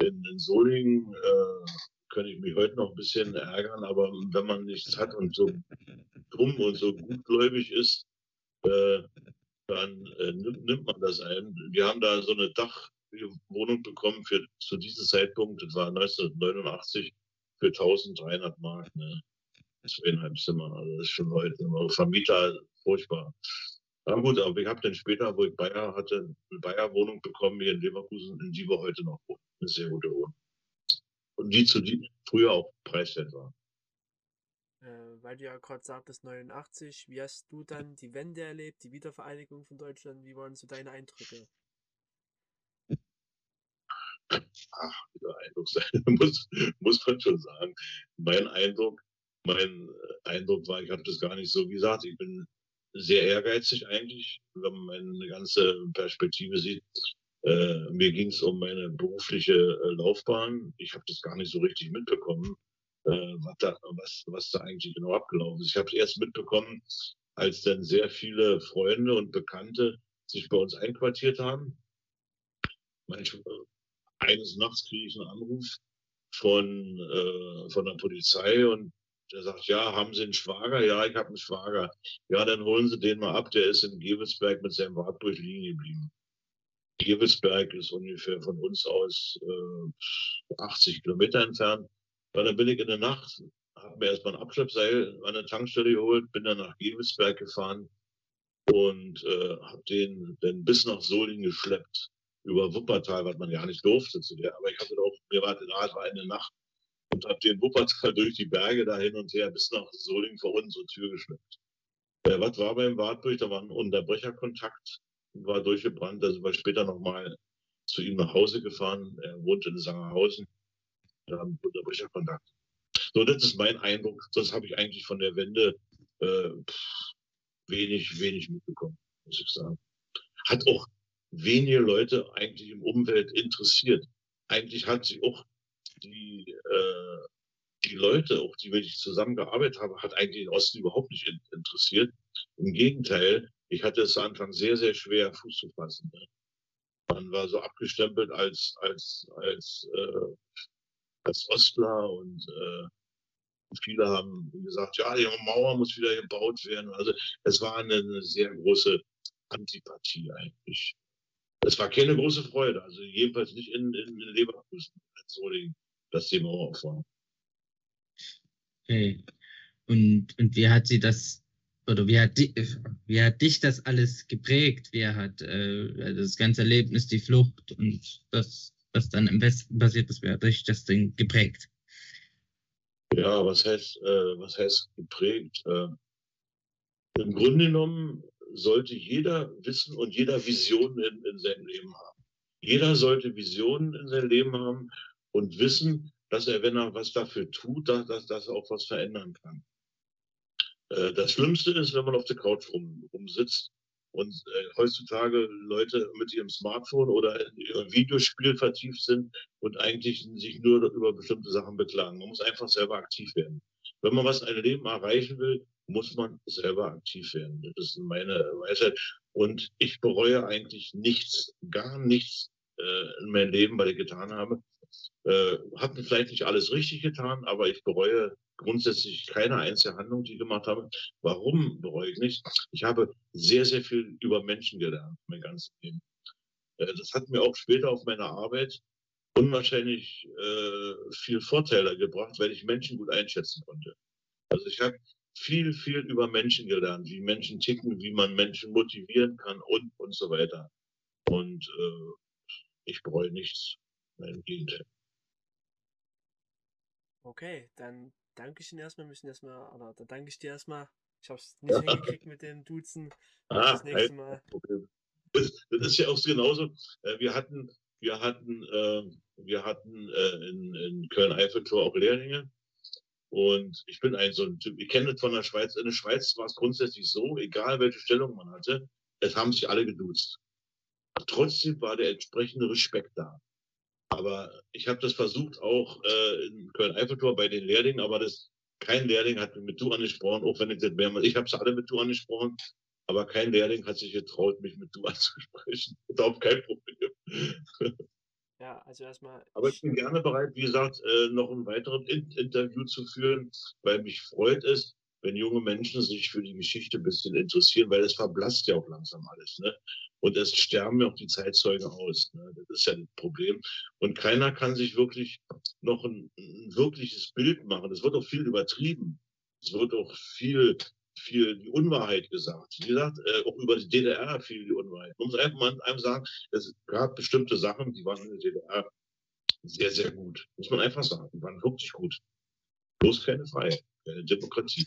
in, in Solingen, äh, könnte ich mich heute noch ein bisschen ärgern, aber wenn man nichts hat und so dumm und so gutgläubig ist, äh, dann äh, nimmt, man das ein. Wir haben da so eine Dachwohnung bekommen für zu diesem Zeitpunkt, das war 1989, für 1300 Mark. Ne? Zweieinhalb Zimmer, also das ist schon heute. Vermieter, furchtbar. Ja gut, aber ich habe dann später, wo ich Bayer hatte, eine Bayer-Wohnung bekommen hier in Leverkusen, in die wir heute noch wohnen. Eine sehr gute Wohnung. Und die zu die früher auch preiswert war. Äh, weil du ja gerade sagtest, 89, wie hast du dann die Wende erlebt, die Wiedervereinigung von Deutschland? Wie waren so deine Eindrücke? Ach, Eindruck sein, [LAUGHS] muss, muss man schon sagen. Mein Eindruck, mein Eindruck war, ich habe das gar nicht so gesagt. Ich bin sehr ehrgeizig eigentlich, wenn man meine ganze Perspektive sieht. Äh, mir ging es um meine berufliche äh, Laufbahn. Ich habe das gar nicht so richtig mitbekommen, äh, was, da, was, was da eigentlich genau abgelaufen ist. Ich habe es erst mitbekommen, als dann sehr viele Freunde und Bekannte sich bei uns einquartiert haben. Manchmal, eines Nachts kriege ich einen Anruf von, äh, von der Polizei und der sagt, ja, haben Sie einen Schwager? Ja, ich habe einen Schwager. Ja, dann holen Sie den mal ab. Der ist in Gewelsberg mit seinem Wartburg liegen geblieben. Gewelsberg ist ungefähr von uns aus äh, 80 Kilometer entfernt. Weil dann bin ich in der Nacht, habe mir erstmal ein Abschleppseil an der Tankstelle geholt, bin dann nach Gewelsberg gefahren und äh, habe den dann bis nach Solingen geschleppt über Wuppertal, was man ja nicht durfte zu der. Aber ich habe auch, mir war, es war eine Nacht und habe den Wuppertal [LAUGHS] durch die Berge da hin und her bis nach Solingen vor unsere Tür geschleppt. Äh, was war beim Wartburg? Da war ein Unterbrecherkontakt, war durchgebrannt. Da sind wir später nochmal zu ihm nach Hause gefahren. Er wohnt in Sangerhausen. Haben Unterbrecherkontakt. So, das ist mein Eindruck. Sonst habe ich eigentlich von der Wende äh, wenig, wenig mitbekommen, muss ich sagen. Hat auch wenige Leute eigentlich im Umfeld interessiert. Eigentlich hat sich auch die, äh, die Leute, auch die, mit denen ich zusammengearbeitet habe, hat eigentlich den Osten überhaupt nicht in, interessiert. Im Gegenteil, ich hatte es Anfang sehr, sehr schwer, Fuß zu fassen. Ne? Man war so abgestempelt als, als, als, äh, als Ostler und äh, viele haben gesagt, ja, die Mauer muss wieder gebaut werden. Also es war eine, eine sehr große Antipathie eigentlich. Es war keine große Freude, also jedenfalls nicht in, in, Leverkusen, in Solingen dass die Mauer auf war. Okay. Und, und wie hat sie das, oder wie hat, die, wie hat dich das alles geprägt? Wie hat äh, das ganze Erlebnis, die Flucht und das, was dann im Westen passiert ist, hat dich das Ding geprägt? Ja, was heißt, äh, was heißt geprägt? Äh, Im Grunde genommen sollte jeder wissen und jeder Visionen in, in seinem Leben haben. Jeder sollte Visionen in seinem Leben haben und wissen, dass er, wenn er was dafür tut, dass, dass, dass er auch was verändern kann. Äh, das Schlimmste ist, wenn man auf der Couch rum, rumsitzt und äh, heutzutage Leute mit ihrem Smartphone oder in ihrem Videospiel vertieft sind und eigentlich sich nur über bestimmte Sachen beklagen. Man muss einfach selber aktiv werden. Wenn man was in einem Leben erreichen will, muss man selber aktiv werden. Das ist meine Weisheit. Und ich bereue eigentlich nichts, gar nichts äh, in meinem Leben, was ich getan habe. Äh, habe vielleicht nicht alles richtig getan, aber ich bereue grundsätzlich keine einzige Handlung, die ich gemacht habe. Warum bereue ich nicht? Ich habe sehr, sehr viel über Menschen gelernt, mein ganzes Leben. Äh, das hat mir auch später auf meiner Arbeit unwahrscheinlich äh, viel Vorteile gebracht, weil ich Menschen gut einschätzen konnte. Also ich habe viel, viel über Menschen gelernt, wie Menschen ticken, wie man Menschen motivieren kann und, und so weiter. Und äh, ich bereue nichts. Im Gegenteil. Okay, dann danke ich Ihnen erstmal. Müssen erstmal, oder dann danke ich dir erstmal. Ich habe es nicht hingekriegt mit dem Duzen. Ah, das nächste Mal. Das, das, ist ja auch genauso. Äh, wir hatten, wir hatten, äh, wir hatten äh, in, in Köln-Eiffeltor auch Lehrlinge. Und ich bin ein so ein Typ, ich kenne das von der Schweiz. In der Schweiz war es grundsätzlich so, egal welche Stellung man hatte, es haben sich alle geduzt. Trotzdem war der entsprechende Respekt da. Aber ich habe das versucht auch äh, in Köln-Eiffeltor bei den Lehrlingen, aber das, kein Lehrling hat mich mit du angesprochen, auch wenn ich das mehrmals, ich habe es alle mit du angesprochen, aber kein Lehrling hat sich getraut, mich mit du [LAUGHS] anzusprechen. Überhaupt kein Problem. [LAUGHS] Ja, also erstmal. Aber ich bin gerne bereit, wie gesagt, äh, noch ein weiteres In Interview zu führen, weil mich freut es, wenn junge Menschen sich für die Geschichte ein bisschen interessieren, weil es verblasst ja auch langsam alles. Ne? Und es sterben ja auch die Zeitzeugen aus. Ne? Das ist ja ein Problem. Und keiner kann sich wirklich noch ein, ein wirkliches Bild machen. Es wird auch viel übertrieben. Es wird auch viel, viel die Unwahrheit gesagt. Wie gesagt, äh, auch über die DDR viel die Unwahrheit. Man muss einfach mal einem sagen, es gab bestimmte Sachen, die waren in der DDR sehr, sehr gut. Muss man einfach sagen. Die waren wirklich gut. Bloß keine Freiheit, keine Demokratie.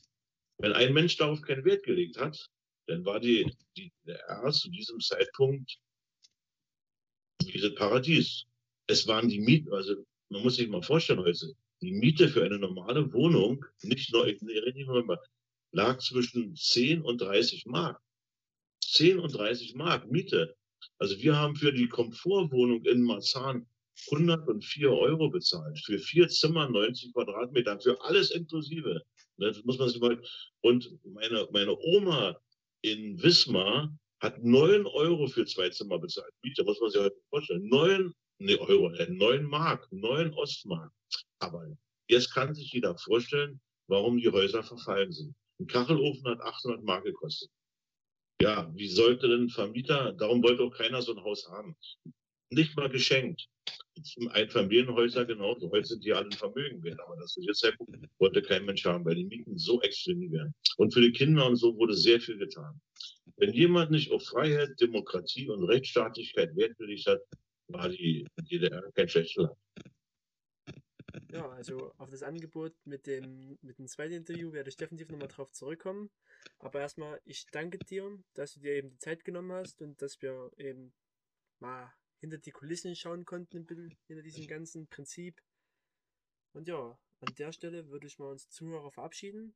Wenn ein Mensch darauf keinen Wert gelegt hat, dann war die, die DDR zu diesem Zeitpunkt dieses Paradies. Es waren die Mieten, also man muss sich mal vorstellen heute, die Miete für eine normale Wohnung, nicht nur, ich rede lag zwischen 10 und 30 Mark. 10 und 30 Mark Miete. Also wir haben für die Komfortwohnung in Marzahn 104 Euro bezahlt. Für vier Zimmer, 90 Quadratmeter, für alles inklusive. Das muss man sich mal. Und meine, meine Oma in Wismar hat 9 Euro für zwei Zimmer bezahlt. Miete, muss man sich heute vorstellen. 9 nee, Euro, äh, 9 Mark, 9 Ostmark. Aber jetzt kann sich jeder vorstellen, warum die Häuser verfallen sind. Ein Kachelofen hat 800 Mark gekostet. Ja, wie sollte denn Vermieter, darum wollte auch keiner so ein Haus haben. Nicht mal geschenkt. Einfamilienhäuser genauso. Heute sind die alle Vermögen wert, aber das ist jetzt sehr gut. Wollte kein Mensch haben, weil die Mieten so extrem werden. Und für die Kinder und so wurde sehr viel getan. Wenn jemand nicht auf Freiheit, Demokratie und Rechtsstaatlichkeit Wert gelegt hat, war die DDR kein schlechter Land. Ja, also auf das Angebot mit dem, mit dem zweiten Interview werde ich definitiv nochmal drauf zurückkommen. Aber erstmal, ich danke dir, dass du dir eben die Zeit genommen hast und dass wir eben mal hinter die Kulissen schauen konnten, ein bisschen hinter diesem ganzen Prinzip. Und ja, an der Stelle würde ich mal uns Zuhörer verabschieden.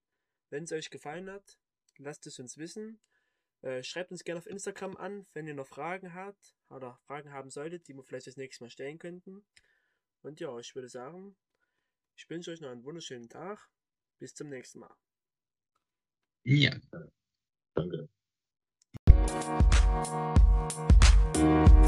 Wenn es euch gefallen hat, lasst es uns wissen. Äh, schreibt uns gerne auf Instagram an, wenn ihr noch Fragen habt oder Fragen haben solltet, die wir vielleicht das nächste Mal stellen könnten. Und ja, ich würde sagen, ich wünsche euch noch einen wunderschönen Tag. Bis zum nächsten Mal. Ja. Danke.